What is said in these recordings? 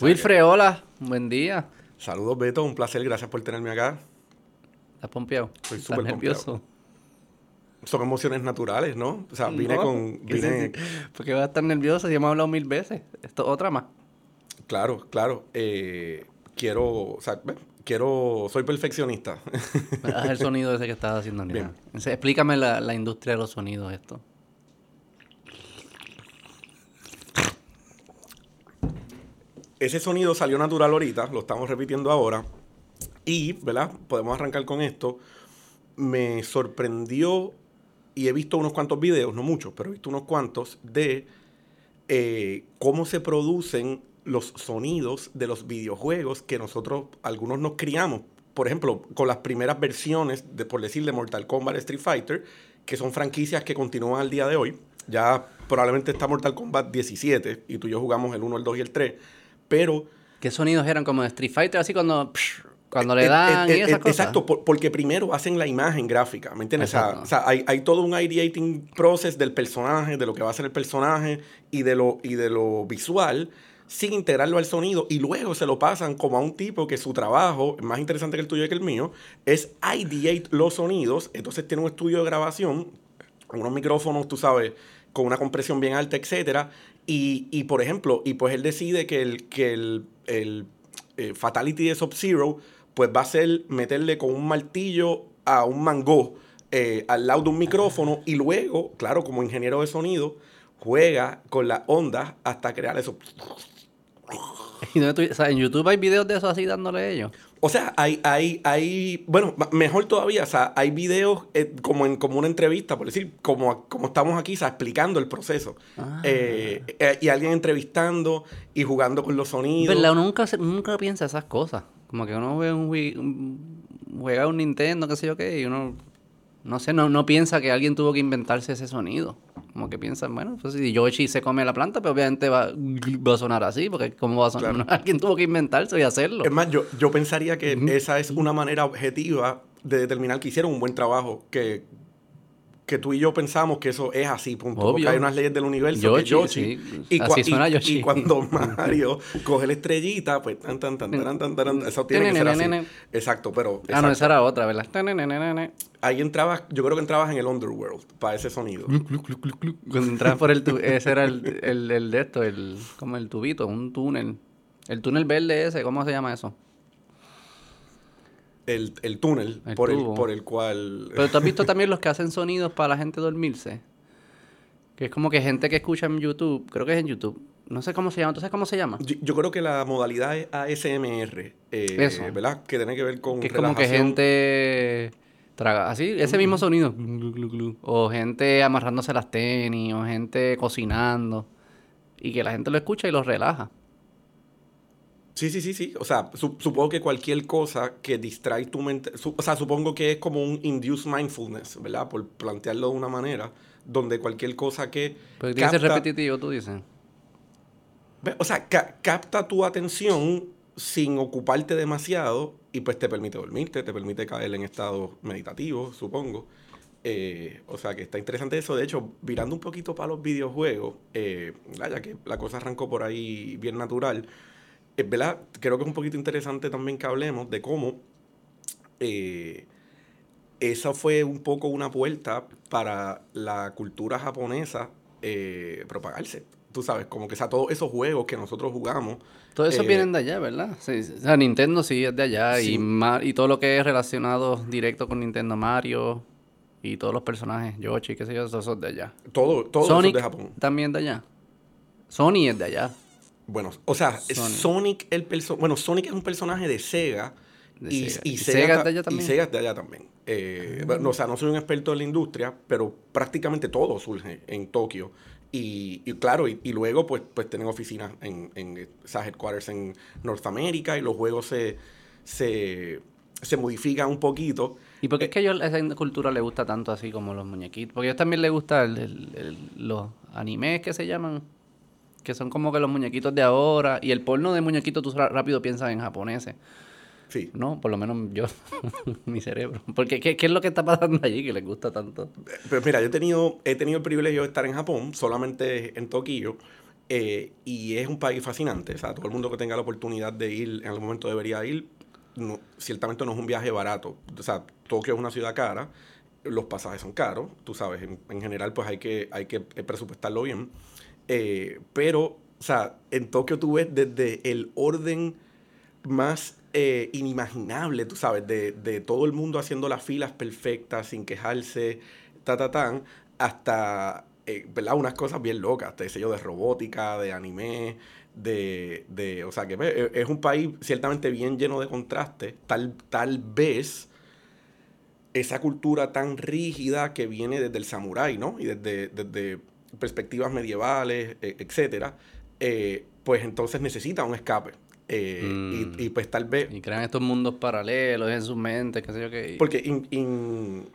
Wilfred, hola, buen día. Saludos, Beto, un placer, gracias por tenerme acá. ¿Estás pompeado? Estoy ¿Estás súper nervioso? Son emociones naturales, ¿no? O sea, vine No, con. ¿qué Vine, se- ¿Por qué vas a estar nervioso? Ya hemos hablado mil veces. Esto es otra más. claro, claro. eh, quiero. O sea, ve, quiero. Soy perfeccionista. Haz el sonido ese que estabas haciendo. Bien. Entonces, Explícame la, la industria de los sonidos esto. Ese sonido salió natural ahorita, lo estamos repitiendo ahora. Y, ¿verdad? Podemos arrancar con esto. Me sorprendió y he visto unos cuantos videos, no muchos, pero he visto unos cuantos de eh, cómo se producen los sonidos de los videojuegos que nosotros, algunos nos criamos. Por ejemplo, con las primeras versiones, de, por decir, de Mortal Kombat Street Fighter, que son franquicias que continúan al día de hoy. Ya probablemente está Mortal Kombat 17 y tú y yo jugamos el 1, el 2 y el 3. Pero ¿Qué sonidos eran como de Street Fighter? Así cuando, psh, cuando le eh, dan eh, y eh, esas cosas. Exacto, por- porque primero hacen la imagen gráfica, ¿me entiendes? O sea, Exacto. o sea, hay, hay todo un ideating process del personaje, de lo que va a ser el personaje y de lo, y de lo visual, sin integrarlo al sonido, y luego se lo pasan como a un tipo que su trabajo, más interesante que el tuyo y que el mío, es ideate los sonidos, entonces tiene un estudio de grabación, unos micrófonos, tú sabes, con una compresión bien alta, etcétera. Y, y, por ejemplo, y pues él decide que el, que el, el, eh, Fatality de Sub-Zero, pues va a ser meterle con un martillo a un mango eh, al lado de un micrófono y luego, claro, como ingeniero de sonido, juega con las ondas hasta crear eso. ¿Y dónde tú- o sea, en YouTube hay videos de eso así dándole ellos. O sea, hay, hay, hay, bueno, mejor todavía, o sea, hay videos eh, como en como una entrevista, por decir, como, como estamos aquí, o sea, explicando el proceso. Ah. Eh, eh, y alguien entrevistando y jugando con los sonidos. ¿Verdad? Uno nunca, nunca piensa esas cosas. Como que uno ve un, un- juega un Nintendo, qué sé yo qué, y uno, no sé, no, no piensa que alguien tuvo que inventarse ese sonido. Como que piensan, bueno, pues si Yoshi se come la planta, pues obviamente va, va a sonar así, porque ¿cómo va a sonar? Claro. alguien tuvo que inventarse y hacerlo. Es más, yo, yo pensaría que esa es una manera objetiva de determinar que hicieron un buen trabajo, que, que tú y yo pensamos que eso es así, punto. Porque hay unas leyes del universo Yoshi, que Yoshi. sí. Y, Así suena y- Yoshi. y cuando Mario coge la estrellita, pues tan, tan, tan, tan, tan, tan, eso tiene que ser así. Exacto, pero... Ah, no, esa era otra, ¿verdad? Ahí entrabas, yo creo que entrabas en el Underworld para ese sonido. Cuando entras por el tu- ese era el, el, el de esto, el, como el tubito, un túnel. El túnel verde ese, ¿cómo se llama eso? El, el túnel El por, el, por el cual... Pero tú has visto también los que hacen sonidos para la gente dormirse. Que es como que gente que escucha en YouTube, creo que es en YouTube. No sé cómo se llama, ¿tú sabes cómo se llama? Yo, yo creo que la modalidad es ASMR, eh, Eso. ¿verdad? Que tiene que ver con Que es como que gente traga así, ese mismo sonido. O gente amarrándose las tenis, o gente cocinando. Y que la gente lo escucha y lo relaja. Sí, sí, sí, sí. O sea, su- supongo que cualquier cosa que distrae tu mente, su- o sea, supongo que es como un induced mindfulness, ¿verdad? Por plantearlo de una manera, donde cualquier cosa que ser capta- repetitivo, tú dices. O sea, ca- capta tu atención sin ocuparte demasiado y pues te permite dormirte, te permite caer en estados meditativos, supongo. Eh, o sea que está interesante eso. De hecho, virando un poquito para los videojuegos, eh, ya que la cosa arrancó por ahí bien natural, ¿verdad? Creo que es un poquito interesante también que hablemos de cómo eh, esa fue un poco una puerta para la cultura japonesa eh, propagarse. Tú sabes, como que o sea, todos esos juegos que nosotros jugamos. Todo eso eh, vienen de allá, ¿verdad? Sí, o sea, Nintendo sí es de allá y, Sí. Ma- y todo lo que es relacionado directo con Nintendo Mario y todos los personajes, Yoshi, qué sé yo, eso es de allá. Todo, todo eso es de Japón. también de allá. Sony es de allá. Bueno, o sea, Sonic. Sonic, el perso bueno, Sonic es un personaje de Sega. De y, Sega. y ¿Y de allá y también? Ah. Sega es de allá también. Eh, bueno, o sea, no soy un experto en la industria, pero prácticamente todo surge en Tokio. Y, y claro, y, y luego pues, pues tienen oficinas en, en eh, esas headquarters en Norteamérica y los juegos se, se, se modifican un poquito. ¿Y por qué es que a ellos esa cultura le gusta tanto así como los muñequitos? Porque a ellos también les gusta el- el- el- los animes que se llaman, que son como que los muñequitos de ahora. Y el porno de muñequitos tú rápido piensas en japoneses. Sí. No, por lo menos yo, mi cerebro. Porque, ¿qué, ¿qué es lo que está pasando allí que les gusta tanto? Pues mira, yo he tenido, he tenido el privilegio de estar en Japón, solamente en Tokio, eh, y es un país fascinante. O sea, todo el mundo que tenga la oportunidad de ir, en algún momento debería ir. No, ciertamente no es un viaje barato. O sea, Tokio es una ciudad cara, los pasajes son caros, tú sabes, en, en general pues hay que, hay que presupuestarlo bien. Eh, pero, o sea, en Tokio tú ves desde el orden más eh, inimaginable, tú sabes, de, de, todo el mundo haciendo las filas perfectas, sin quejarse, ta, ta, tan, hasta, eh, ¿verdad? Unas cosas bien locas, de sello de robótica, de anime, de, de o sea, que e, es un país ciertamente bien lleno de contrastes, tal, tal vez esa cultura tan rígida que viene desde el samurái, ¿no? Y desde, desde perspectivas medievales, e, etcétera, eh, pues entonces necesita un escape. Eh, Mm. y, y, pues tal vez... Y crean estos mundos paralelos en sus mentes, qué sé yo qué. Porque in- in-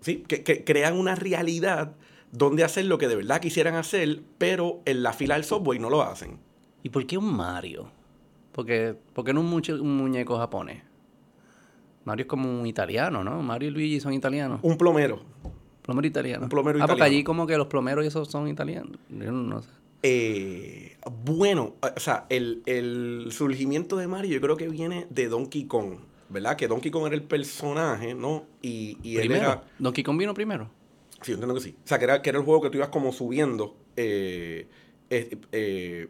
sí, que, que crean una realidad donde hacer lo que de verdad quisieran hacer, pero en la fila del software no lo hacen. ¿Y por qué un Mario? Porque, ¿Por qué no un, muche- un muñeco japonés? Mario es como un italiano, ¿no? Mario y Luigi son italianos. Un plomero. Plomero italiano. Un plomero ah, porque italiano. allí como que los plomeros y esos son italianos. Yo no, sé. Eh, bueno, o sea, el, el surgimiento de Mario yo creo que viene de Donkey Kong, ¿verdad? Que Donkey Kong era el personaje, ¿no? Y, y él era... Donkey Kong vino primero. Sí, yo entiendo que sí. O sea, que era, que era el juego que tú ibas como subiendo. eh, eh,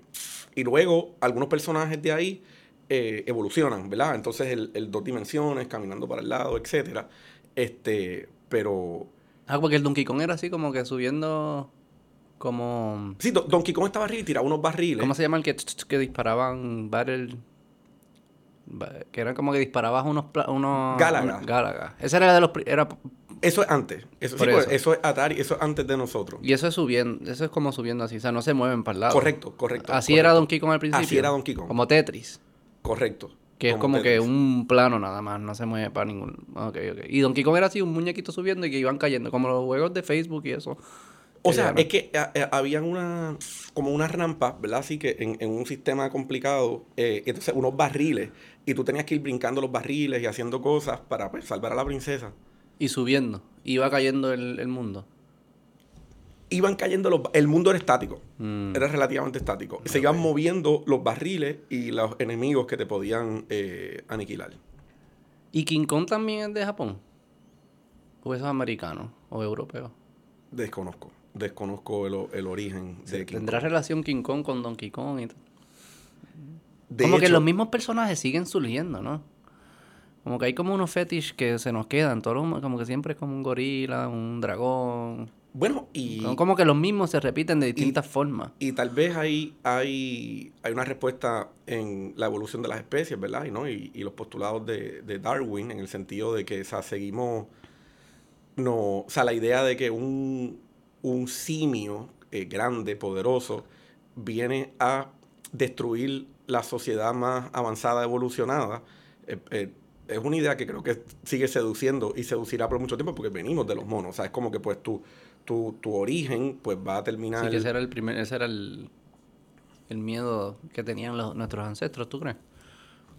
y luego algunos personajes de ahí evolucionan, ¿verdad? Entonces el, el dos dimensiones, caminando para el lado, etcétera. Este, pero... Ah, porque el Donkey Kong era así como que subiendo como... Sí, Do- Donkey Kong estaba arriba y tiraba unos barriles. ¿Cómo se llama el que, que disparaban barrel? ba- Que eran como que disparabas unos... unos Gálaga. un- Gálaga. Ese era de los... Era, Eso es antes. Eso, sí, pues, eso. eso es Atari, eso es antes de nosotros. y eso es subiendo, eso es como subiendo así, o sea, no se mueven para el lado. Correcto, correcto. Así correcto. era Donkey Kong al principio. Así era Donkey Kong. Como Tetris. Correcto. Que es como que un plano nada más, no se mueve para ningún... Ok, ok. Y Donkey Kong era así, un muñequito subiendo y que iban cayendo, como los juegos de Facebook y eso. O Que sea, no- es que eh, eh, habían una, como una rampa, ¿verdad? Así que en, en un sistema complicado, eh, entonces unos barriles, y tú tenías que ir brincando los barriles y haciendo cosas para pues, salvar a la princesa. Y subiendo, iba cayendo el, el mundo. Iban cayendo los... El mundo era estático, Mm. era relativamente estático. Se iban moviendo los barriles y los enemigos que te podían eh, aniquilar. ¿Y King Kong también es de Japón? ¿O es americano o europeo? Desconozco, desconozco el, el origen de King ¿Tendrá Kong. relación King Kong con Donkey Kong? Y? De como que los mismos personajes siguen surgiendo, ¿no? Como que hay como unos fetish que se nos quedan. Todos los- como que siempre es como un gorila, un dragón. Bueno, y... Son como que los mismos se repiten de distintas formas. Y tal vez ahí hay, hay una respuesta en la evolución de las especies, ¿verdad? Y, ¿no? y, y los postulados de, de Darwin en el sentido de que o sea, seguimos, no, o sea, la idea de que un, un simio eh, grande, poderoso, viene a destruir la sociedad más avanzada, evolucionada, eh, eh, es una idea que creo que sigue seduciendo y seducirá por mucho tiempo porque venimos de los monos. O sea, es como que pues tu, tu, tu origen pues va a terminar... Sí, que ese era el primer, ese era el, el miedo que tenían los- nuestros ancestros, ¿tú crees?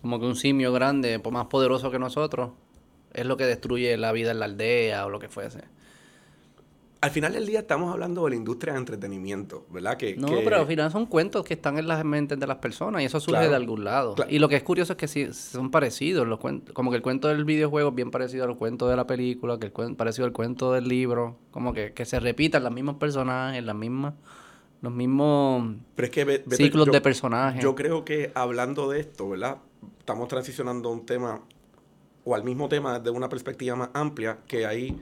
Como que un simio grande, más poderoso que nosotros, es lo que destruye la vida en la aldea o lo que fuese. Al final del día estamos hablando de la industria de entretenimiento, ¿verdad? Que, No, que- pero al final son cuentos que están en las mentes de las personas y eso surge Claro. de algún lado. Claro. Y lo que es curioso es que sí, son parecidos los cuentos. Como que el cuento del videojuego es bien parecido al cuento de la película, que el cuen- parecido al cuento del libro. Como que, que se repitan los mismos personajes, las mismas, los mismos pero es que ciclos yo- de personajes. Yo creo que hablando de esto, ¿verdad? Estamos transicionando a un tema, o al mismo tema desde una perspectiva más amplia, que ahí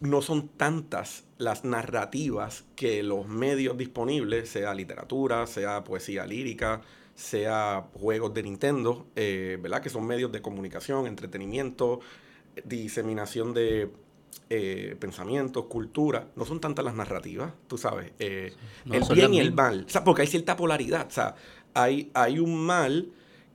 no son tantas las narrativas que los medios disponibles, sea literatura, sea poesía lírica, sea juegos de Nintendo, eh, ¿verdad? Que son medios de comunicación, entretenimiento, diseminación de eh, pensamientos, cultura. No son tantas las narrativas, tú sabes. eh, No, el bien y el mal. O sea, porque hay cierta polaridad. O sea, hay, hay un mal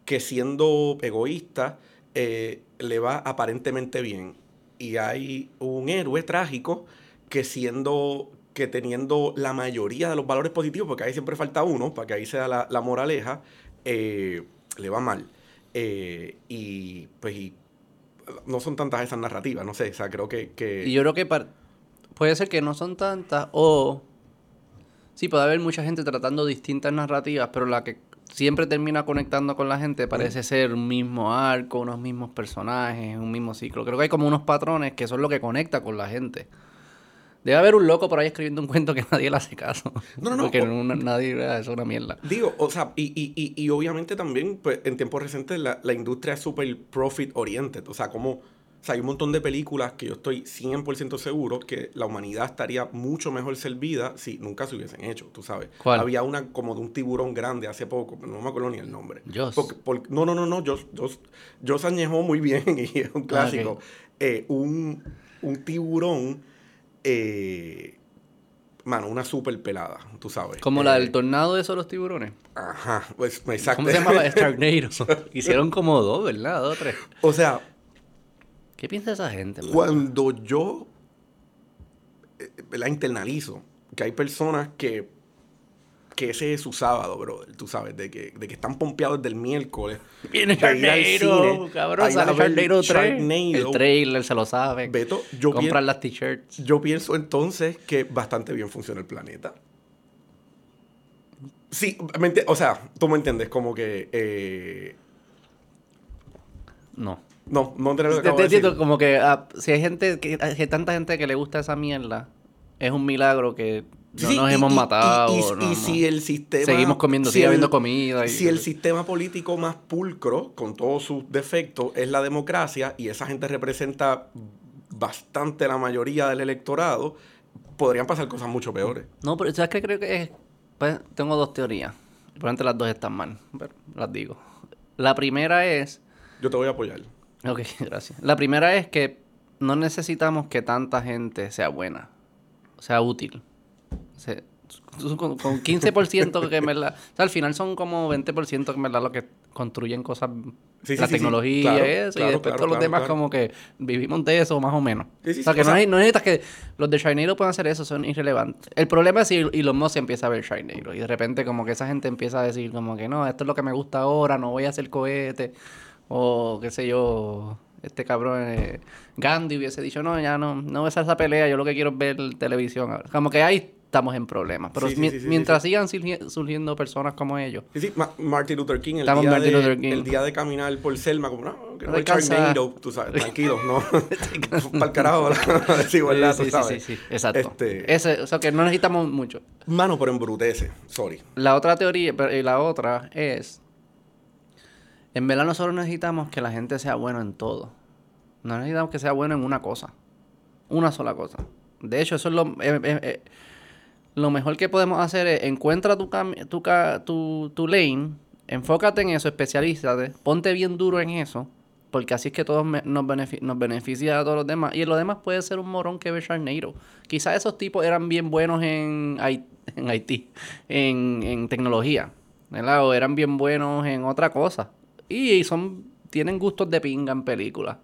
que siendo egoísta le va aparentemente bien. Y hay un héroe trágico que siendo que teniendo la mayoría de los valores positivos, porque ahí siempre falta uno, para que ahí sea la, la moraleja, eh, le va mal. Eh, y pues y, no son tantas esas narrativas, no sé, o sea, creo que... que... Y yo creo que puede ser que no son tantas o... Sí, puede haber mucha gente tratando distintas narrativas, pero la que siempre termina conectando con la gente parece ser un mismo arco, unos mismos personajes, un mismo ciclo. Creo que hay como unos patrones que son lo que conecta con la gente. Debe haber un loco por ahí escribiendo un cuento que nadie le hace caso. No, no, no, Porque no- nadie es una mierda. Digo, o sea, y, y, y, y obviamente también pues, en tiempos recientes la, la industria es súper profit oriented. O sea, como, o sea, hay un montón de películas que yo estoy 100% seguro que la humanidad estaría mucho mejor servida si nunca se hubiesen hecho, tú sabes. ¿Cuál? Había una como de un tiburón grande hace poco, pero no me acuerdo ni el nombre. Joss. Porque- porque- no, no, no, no, Joss, Joss, Joss añejó muy bien y es un clásico. ok. Eh, un, un tiburón, eh, mano, una super pelada, tú sabes. Como la Eh, del tornado de esos los tiburones. Ajá, pues exacto. ¿Cómo se llamaba? Sharknado. Hicieron como dos, ¿verdad? Dos tres. o sea, ¿Qué piensa esa gente? man? cuando yo eh, la internalizo, que hay personas que, que ese es su sábado, brother, tú sabes, de que, de que están pompeados desde el miércoles. Viene cine, cabrón. Sale Sharknado 3. Sharknado. El trailer se lo sabe. Beto, yo, Compran las t-shirts. yo pienso entonces que bastante bien funciona el planeta. Sí, o sea, tú me entiendes, como que... eh, No. No, no entiendo lo que Te, te como que ah, si hay gente, que hay tanta gente que le gusta esa mierda, es un milagro que no Sí, nos y- hemos y- matado. Y, no, y no. si el sistema. Seguimos comiendo, si sigue el- habiendo comida. Si el sistema político más pulcro, con todos sus defectos, es la democracia y esa gente representa bastante la mayoría del electorado, podrían pasar cosas mucho peores. No, pero ¿sabes qué creo que es? Pues tengo dos teorías. Probablemente las dos están mal, pero las digo. La primera es... Yo te voy a apoyar. Ok, gracias. La primera es que no necesitamos que tanta gente sea buena, sea útil. Con, con 15% que en verdad... O sea, al final son como 20% que en verdad lo que construyen cosas... Sí, la sí, sí. tecnología Claro, y eso, claro, y después claro, todos los demás como que vivimos de eso más o menos. O sea, que o no, sea- hay- no necesitas que... Los de Sharknado pueden hacer eso, son irrelevantes. El problema es si Elon Musk empieza a ver Sharknado y de repente como que esa gente empieza a decir como que no, esto es lo que me gusta ahora, no voy a hacer cohete o qué sé yo, este cabrón eh, Gandhi hubiese dicho, no, ya no, no hacer esa pelea, yo lo que quiero es ver televisión. ahora". Como que ahí estamos en problemas. Pero Sí, sí, mi- sí, sí, mientras sigan surgi- surgiendo personas como ellos, Sí, sí, Ma- Martin Luther King, el, día, Martin de, Luther King. el día de caminar por Selma, como, no, que no No hay alcanza. Sharknado, tú sabes, tranquilo, no, para el carajo la desigualdad, tú sabes. sí, sí, exacto. Este, Ese, o sea, que no necesitamos mucho. Mano, pero embrutece, sorry. La otra teoría, pero- y la otra es, en verdad nosotros necesitamos que la gente sea bueno en todo. No necesitamos que sea bueno en una cosa. Una sola cosa. De hecho, eso es lo, eh, eh, eh, mejor que podemos hacer es encuentra tu, tu, tu, lane, enfócate en eso, especialízate, ponte bien duro en eso, porque así es que todos me- nos, benefi- nos beneficia a todos los demás. Y lo demás puede ser un morón que ve Sharknado. Quizás esos tipos eran bien buenos en, Hai- en Haití, en, en tecnología. O eran bien buenos en otra cosa. Y son tienen gustos de pinga en películas.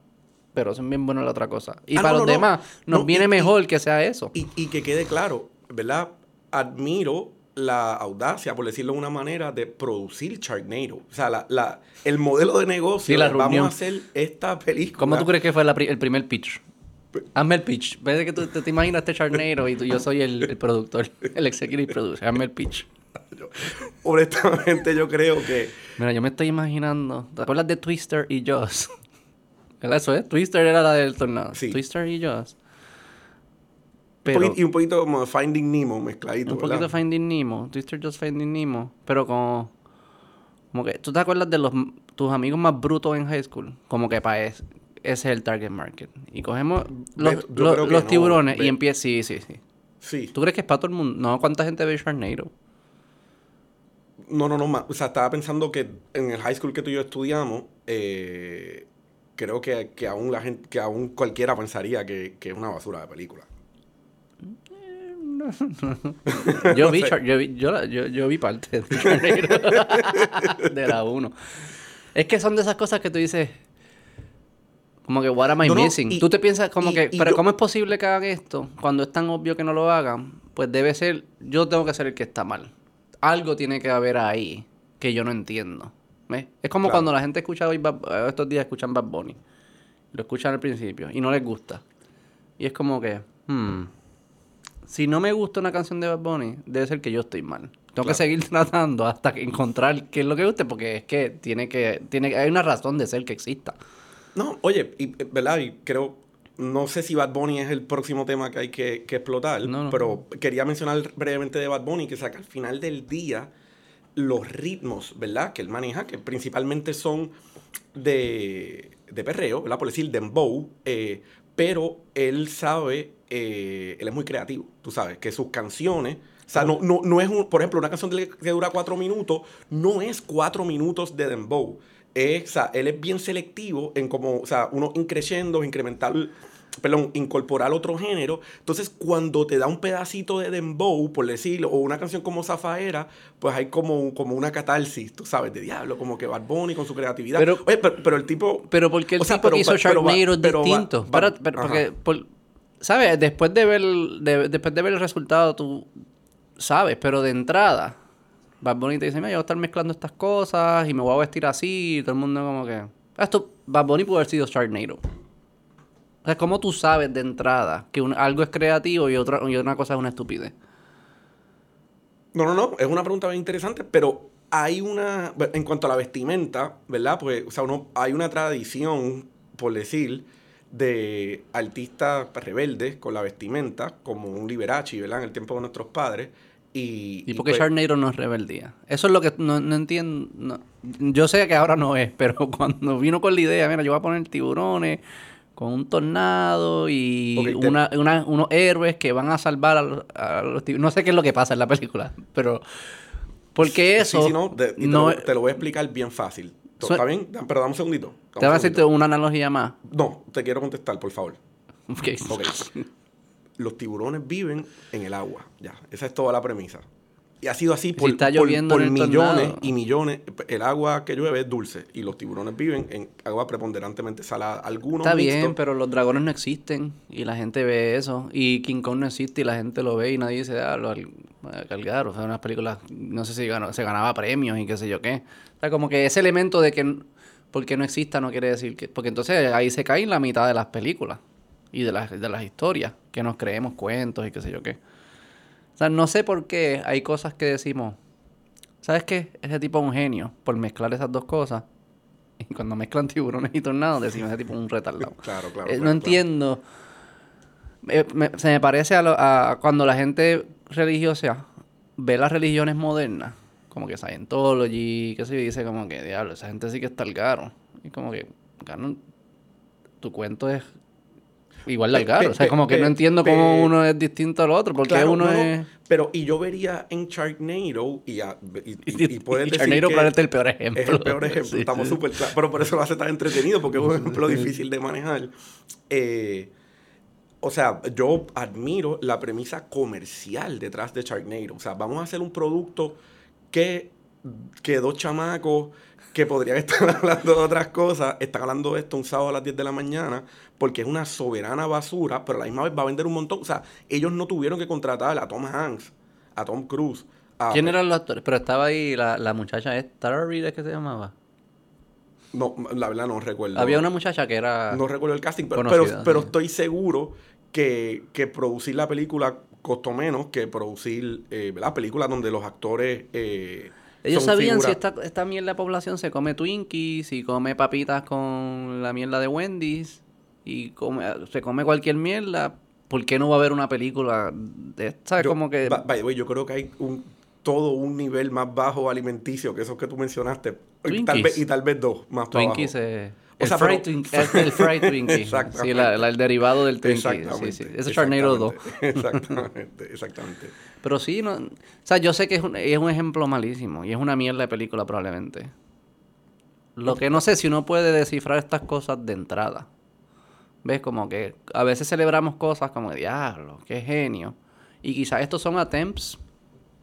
Pero son bien buenos en la otra cosa. Y Ah, para no, los no, demás, nos No, viene y- mejor que sea eso. Y, y que quede claro, ¿verdad? Admiro la audacia, por decirlo de una manera, de producir Sharknado. O sea, la, la, el modelo de negocio, Sí, la vamos a hacer esta película. ¿Cómo tú crees que fue la pri- el primer pitch? Hazme el pitch. Ves que tú te, te imaginas este charnero y tú- yo soy el, el productor, el executive producer. Hazme el pitch. Honestamente, yo creo que... Mira, yo me estoy imaginando. ¿Te acuerdas de Twister y Joss? Eso es. Twister era la del tornado. Sí. Twister y Joss. un Pero poquito- y un poquito como Finding Nemo mezcladito, un poquito ¿verdad? Finding Nemo. Twister Just Finding Nemo. Pero como. Como que. ¿Tú te acuerdas de los tus amigos más brutos en high school? Como que para ese, ese es el target market. Y cogemos los, Beto, no, tiburones y empieza. Sí, sí, sí. Sí. ¿Tú crees que es para todo el mundo? No, ¿cuánta gente ve Sharknado? No, no, no. ma- O sea, estaba pensando que en el high school que tú y yo estudiamos, eh, creo que, que aún la gente, que aún cualquiera pensaría que, que es una basura de película. Yo vi, yo vi, yo, yo, yo vi parte de la 1. Es que son de esas cosas que tú dices. Como que, what am I missing? y- tú te piensas como y- que, y pero ¿cómo es posible que hagan esto cuando es tan obvio que no lo hagan? Pues debe ser, yo tengo que ser el que está mal. Algo tiene que haber ahí que yo no entiendo. ¿Ves? Es como Claro. cuando la gente escucha hoy, Bad- eh, estos días escuchan Bad Bunny. Lo escuchan al principio y no les gusta. Y es como que, hmm, si no me gusta una canción de Bad Bunny, debe ser que yo estoy mal. Tengo que seguir tratando hasta que encontrar qué es lo que guste, porque es que tiene que, tiene, hay una razón de ser que exista. No, oye, y, eh, ¿verdad? Y creo, no sé si Bad Bunny es el próximo tema que hay que, que explotar, No, no. pero quería mencionar brevemente de Bad Bunny que, o sea, que al final del día, los ritmos, ¿verdad? Que él maneja, que principalmente son de, de perreo, ¿verdad? Por decir, dembow, eh, pero él sabe, eh, él es muy creativo, tú sabes, que sus canciones... O sea, no, no, no es un, por ejemplo, una canción que dura cuatro minutos, no es cuatro minutos de dembow. Es, o sea, él es bien selectivo en como, o sea, uno increciendo, incrementar, perdón, incorporar otro género. Entonces, cuando te da un pedacito de dembow, por decirlo, o una canción como Zafaera, pues hay como, como una catarsis, tú sabes, de diablo, como que Bad Bunny con su creatividad. Pero- Oye, pero, pero el tipo... Pero porque el O sea, tipo pero que hizo Sharknado es distinto. Pero- porque, por- ¿sabes? Después de ver, de- después de ver el resultado, tú sabes, pero de entrada, Bad Bunny te dice, mira, yo voy a estar mezclando estas cosas y me voy a vestir así, y todo el mundo como que... "Ah, Esto, Bad Bunny pudo haber sido Sharknado. O sea, ¿cómo tú sabes de entrada que un- algo es creativo y, otra, y una cosa es una estupidez? No, no, no, es una pregunta bien interesante, pero hay una, en cuanto a la vestimenta, ¿verdad? Pues, o sea, uno, hay una tradición, por decir, de artistas rebeldes con la vestimenta, como un Liberace, ¿verdad? En el tiempo de nuestros padres. Y, ¿Y por qué pues, Sharknado no es rebeldía? Eso es lo que no, no entiendo. no- Yo sé que ahora no es, pero cuando vino con la idea, mira, yo voy a poner tiburones con un tornado y te- una- unos héroes que van a salvar a los, a los. No sé qué es lo que pasa en la película, pero... Porque eso... Sí, sí, no, de- te, no lo, te lo voy a explicar bien fácil. Su- ¿Está bien? Pero dame un segundito. dame Te voy a segundito. una analogía más. No, te quiero contestar, por favor. Ok. Ok. Los tiburones viven en el agua. Ya, esa es toda la premisa. Y ha sido así Si por, está lloviendo por en millones tornado. y millones. El agua que llueve es dulce y los tiburones viven en agua preponderantemente salada. Algunos Está mixtos. bien, pero los dragones no existen y la gente ve eso. Y King Kong no existe y la gente lo ve y nadie dice, ah, lo cargar. O sea, unas películas, no sé si ganó- se ganaba premios y qué sé yo qué. O sea, como que ese elemento de que porque no exista no quiere decir que... Porque entonces ahí se caen la mitad de las películas y de las, de las historias que nos creemos cuentos y qué sé yo qué. O sea, no sé por qué hay cosas que decimos, ¿sabes qué? Ese tipo es un genio por mezclar esas dos cosas. Y cuando mezclan tiburones y tornados, decimos ese tipo es un retardado. Claro, claro. Eh, claro, no entiendo. Eh, me- se me parece a, lo- a cuando la gente religiosa ve las religiones modernas, como que Scientology, qué sé yo, y dice como que, diablo, esa gente sí que está al garo. Y como que, gano, tu cuento es igual de pe- O sea, como que no entiendo cómo uno es distinto al otro, porque Claro, uno no, no, es... Pero, y yo vería en Sharknado, y, a- y, y, y puedes Y decir Sharknado probablemente es el peor ejemplo. Es el peor ejemplo, Sí, estamos sí. súper claros. Pero por eso lo hace tan entretenido, porque es un ejemplo difícil de manejar. Eh, o sea, yo admiro la premisa comercial detrás de Sharknado. O sea, vamos a hacer un producto que, que dos chamacos que podrían estar hablando de otras cosas, están hablando de esto un sábado a las 10 de la mañana, porque es una soberana basura, pero a la misma vez va a vender un montón. O sea, ellos no tuvieron que contratar a Tom Hanks, a Tom Cruise. a- ¿Quién eran los actores? Pero estaba ahí la, la muchacha, ¿es Tara Reid es que se llamaba? No, la verdad no recuerdo. Había una muchacha que era... No recuerdo el casting, pero, Conocida, pero, pero sí. estoy seguro que, que producir la película costó menos que producir eh, ¿verdad? películas donde los actores. eh, Ellos son sabían si esta, esta mierda de población se come Twinkies, si come papitas con la mierda de Wendy's y come, se come cualquier mierda. ¿Por qué no va a haber una película de esta? Yo, como que... by- the way, yo creo que hay un todo un nivel más bajo alimenticio que esos que tú mencionaste. Y tal, vez, y tal vez dos más para Twinkies abajo. eh, O el, sea, pero- Twinkie, el, fried Twinkie. Exactamente. Sí, la- la- el derivado del Twinkie. Sí, Exactamente. sí. Ese es Sharknado 2. Exactamente, exactamente. Pero sí, no, o sea, yo sé que es un, es un ejemplo malísimo y es una mierda de película probablemente. Lo que no sé si uno puede descifrar estas cosas de entrada. ¿Ves? Como que a veces celebramos cosas como, diablo, qué genio. Y quizás estos son attempts,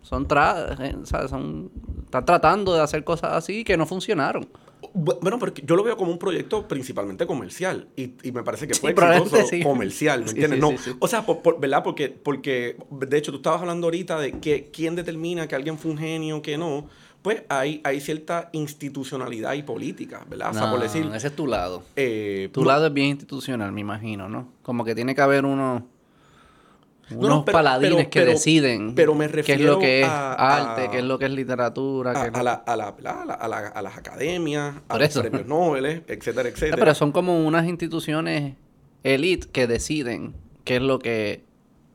son, tra eh, son están tratando de hacer cosas así que no funcionaron. Bu- Bueno, porque yo lo veo como un proyecto principalmente comercial y, y me parece que Sí, fue probablemente exitoso sí. comercial, ¿me Sí, entiendes? sí, no, sí, sí. o sea, por- por- ¿verdad? Porque, porque, de hecho, tú estabas hablando ahorita de que quién determina que alguien fue un genio, que no. pues hay, hay cierta institucionalidad y política, ¿verdad? o sea, por No, decir... ese es tu lado. eh, Tu no- lado es bien institucional, me imagino, ¿no? Como que tiene que haber unos, unos no, pero- paladines pero- que pero- deciden pero me qué es refiero lo que es a- arte, a- qué es lo que es literatura. a, qué a la- a la- a la- a la- a la- a las academias, a los premios Nobel, etcétera, No, etcétera. pero son como unas instituciones elite que deciden qué es lo que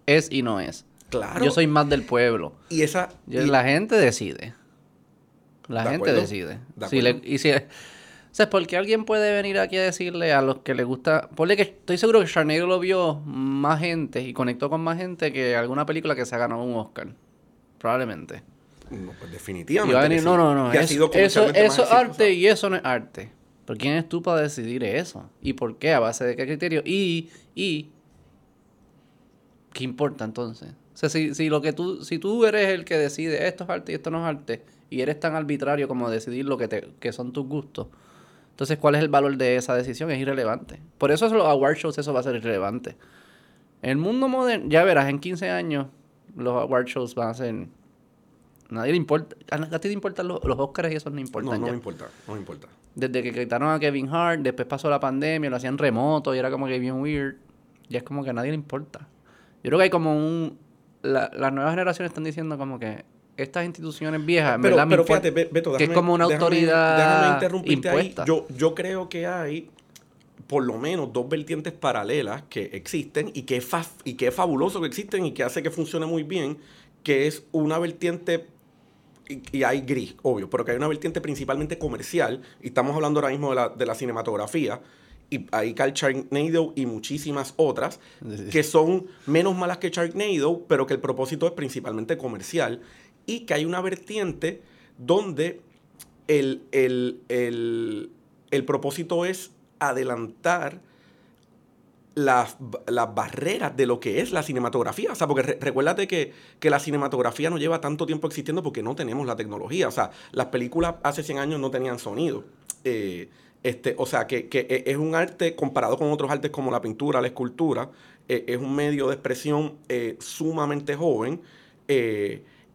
es y no es. claro. Yo soy más del pueblo. Y esa... Yo- y- la gente decide. La De gente acuerdo, decide. de Si le- y si, sea, porque alguien puede venir aquí a decirle a los que le gusta. Ponle que estoy seguro que Sharknado lo vio más gente y conectó con más gente que alguna película que se ha ganado un Oscar. Probablemente. No, pues Y definitivamente. va a venir, que no, no, no. Es- eso es arte y eso no es arte. ¿Pero quién es tú para decidir eso? ¿Y por qué? ¿A base de qué criterio? Y, y, ¿qué importa entonces? O sea, si, si lo que tú, si tú eres el que decide esto es arte y esto no es arte, y eres tan arbitrario como decidir lo que te, que son tus gustos, entonces ¿cuál es el valor de esa decisión? Es irrelevante. Por eso los award shows eso va a ser irrelevante. El mundo moderno, ya verás, en 15 años los award shows van a ser Nadie le importa. A ti te importan los, los Oscars y eso no No, importan no ya. me importa, no me importa. Desde que quitaron a Kevin Hart, después pasó la pandemia, lo hacían remoto y era como que bien weird. Ya es como que a nadie le importa. Yo creo que hay como un... la- las nuevas generaciones están diciendo como que estas instituciones viejas, Pero, verdad, pero fíjate, Be- Beto, que es déjame- como una déjame- autoridad Déjame interrumpirte impuesta. ahí. Yo, yo creo que hay por lo menos dos vertientes paralelas que existen y que, es fa- y que es fabuloso que existen y que hace que funcione muy bien, que es una vertiente y, y hay gris, obvio, pero que hay una vertiente principalmente comercial, y estamos hablando ahora mismo de la, de la cinematografía, y ahí cae Sharknado y muchísimas otras, que son menos malas que Sharknado, pero que el propósito es principalmente comercial, y que hay una vertiente donde el, el, el, el propósito es adelantar las, las barreras de lo que es la cinematografía. O sea, porque re- recuérdate que, que la cinematografía no lleva tanto tiempo existiendo porque no tenemos la tecnología. O sea, las películas hace 100 años no tenían sonido. Eh, este, o sea, que, que e- es un arte comparado con otros artes como la pintura, la escultura, eh, es un medio de expresión eh, sumamente joven.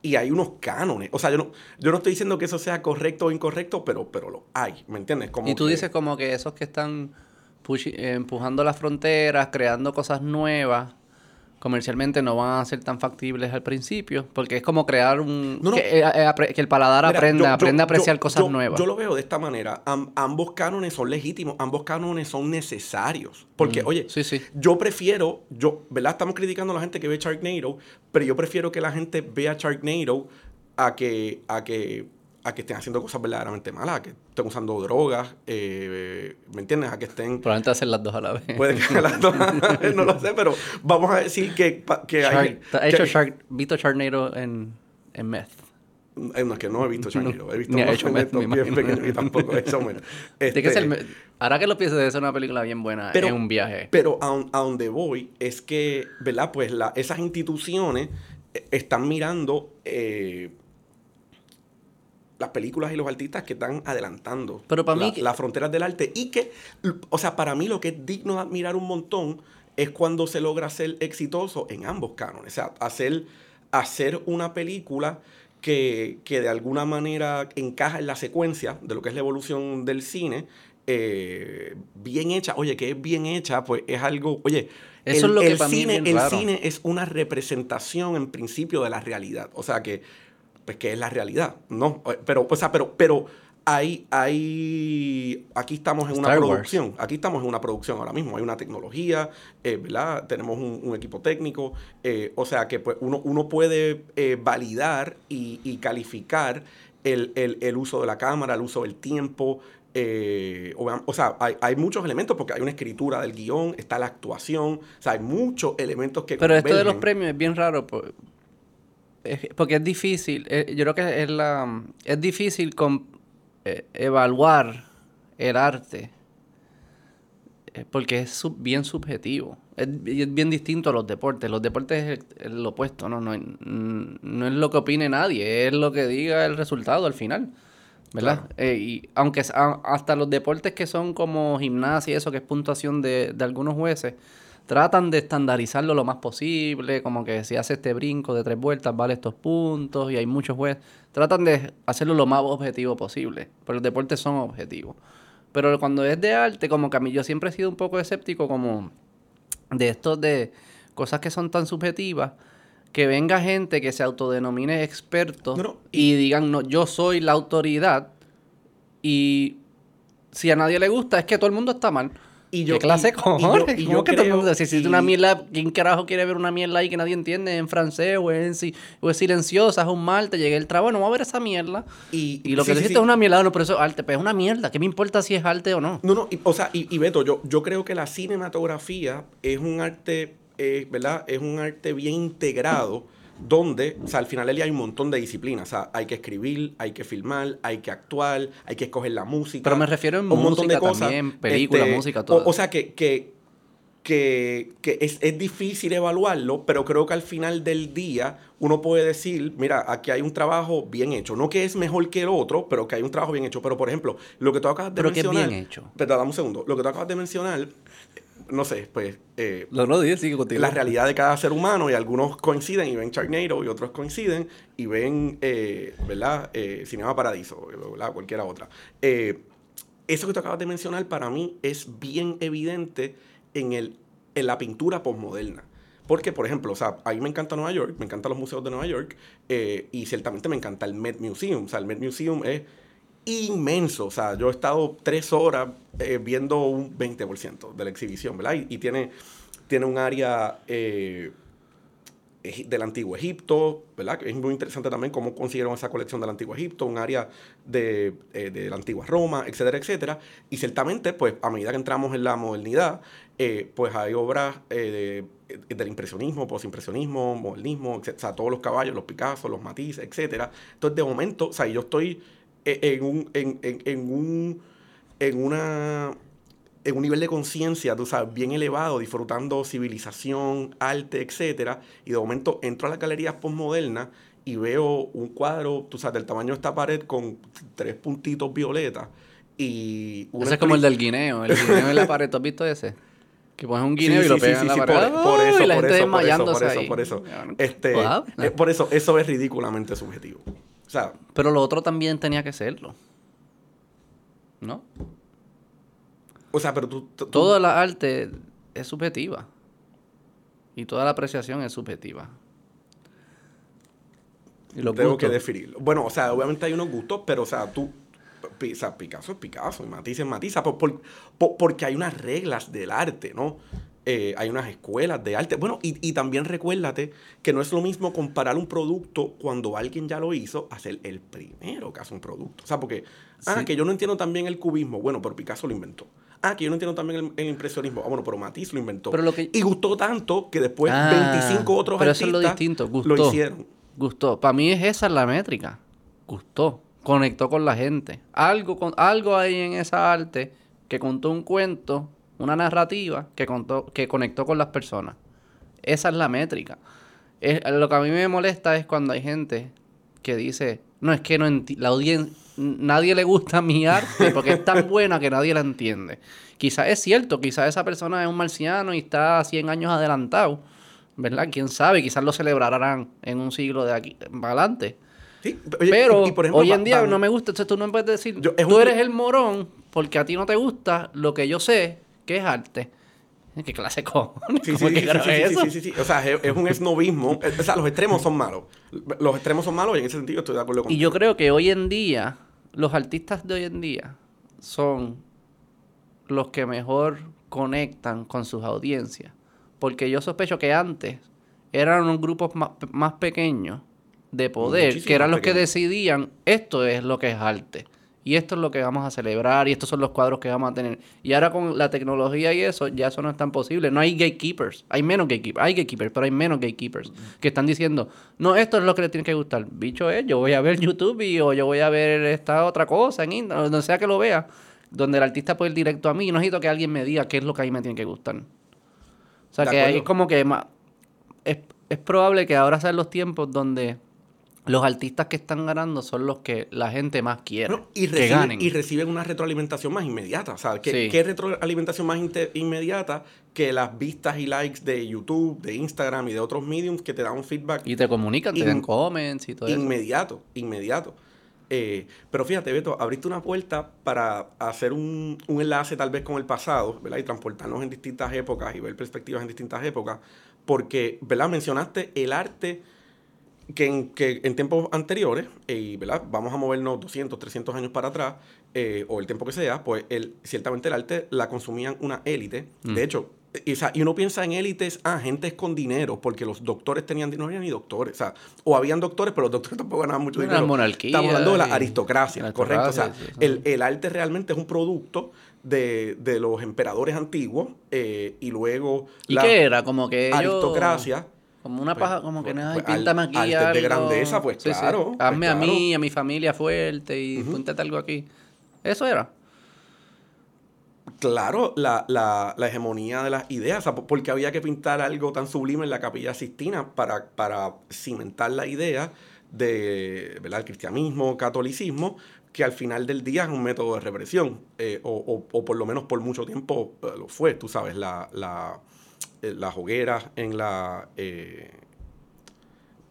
Y hay unos cánones. O sea, yo no, yo no estoy diciendo que eso sea correcto o incorrecto, pero, pero lo hay. ¿Me entiendes? Como Y tú que- dices como que esos que están eh, empujando las fronteras, creando cosas nuevas, comercialmente no van a ser tan factibles al principio, porque es como crear un... No, no. Que, eh, eh, que el paladar Mira, aprenda, yo- yo- aprenda a apreciar yo- cosas nuevas. Yo lo veo de esta manera. Am- ambos cánones son legítimos, ambos cánones son necesarios. Porque, Mm, oye, sí, sí. yo prefiero, yo, ¿verdad? Estamos criticando a la gente que ve Sharknado, pero yo prefiero que la gente vea Sharknado a que, a que, a que estén haciendo cosas verdaderamente malas, a que estén usando drogas, eh, ¿me entiendes? A que estén... Probablemente hacer las dos a la vez. Puede que las dos- no lo sé, pero vamos a decir que, que hay... Shark, ¿te ¿Ha que- hecho Shark, Sharknado en, en meth? Eh, No, es que no he visto Sharknado. He visto Ni ha hecho meth, me bien imagino. pequeños y tampoco he hecho meth. Que Este, ser ahora que lo pienso, debe ser una película bien buena Pero- en un viaje. Pero a, un- a donde voy es que, ¿verdad? Pues la, esas instituciones eh, están mirando eh, las películas y los artistas que están adelantando Pero para la- mí que- las fronteras del arte y que, o sea, para mí lo que es digno de admirar un montón es cuando se logra ser exitoso en ambos cánones. O sea, hacer, hacer una película que, que de alguna manera encaja en la secuencia de lo que es la evolución del cine, eh, bien hecha. Oye, que es bien hecha, pues es algo, oye, Eso el, es lo que el para mí es cine, el cine es una representación en principio de la realidad. O sea que, pues que es la realidad, ¿no? Eh, Pero, o sea, pero, pero hay, hay, aquí estamos en una Wars. producción, aquí estamos en una producción ahora mismo, hay una tecnología, eh, ¿verdad? Tenemos un, un equipo técnico, eh, o sea que pues uno, uno puede eh, validar y, y calificar el, el- el uso de la cámara, el uso del tiempo, o, o sea, hay, hay muchos elementos porque hay una escritura del guion, está la actuación, o sea, hay muchos elementos que Pero esto de los premios es bien raro por- es- porque es difícil. eh, yo creo que es la es difícil con, eh, evaluar el arte eh, porque es sub- bien subjetivo. Es, bi- es bien distinto a los deportes. Los deportes es el, el opuesto, ¿no? No, es- mm, no es lo que opine nadie, es lo que diga el resultado al final. ¿Verdad? Eh, y aunque a- hasta los deportes que son como gimnasia y eso, que es puntuación de, de algunos jueces, tratan de estandarizarlo lo más posible, como que si hace este brinco de tres vueltas vale estos puntos y hay muchos jueces. Tratan de hacerlo lo más objetivo posible, pero los deportes son objetivos. Pero cuando es de arte, como que a mí yo siempre he sido un poco escéptico como de estos de cosas que son tan subjetivas, que venga gente que se autodenomine experto No, no, y digan, no, yo soy la autoridad y si a nadie le gusta es que todo el mundo está mal. Y ¿Qué yo- clase y- de y yo- cojones? y ¿Cómo yo que creo-? Si existe y- una mierda, ¿quién carajo quiere ver una mierda ahí que nadie entiende en francés o es, si- o es silenciosa, es un mal, te llegué el trabajo, no voy a ver esa mierda. Y, Y lo sí, que sí, dijiste sí. es una mierda, no, pero eso es arte, pero es una mierda. ¿Qué me importa si es arte o no? No, no, y- o sea, y, y Beto, yo, yo creo que la cinematografía es un arte, eh, ¿verdad? Es un arte bien integrado, donde, o sea, al final del día hay un montón de disciplinas. O sea, hay que escribir, hay que filmar, hay que actuar, hay que escoger la música. Pero me refiero en un montón de cosas. también, película, Este, música, o- todo. O, sea, que, que, que, que es, es difícil evaluarlo, pero creo que al final del día uno puede decir, mira, aquí hay un trabajo bien hecho. No que es mejor que el otro, pero que hay un trabajo bien hecho. Pero, por ejemplo, lo que tú acabas de Pero que es mencionar... bien hecho. Pero dame un segundo. Lo que tú acabas de mencionar, no sé, pues... eh, no dije, sigue contigo. la realidad de cada ser humano y algunos coinciden y ven Sharknado y otros coinciden y ven, eh, ¿verdad? Eh, Cinema Paradiso, ¿verdad? Cualquiera otra. Eh, eso que tú acabas de mencionar para mí es bien evidente en, el, en la pintura postmoderna. Porque, por ejemplo, o sea, a mí me encanta Nueva York, me encantan los museos de Nueva York eh, y ciertamente me encanta el Met Museum. O sea, el Met Museum es inmenso. O sea, yo he estado tres horas eh, viendo un 20% de la exhibición, ¿verdad? Y, tiene, tiene un área eh, del Antiguo Egipto, ¿verdad? Es muy interesante también cómo consiguieron esa colección del Antiguo Egipto, un área de, eh, la Antigua Roma, etcétera, etcétera. Y ciertamente, pues, a medida que entramos en la modernidad, eh, pues hay obras de- del impresionismo, posimpresionismo, modernismo, o sea, todos los caballos, los Picasso, los Matisse, etcétera. Entonces, de momento, o sea, yo estoy en un, en, en- en un, en una, en un nivel de conciencia, tú sabes, bien elevado, disfrutando civilización, arte, etcétera, y de momento entro a las galerías postmodernas y veo un cuadro, tú sabes, del tamaño de esta pared con tres puntitos violetas y... Ese es como el del guineo. El guineo en la pared. ¿Tú has visto ese? Que pones un Sí, guineo y lo sí, pegas sí, en la sí, pared. por, por eso, por gente eso, por eso, desmayándose por eso, ahí. por eso. Cabrón. Este, Wow. eh, por eso, eso es ridículamente subjetivo. Sea, Pero lo otro también tenía que serlo. ¿No? o sea, pero tú... tú- Toda la arte es subjetiva. Y toda la apreciación es subjetiva. Y los tengo gustos. que definirlo. Bueno, o sea, obviamente hay unos gustos, pero, o sea, tú. Pi- O sea, Picasso es Picasso y Matisse es Matisse, por- por- por- porque hay unas reglas del arte, ¿no? Eh, hay unas escuelas de arte. Bueno, y, y también recuérdate que no es lo mismo comparar un producto cuando alguien ya lo hizo a ser el primero que hace un producto. O sea, porque, ah, que yo no entiendo también el cubismo. Bueno, pero Picasso lo inventó. Ah, que yo no entiendo también el, el impresionismo. Ah, bueno, pero Matisse lo inventó. Pero lo que- Y gustó tanto que después Ah, 25 otros pero eso artistas es lo distinto. Gustó. lo hicieron. Gustó. Para mí es esa la métrica. Gustó. Conectó con la gente. Algo, con, algo hay en esa arte que contó un cuento, una narrativa que, contó, que conectó con las personas. Esa es la métrica. Es- lo que a mí me molesta es cuando hay gente que dice, no, es que no la audiencia, nadie le gusta mi arte porque es tan buena que nadie la entiende. Quizás es cierto, quizás esa persona es un marciano y está 100 años adelantado, ¿verdad? ¿Quién sabe? Quizás lo celebrarán en un siglo de aquí para adelante. Sí, oye, Pero y- y por ejemplo, hoy en día no me gusta, entonces tú no puedes decir, Yo- tú un- eres el morón porque a ti no te gusta lo que yo sé que es arte. ¿Qué clase cojones? Sí, ¿Cómo sí, sí, sí, sí, eso? sí, sí, sí. O sea, es, un esnovismo. O sea, los extremos son malos. Los extremos son malos y en ese sentido estoy de acuerdo con Y yo creo que hoy en día, los artistas de hoy en día son los que mejor conectan con sus audiencias. Porque yo sospecho que antes eran unos grupos más, más pequeños de poder, Muchísimo que eran los que decidían esto es lo que es arte. Y esto es lo que vamos a celebrar y estos son los cuadros que vamos a tener. Y ahora con la tecnología y eso, ya eso no es tan posible. No hay gatekeepers. Hay menos gatekeepers. Hay gatekeepers, pero hay menos gatekeepers que están diciendo, no, esto es lo que le tiene que gustar. Bicho es, yo voy a ver YouTube y, o yo voy a ver esta otra cosa en Instagram, donde sea que lo vea, donde el artista puede ir directo a mí. Y no necesito que alguien me diga qué es lo que a mí me tiene que gustar. O sea, que hay acuerdo. como que es, es probable que ahora sean los tiempos donde los artistas que están ganando son los que la gente más quiere y, que reciben, ganen. y reciben una retroalimentación más inmediata. Sea, ¿qué, Sí. qué retroalimentación más inmediata que las vistas y likes de YouTube, de Instagram y de otros mediums que te dan un feedback Y te comunican, te dan comments y todo eso. inmediato, inmediato. Eh, pero fíjate, Beto, abriste una puerta para hacer un, un enlace tal vez con el pasado, ¿verdad? Y transportarnos en distintas épocas y ver perspectivas en distintas épocas, porque, ¿verdad? Mencionaste el arte que en, que en tiempos anteriores, eh, y ¿verdad? vamos a movernos 200, 300 años para atrás, eh, o el tiempo que sea, pues el, ciertamente el arte la consumían una élite. Mm. De hecho, y, o sea, y uno piensa en élites, ah, gentes con dinero, porque los doctores tenían dinero, no había ni doctores, o sea, o habían doctores, pero los doctores tampoco ganaban mucho dinero. monarquía Estamos hablando de la aristocracia, la correcto. O sea, el, el arte realmente es un producto de, de los emperadores antiguos eh, y luego ¿Y la qué era? Como que ellos... aristocracia. Como una Pues, paja, como que pues, nada, pues, píntame al- aquí de grandeza, pues, claro, pues, Hazme a claro. mí, a mi familia fuerte y púntate algo aquí. Eso era. Claro, la, la, la hegemonía de las ideas, o sea, po- porque había que pintar algo tan sublime en la capilla Sistina para, para cimentar la idea de, ¿verdad? el cristianismo, catolicismo, que al final del día es un método de represión, eh, o, o- o por lo menos por mucho tiempo eh, lo fue, tú sabes, la, la, las hogueras en la... eh,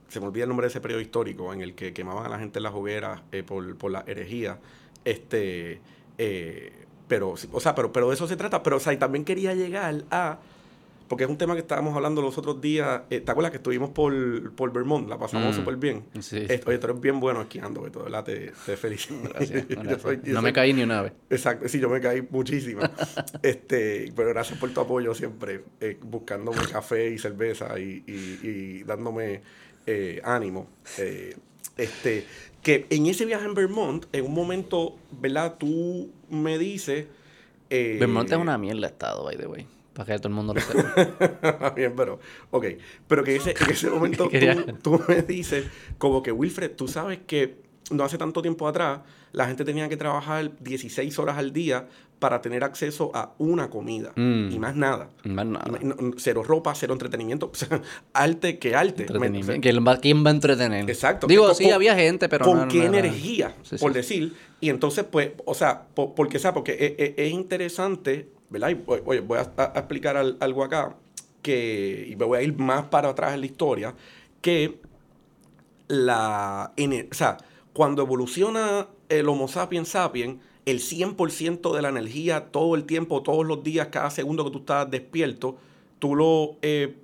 se me olvida el nombre de ese periodo histórico en el que quemaban a la gente en las hogueras eh, por, por la herejía. Este, eh, pero, o sea, pero, pero de eso se trata. Pero, o sea, y también quería llegar a. Porque es un tema que estábamos hablando los otros días. eh, ¿Te acuerdas que estuvimos por, por Vermont? La pasamos Mm. súper bien. Sí. Eh, Oye, tú eres bien bueno esquiando, ¿verdad? Te, te felicito. Gracias. Soy- no me caí ni una vez. Exacto, sí, yo me caí muchísimo. este, pero gracias por tu apoyo siempre, eh, buscándome café y cerveza y, y- y dándome eh, ánimo. Eh, este, que en ese viaje en Vermont, en un momento, ¿verdad? Tú me dices... Eh, Vermont es una mierda estado, by the way. Para que todo el mundo lo sepa. Bien, pero, ok. Pero que ese, en ese momento tú, tú me dices, como que Wilfred, tú sabes que no hace tanto tiempo atrás la gente tenía que trabajar 16 horas al día para tener acceso a una comida Mm. y más nada. Más nada. No- cero ropa, cero entretenimiento. Arte que arte. Entretenimiento. ¿Quién va, quién va a entretener? Exacto. Digo, Con- sí, había gente, pero ¿Con no- qué no energía? Sí, por sí. decir. Y entonces, pues, o sea, po- porque, ¿sabes? Porque es, es- es interesante, ¿verdad? Y, oye, voy a, explicar al- algo acá, que, y me voy a ir más para atrás en la historia, que la, ener- o sea, cuando evoluciona el Homo sapiens sapiens, el 100% de la energía todo el tiempo, todos los días, cada segundo que tú estabas despierto, tú lo, eh,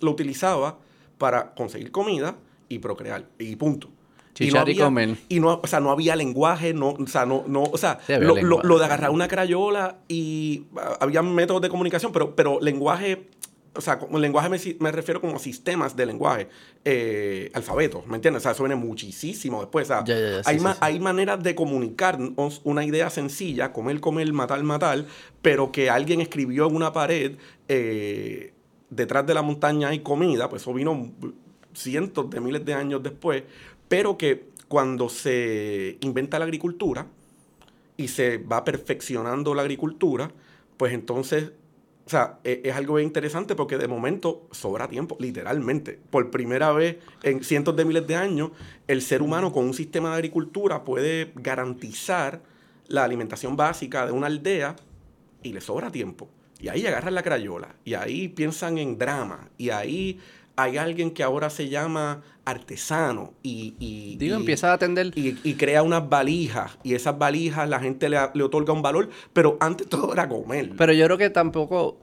lo utilizabas para conseguir comida y procrear, y punto. Chichar y había, comer. y no, o sea, no había lenguaje, no, o sea, no, no, o sea, Sí, había lo, lo- lo de agarrar una crayola y ah, había métodos de comunicación, pero, pero lenguaje, o sea, con lenguaje me, me refiero como sistemas de lenguaje, eh, alfabetos, ¿me entiendes? O sea, eso viene muchísimo después, o sea, hay, sí, ma- sí. hay maneras de comunicarnos una idea sencilla, comer, comer, matar, matar, pero que alguien escribió en una pared, eh, detrás de la montaña hay comida, pues eso vino cientos de miles de años después, pero que cuando se inventa la agricultura y se va perfeccionando la agricultura, pues entonces, o sea, e- es, algo interesante porque de momento sobra tiempo, literalmente. Por primera vez en cientos de miles de años, el ser humano con un sistema de agricultura puede garantizar la alimentación básica de una aldea y le sobra tiempo. Y ahí agarran la crayola, y ahí piensan en drama, y ahí hay alguien que ahora se llama artesano, y... y Digo, y- empieza a atender. y, y crea unas valijas, y esas valijas la gente le, le otorga un valor, pero antes todo era comer. Pero yo creo que tampoco.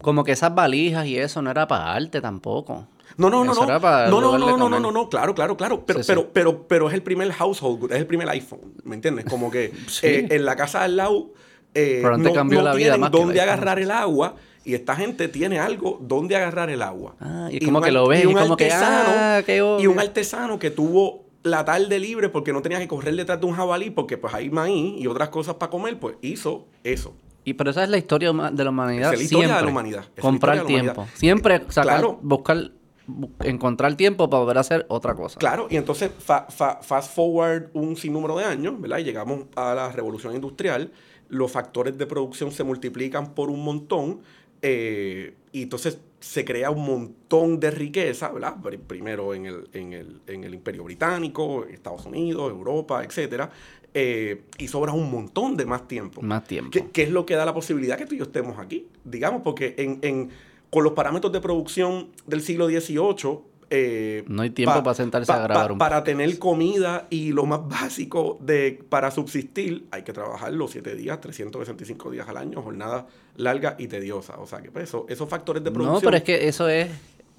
Como que esas valijas y eso no era para arte tampoco. No, no, no, no. No, no, no, no, no, no, no, claro, claro, claro. Pero, Sí, sí. pero, pero, pero es el primer household, good, es el primer iPhone, ¿me entiendes? Como que Sí. eh, en la casa al lado eh, Pero antes cambió la vida tienen dónde agarrar el agua y esta gente tiene algo donde agarrar el agua. Ah, y como un que lo ves, y un como que, artesano, ah, qué y un artesano que tuvo la tarde libre porque no tenía que correr detrás de un jabalí porque pues hay maíz y otras cosas para comer, pues hizo eso. Y pero esa es la historia de la humanidad. Es la historia de la humanidad. La Comprar historia de la tiempo. humanidad. Siempre sacar, Claro. buscar, bu- encontrar tiempo para poder hacer otra cosa. Claro, y entonces fa- fa- fast forward un sinnúmero de años, ¿verdad? Y llegamos a la revolución industrial, los factores de producción se multiplican por un montón, Eh, y entonces se crea un montón de riqueza, ¿verdad? Primero en el, en el, en el Imperio Británico, Estados Unidos, Europa, etcétera. Eh, y sobra un montón de más tiempo. Más tiempo. ¿Qué, es lo que da la posibilidad que tú y yo estemos aquí? Digamos, porque en, en, con los parámetros de producción del siglo XVIII, eh, no hay tiempo para sentarse a grabar un Para tener comida y lo más básico de para subsistir, hay que trabajar los 7 días, 365 días al año, jornada larga y tediosa. O sea, que pues, eso, esos factores de producción. No, pero es que eso es.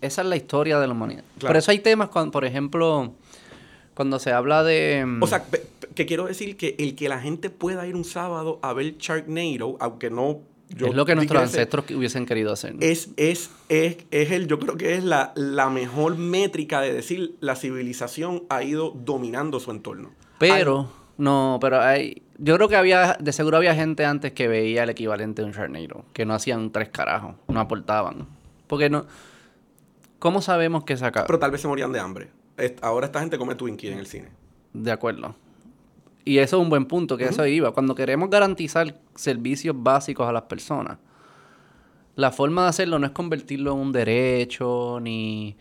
Esa es la historia de la humanidad. Por eso hay temas, cuando, por ejemplo, cuando se habla de. O sea, que quiero decir que el que la gente pueda ir un sábado a ver Sharknado, aunque no es lo que nuestros ancestros hubiesen querido hacer. Es, es, es, es, el, yo creo que es la, la mejor métrica de decir la civilización ha ido dominando su entorno. Pero, no, pero hay, yo creo que había, de seguro había gente antes que veía el equivalente de un Sharknado, que no hacían tres carajos, no aportaban. Porque no, ¿cómo sabemos que saca? Pero tal vez se morían de hambre. Ahora esta gente come Twinkie en el cine. De acuerdo. Y eso es un buen punto, que eso iba. Cuando queremos garantizar servicios básicos a las personas, la forma de hacerlo no es convertirlo en un derecho, ni,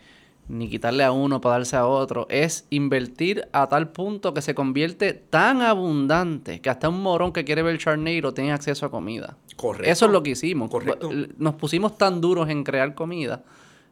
ni quitarle a uno para darse a otro. Es invertir a tal punto que se convierte tan abundante que hasta un morón que quiere ver charneiro tiene acceso a comida. Correcto. Eso es lo que hicimos. Correcto. Nos pusimos tan duros en crear comida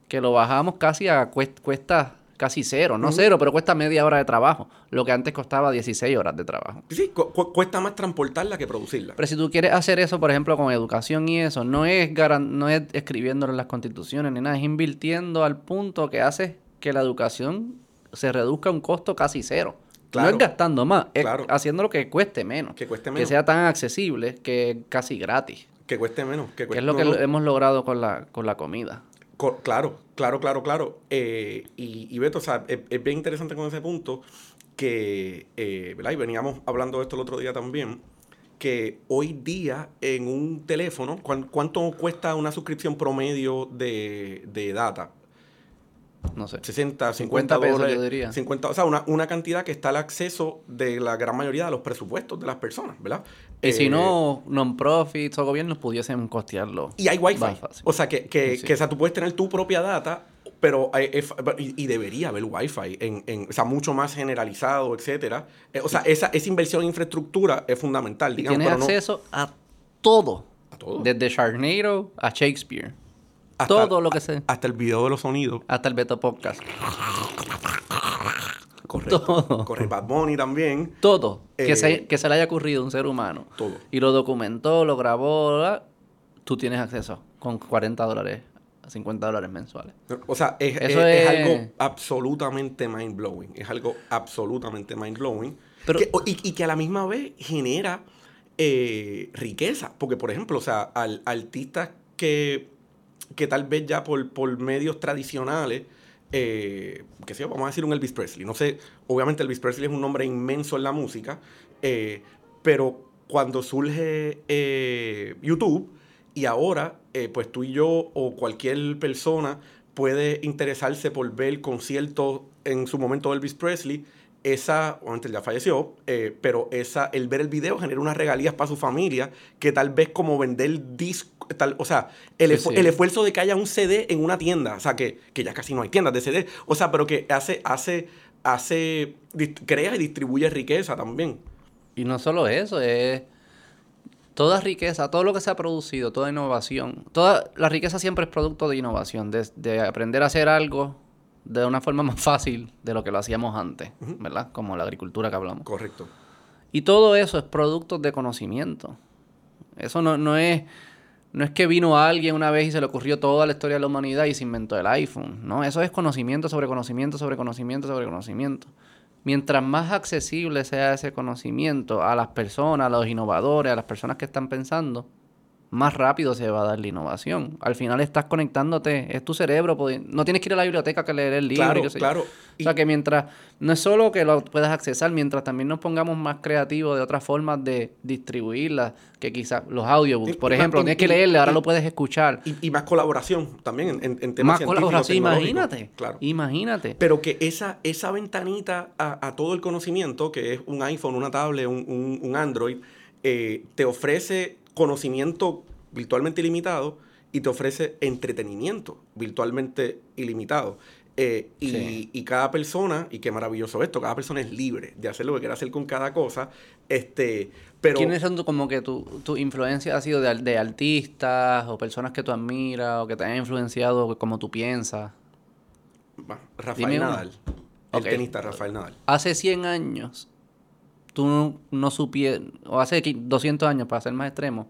que lo bajamos casi a cuesta casi cero, no cero, pero cuesta media hora de trabajo, lo que antes costaba 16 horas de trabajo. Sí, cuesta más transportarla que producirla. Pero si tú quieres hacer eso, por ejemplo, con educación y eso, no es, no es escribiéndolo en las constituciones ni nada, es invirtiendo al punto que hace que la educación se reduzca a un costo casi cero. no es gastando más, es haciendo lo que cueste menos. Que cueste menos. Que sea tan accesible que casi gratis. Que cueste menos. Que, es lo que hemos logrado con la, con la comida. Claro, claro, claro, claro. Eh, y, y, Beto, o sea, es, bien interesante con ese punto que, eh, ¿verdad? Y veníamos hablando de esto el otro día también, que hoy día en un teléfono, ¿cuánto cuesta una suscripción promedio de, de data? no sé. 60, 50, pesos, yo diría. 50, o sea, una, una, cantidad que está al acceso de la gran mayoría de los presupuestos de las personas, ¿verdad? Y si no, eh, non-profits o gobiernos pudiesen costearlo. Y hay wifi. O sea, que, que, que o sea, tú puedes tener tu propia data, pero y, debería haber wifi, en, en, o sea, mucho más generalizado, etcétera. Eh, o sea, esa, esa inversión en infraestructura es fundamental. Digamos, tienes acceso a todo. A todo. Desde Sharknado a Shakespeare todo lo que sé. Hasta el video de los sonidos. Hasta el Beto Podcast. Correcto. Todo. Corre Bad Bunny también. Todo. que, se, eh, que se le haya ocurrido a un ser humano. Todo. Y lo documentó, lo grabó. Tú tienes acceso con 40 dólares, 50 dólares mensuales. O sea, es, es, algo absolutamente mind blowing. Es algo absolutamente mind blowing. Pero, y, que a la misma vez genera eh, riqueza. Porque, por ejemplo, o sea, al, artistas que que tal vez ya por, por medios tradicionales, eh, que sé vamos a decir un Elvis Presley. No sé, obviamente Elvis Presley es un nombre inmenso en la música, eh, pero cuando surge eh, YouTube y ahora, pues tú y yo o cualquier persona puede interesarse por ver conciertos en su momento de Elvis Presley, esa, obviamente ya falleció, pero esa, el ver el video genera unas regalías para su familia que tal vez como vender discos o sea, el, esfuerzo de que haya un CD en una tienda, o sea, que, ya casi no hay tiendas de CD, o sea, pero que hace, hace, hace, crea y distribuye riqueza también. Y no solo eso, es toda riqueza, todo lo que se ha producido, toda innovación, toda la riqueza siempre es producto de innovación, de, aprender a hacer algo de una forma más fácil de lo que lo hacíamos antes, ¿verdad? Como la agricultura que hablamos. Correcto. Y todo eso es producto de conocimiento. Eso no, no es no es que vino alguien una vez y se le ocurrió toda la historia de la humanidad y se inventó el iPhone. No, eso es conocimiento sobre conocimiento sobre conocimiento sobre conocimiento. Mientras más accesible sea ese conocimiento a las personas, a los innovadores, a las personas que están pensando, más rápido se va a dar la innovación. Al final estás conectándote, es tu cerebro, no tienes que ir a la biblioteca que leer el libro. Claro, claro. O sea que mientras, no es solo que lo puedas accesar, mientras también nos pongamos más creativos de otras formas de distribuirla, que quizás los audiobooks, por ejemplo, tienes que leerle, ahora lo puedes escuchar. Y, más colaboración también en, en temas Más colaboración, imagínate. Claro. Imagínate. Pero que esa, esa ventanita a, todo el conocimiento, que es un iPhone, una tablet, un, un Android, eh, te ofrece conocimiento virtualmente ilimitado y te ofrece entretenimiento virtualmente ilimitado. Eh, y, Sí. y cada persona, y qué maravilloso esto, cada persona es libre de hacer lo que quiera hacer con cada cosa. Este, pero ¿Quiénes son tu- como que tu, tu influencia ha sido de, de artistas o personas que tú admiras o que te han influenciado como tú piensas? Rafael Dime uno. Nadal, el tenista Rafael Nadal. Hace 100 años, tú no, supieras, o hace qui- 200 años, para ser más extremo,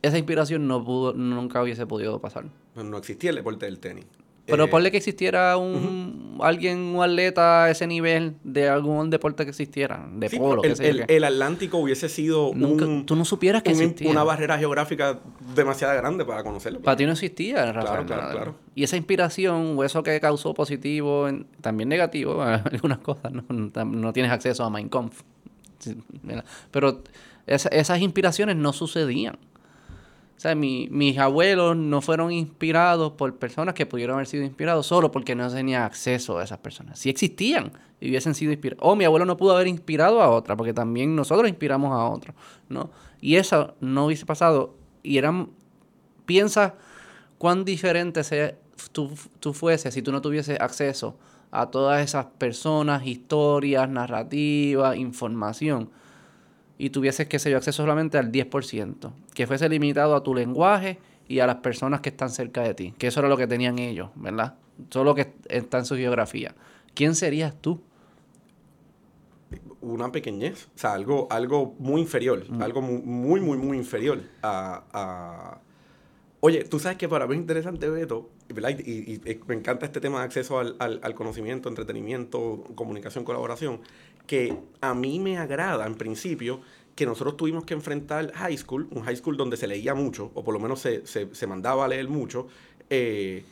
esa inspiración no pudo, nunca hubiese podido pasar. No existía el deporte del tenis. Pero Eh, ponle que existiera un alguien, un atleta a ese nivel de algún deporte que existiera, de sí, polo, el, el- Atlántico hubiese sido Nunca- un- tú no supieras que un- existía. una barrera geográfica demasiado grande para conocerlo. Para ti no existía el Rafael claro, Nadal. claro. Y esa inspiración o eso que causó positivo, también negativo, algunas cosas, no, no, tienes acceso a Mein Kampf. Pero esa- esas inspiraciones no sucedían. O sea, mi- mis abuelos no fueron inspirados por personas que pudieron haber sido inspirados solo porque no tenían acceso a esas personas. Si existían y hubiesen sido inspirados. O mi abuelo no pudo haber inspirado a otra porque también nosotros inspiramos a otro, ¿no? Y eso no hubiese pasado. Y eran... Piensa cuán diferente se, tú, tú fuese si tú no tuvieses acceso a todas esas personas, historias, narrativas, información y tuvieses, qué sé yo, acceso solamente al 10%, que fuese limitado a tu lenguaje y a las personas que están cerca de ti, que eso era lo que tenían ellos, ¿verdad? Solo que está en su geografía. ¿Quién serías tú? una pequeñez, o sea, algo, algo muy inferior, Mm. algo mu- muy, muy, muy inferior a, a- Oye, tú sabes que para mí es interesante, Beto, ¿verdad? Y, y- y me encanta este tema de acceso al, al- al conocimiento, entretenimiento, comunicación, colaboración, que a mí me agrada, en principio, que nosotros tuvimos que enfrentar high school, un high school donde se leía mucho, o por lo menos se, se- se mandaba a leer mucho, eh,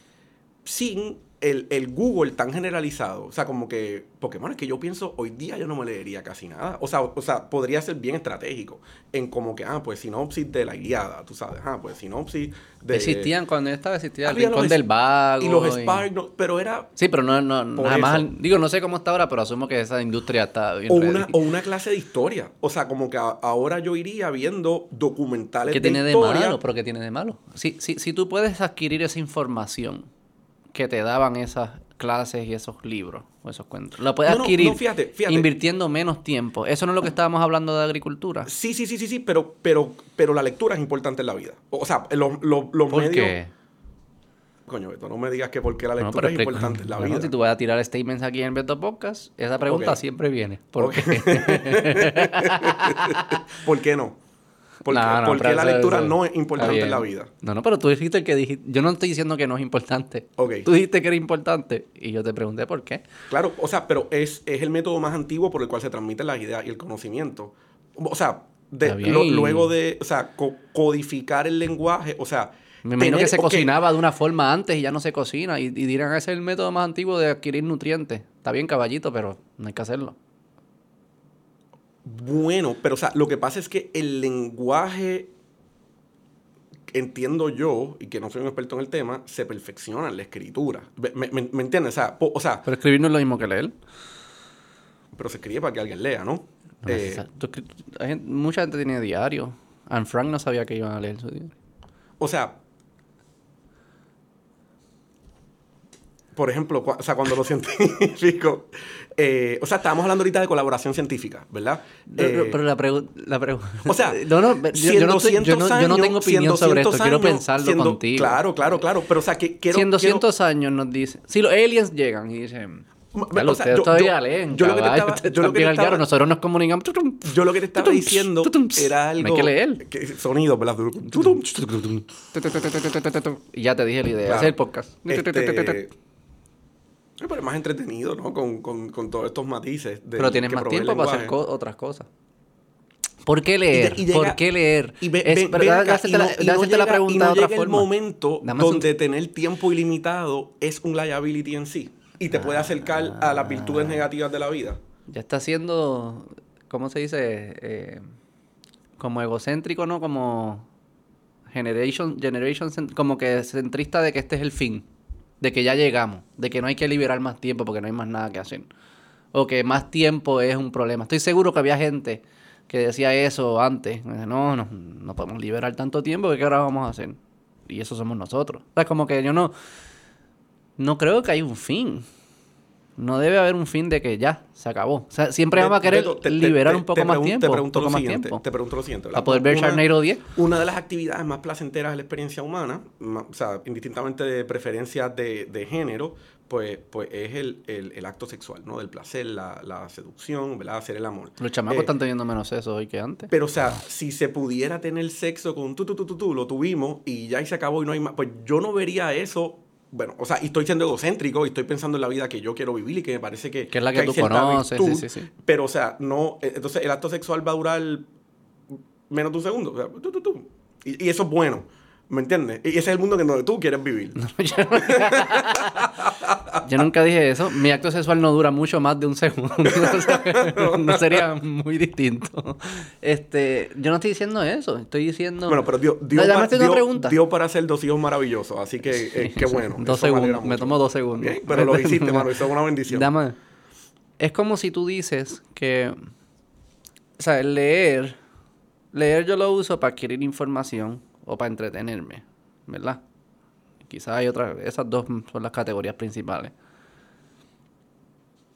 sin el, el Google tan generalizado. O sea, como que, Pokémon es que yo pienso, hoy día yo no me leería casi nada. O sea, o sea, podría ser bien estratégico en como que, ah, pues sinopsis de la Iliada, tú sabes, ah, pues sinopsis de... Existían, cuando yo estaba existía el Había Rincón del Vago. Y los y- Spark, no, pero era... Sí, pero no, no, eso. digo, no sé cómo está ahora, pero asumo que esa industria está bien O ready. una, o una clase de historia. O sea, como que a- ahora yo iría viendo documentales ¿Qué de tiene de historia. malo? ¿Pero qué tiene de malo? Si, si, si tú puedes adquirir esa información que te daban esas clases y esos libros o esos cuentos, lo puedes No, adquirir no, fíjate, fíjate. invirtiendo menos tiempo. Eso no es lo que estábamos hablando de agricultura. Sí, sí, sí, sí, sí, pero, pero, pero la lectura es importante en la vida. O sea, los, los, los ¿Por medios... qué? Coño, Beto, no me digas que porque la lectura es importante en la vida. Si tú vas a tirar statements aquí en Beto Podcast, esa pregunta siempre viene. ¿Por qué? ¿Por qué no? ¿Por qué, No, la lectura eso no es importante en la vida? No, no, pero tú dijiste que dijiste. Yo no estoy diciendo que no es importante. Ok. Tú dijiste que era importante y yo te pregunté por qué. Claro, o sea, pero es, es el método más antiguo por el cual se transmiten las ideas y el conocimiento. O sea, de- lo- luego de, o sea, co- codificar el lenguaje, o sea... Me imagino tener- que se cocinaba de una forma antes y ya no se cocina. Y, y dirán, ese es el método más antiguo de adquirir nutrientes. Está bien, caballito, pero no hay que hacerlo. Bueno, pero o sea, lo que pasa es que el lenguaje, entiendo yo, y que no soy un experto en el tema, se perfecciona en la escritura. ¿Me, me- me entiendes? O sea, po- o sea, Pero escribir no es lo mismo que leer. pero se escribe para que alguien lea, ¿no? No Eh, tú hay mucha gente tiene diario. Anne Frank no sabía que iban a leer su diario. O sea, por ejemplo, o sea, cuando los científicos, eh, o sea, estábamos hablando ahorita de colaboración científica, ¿verdad? Eh, no, pero la pregunta... o sea, no, no, yo, yo no, estoy- yo, no, 200 yo no tengo años- opinión sobre esto. 200 Quiero años, pensarlo siendo- contigo. Claro, claro, claro. Pero, o sea, que quiero... si en quiero- 200 años nos dicen... Si los aliens llegan y dicen... "Dale, o sea, ustedes yo- todavía yo- leen, yo lo que te estaba- yo lo que te estaba- nosotros nos comunicamos... Yo lo que te estaba diciendo era no hay algo... que leer. que- sonido, ¿verdad? Y ya te dije la idea. Claro. Es el podcast. Este, pero es más entretenido, ¿no? Con, con, con todos estos matices. de- Pero tienes que más el tiempo para hacer co- otras cosas. ¿Por qué leer? Y de- y llega- ¿Por qué leer? Y ve, Es- ve- pero hacerte y la- no- no la pregunta y no de otra llega el forma. momento Dame un- donde tener tiempo ilimitado es un liability en sí y te puede acercar a las virtudes negativas de la vida. Ya está siendo, ¿cómo se dice? Eh, como egocéntrico, ¿no? Como generation, generation, como que centrista de que este es el fin, de que ya llegamos, de que no hay que liberar más tiempo porque no hay más nada que hacer, o que más tiempo es un problema. Estoy seguro que había gente que decía eso antes, no, no, no podemos liberar tanto tiempo, ¿qué ahora vamos a hacer? y eso somos nosotros. O sea, como que yo no, no creo que hay un fin. No debe haber un fin de que ya, se acabó. O sea, siempre vamos a querer te- liberar te- un poco más tiempo. Te un pregunto, lo más siguiente, tiempo. te pregunto lo siguiente. Para poder ver Sharknado 10. Una de las actividades más placenteras de la experiencia humana, ma- o sea, indistintamente de preferencias de, de género, pues, pues es el, el- el acto sexual, ¿no? Del placer, la, la seducción, ¿verdad? Hacer el amor. Los chamacos Eh, están teniendo menos eso hoy que antes. Pero, o sea, si se pudiera tener sexo con tú, tú, tú, tú, tú, lo tuvimos y ya y se acabó y no hay más, pues yo no vería eso. Bueno, o sea, y estoy siendo egocéntrico y estoy pensando en la vida que yo quiero vivir y que me parece que, Que es la que tú conoces, virtud, sí, sí, sí. Pero, o sea, no. eh, Entonces, el acto sexual va a durar menos de un segundo. O sea, tú, tú, tú. Y, y eso es bueno. ¿Me entiendes? Y ese es el mundo en donde tú quieres vivir. Yo nunca dije eso. Mi acto sexual no dura mucho más de un segundo. O sea, no sería muy distinto. Este, yo no estoy diciendo eso. Estoy diciendo. Bueno, pero una Dios- pregunta. Dios para hacer dos hijos maravillosos. Así que, eh, qué bueno. Dos Eso segundos. Me tomo dos segundos. Pero lo hiciste, mano. Eso es una bendición. Dame. Es como si tú dices que. O sea, el leer. Leer yo lo uso para adquirir información o para entretenerme. ¿Verdad? Quizás hay otras. Esas dos son las categorías principales.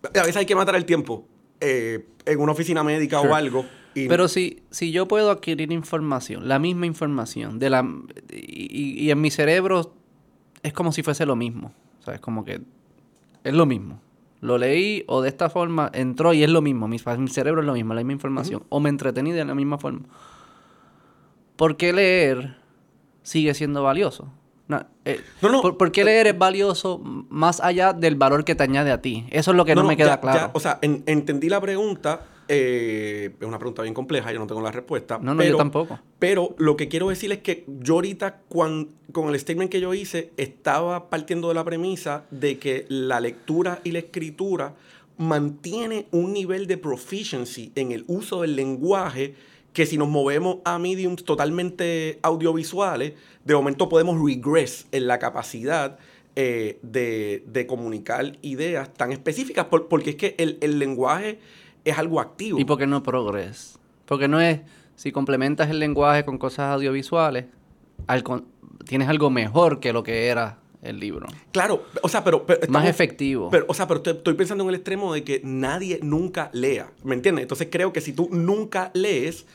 A veces hay que matar el tiempo eh, en una oficina médica Sure. o algo. Y Pero si, si yo puedo adquirir información, la misma información, de la, y, y en mi cerebro es como si fuese lo mismo. O sea, es como que es lo mismo. Lo leí o de esta forma entró y es lo mismo. Mi, mi cerebro es lo mismo, la misma información. O me entretení de la misma forma. ¿Por qué leer sigue siendo valioso? No, eh, No, no. ¿por, por qué leer es valioso más allá del valor que te añade a ti? Eso es lo que no, me queda ya- claro. ya, o sea, en- entendí la pregunta. eh, es una pregunta bien compleja, yo no tengo la respuesta. no, no, pero, yo tampoco. Pero lo que quiero decir es que yo ahorita, con el statement que yo hice, estaba partiendo de la premisa de que la lectura y la escritura mantiene un nivel de proficiency en el uso del lenguaje que si nos movemos a mediums totalmente audiovisuales, de momento podemos regress en la capacidad eh, de, de comunicar ideas tan específicas, por- porque es que el, el lenguaje es algo activo. ¿Y por qué no progress? Porque no es, si complementas el lenguaje con cosas audiovisuales, al tienes algo mejor que lo que era el libro. Claro, o sea, pero... pero Más efectivo. Pero, o sea, pero estoy, estoy pensando en el extremo de que nadie nunca lea, ¿me entiendes? Entonces creo que si tú nunca lees,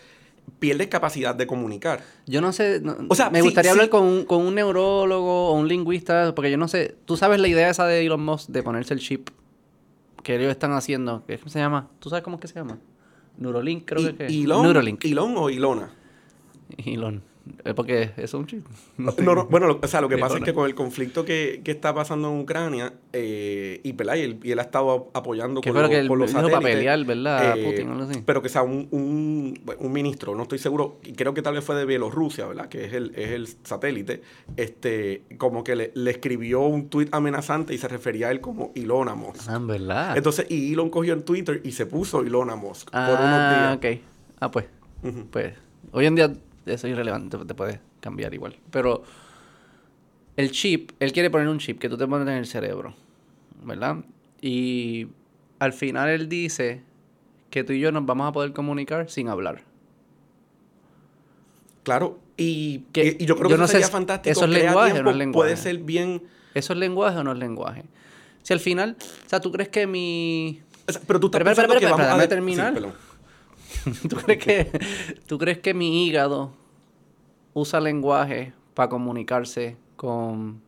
pierdes capacidad de comunicar. yo no sé, no- O sea, me sí, gustaría sí. hablar con un, con un neurólogo o un lingüista, porque yo no sé, tú sabes la idea esa de Elon Musk de ponerse el chip que ellos están haciendo, ¿qué se llama? ¿Tú sabes cómo es que se llama? Neuralink creo Y- que es. Elon, Neuralink. Elon o Ilona. Elon. Eh, Porque eso es un chip. No, no, bueno, lo- o sea, lo que pasa es que con el conflicto que, que está pasando en Ucrania, eh, y, y, él, y él ha estado apoyando con, lo que con los para satélites, pelear, ¿verdad? eh, Putin. Pero que sea un, un, un ministro, no estoy seguro, y creo que tal vez fue de Bielorrusia, ¿verdad? Que es el, es el satélite, este, como que le, le escribió un tuit amenazante y se refería a él como Ilona Musk. Ah, en verdad. Entonces, y Elon cogió en Twitter y se puso Ilona Musk por unos Ah, días. ok. Ah, pues. Pues, hoy en día eso es irrelevante, te puedes cambiar igual. Pero el chip, él quiere poner un chip que tú te pones en el cerebro, ¿verdad? Y al final él dice que tú y yo nos vamos a poder comunicar sin hablar. Claro, y, Que- y- yo creo yo que no eso sería fantástico. ¿eso es lenguaje o no tiempo, es lenguaje? Puede ser bien... ¿Eso es lenguaje o no es lenguaje? Si al final, o sea, ¿tú crees que mi... o sea, pero tú estás Pero, pensando pero, que pero, vamos a... terminar. Sí. ¿Tú crees que, ¿Tú crees que mi hígado usa lenguaje para comunicarse con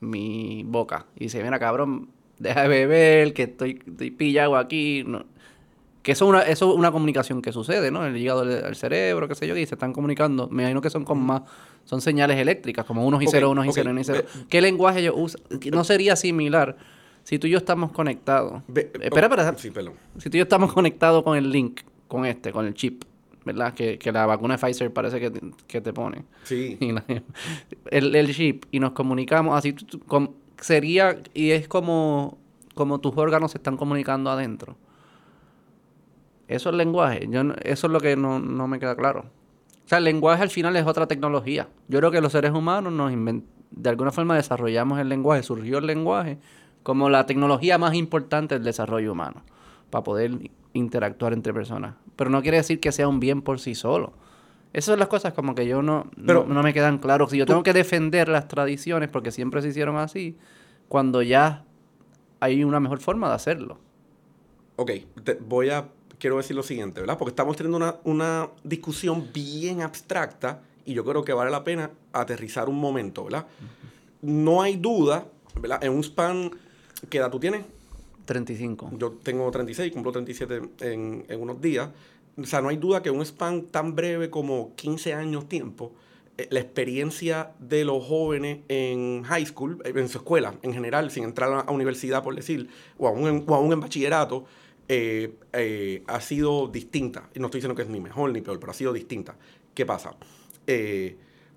mi boca? Y dice, mira, cabrón, deja de beber, que estoy, estoy pillado aquí. No. Que eso es, una, eso es una comunicación que sucede, ¿no? El hígado al al cerebro, qué sé yo, y se están comunicando. Me imagino que son con más... Son señales eléctricas, como unos y Ok, ceros, unos y ceros, unos y ceros. ¿Qué lenguaje ellos usan? No sería similar si tú y yo estamos conectados. Ve- espera, oh, espera. Sí, perdón. Si tú y yo estamos conectados con el link, con este, con el chip, ¿verdad? Que, que la vacuna de Pfizer parece que te, que te pone. Sí. La- el, el chip, y nos comunicamos así, com- sería, y es como, como tus órganos se están comunicando adentro. Eso es lenguaje. Yo eso es lo que no, no me queda claro. O sea, el lenguaje al final es otra tecnología. Yo creo que los seres humanos nos de alguna forma desarrollamos el lenguaje, surgió el lenguaje como la tecnología más importante del desarrollo humano, para poder interactuar entre personas. Pero no quiere decir que sea un bien por sí solo. Esas son las cosas como que yo no, Pero no, me quedan claras. Si yo tengo que defender las tradiciones porque siempre se hicieron así, cuando ya hay una mejor forma de hacerlo. Ok, te voy a. Quiero decir lo siguiente, ¿verdad? Porque estamos teniendo una, una discusión bien abstracta y yo creo que vale la pena aterrizar un momento, ¿verdad? No hay duda, ¿verdad? En un span. ¿Qué edad tú tienes? 35. Yo tengo 36, cumplo 37 en, en unos días. O sea, no hay duda que un span tan breve como 15 años tiempo, eh, la experiencia de los jóvenes en high school, eh, en su escuela en general, sin entrar a universidad, por decir, o aún en, o aún en bachillerato, eh, eh, ha sido distinta. Y no estoy diciendo que es ni mejor ni peor, pero ha sido distinta. ¿Qué pasa?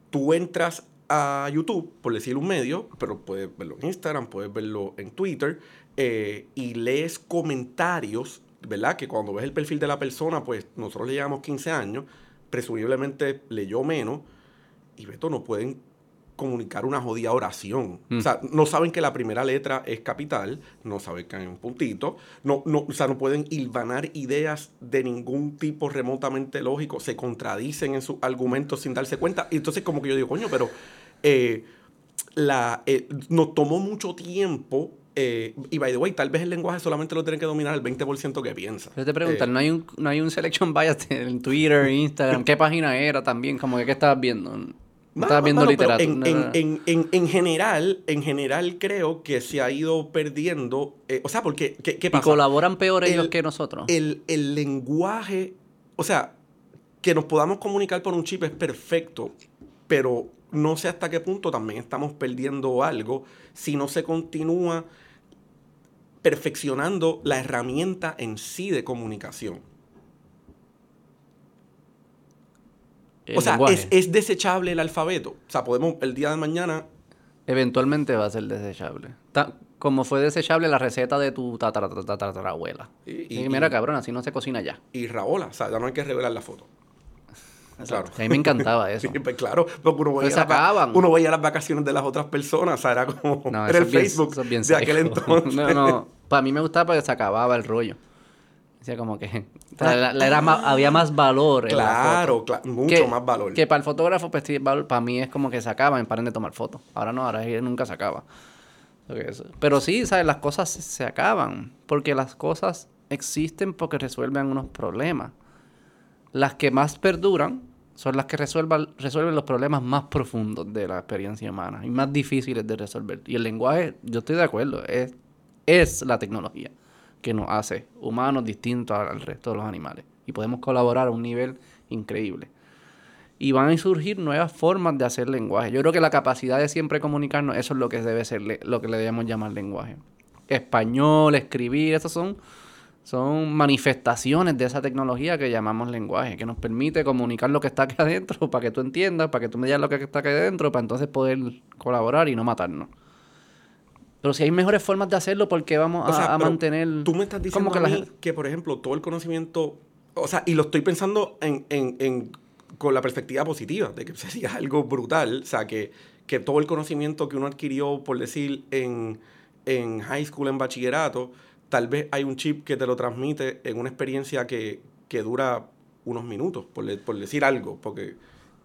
Tú entras a YouTube, por decir un medio, pero puedes verlo en Instagram, puedes verlo en Twitter, eh, y lees comentarios, ¿verdad? Que cuando ves el perfil de la persona, pues nosotros le llevamos 15 años, presumiblemente leyó menos, y Beto no pueden comunicar una jodida oración. Mm. O sea, no saben que la primera letra es capital, no saben que hay un puntito, no, no, o sea, no pueden hilvanar ideas de ningún tipo remotamente lógico, se contradicen en sus argumentos sin darse cuenta. Y entonces como que yo digo, coño, pero eh, la, eh, nos tomó mucho tiempo, eh, y by the way, tal vez el lenguaje solamente lo tienen que dominar el 20% que piensa. Yo te pregunto, Eh, ¿no, hay un, ¿no hay un selection bias en Twitter, Instagram? ¿Qué página era también? Como que, ¿qué estabas viendo? ¿No Mano, estabas viendo mano, literatura? En, No, en- en- en- en general, en general creo que se ha ido perdiendo. eh, o sea, porque, ¿qué, qué Y pasa? colaboran peor ellos El- que nosotros. El, el lenguaje, o sea, que nos podamos comunicar por un chip es perfecto, pero no sé hasta qué punto también estamos perdiendo algo si no se continúa perfeccionando la herramienta en sí de comunicación. El o sea, es, es desechable el alfabeto. O sea, podemos el día de mañana Eventualmente va a ser desechable. Ta- como fue desechable la receta de tu tatara- tatara- tatarabuela. Y- Y, y- mira, cabrón, así no se cocina ya. y Raola, o sea, ya no hay que revelar la foto. Claro. A mí me encantaba eso. Sí, pues claro, porque uno veía, Pues las uno veía las vacaciones de las otras personas, o sea, era como No, era el bien- Facebook es bien de aquel entonces. No, no. Para mí me gustaba porque se acababa el rollo. Decía como que o la- la- era más- había más valor en la foto. Claro, cla- mucho Que- más valor. Que para el fotógrafo, pues, para mí es como que se acaban, paren de tomar fotos. Ahora no, ahora nunca se acaba. Pero sí, ¿sabes? Las cosas se acaban. Porque las cosas existen porque resuelven unos problemas. Las que más perduran son las que resuelvan, resuelven los problemas más profundos de la experiencia humana y más difíciles de resolver. Y el lenguaje, yo estoy de acuerdo, es, es la tecnología que nos hace humanos distintos al resto de los animales. Y podemos colaborar a un nivel increíble. Y van a surgir nuevas formas de hacer lenguaje. Yo creo que la capacidad de siempre comunicarnos, eso es lo que debe ser lo que le debemos llamar lenguaje. Español, escribir, esas son, son manifestaciones de esa tecnología que llamamos lenguaje, que nos permite comunicar lo que está aquí adentro para que tú entiendas, para que tú me digas lo que está aquí adentro, para entonces poder colaborar y no matarnos. Pero si hay mejores formas de hacerlo, ¿por qué vamos a, sea, a mantener...? Tú me estás diciendo que a la mí gente- que, por ejemplo, todo el conocimiento, o sea, y lo estoy pensando en, en- en- con la perspectiva positiva, de que sería algo brutal, o sea, que, que todo el conocimiento que uno adquirió, por decir, en, en high school, en bachillerato, tal vez hay un chip que te lo transmite en una experiencia que, que dura unos minutos, por, por decir algo, porque,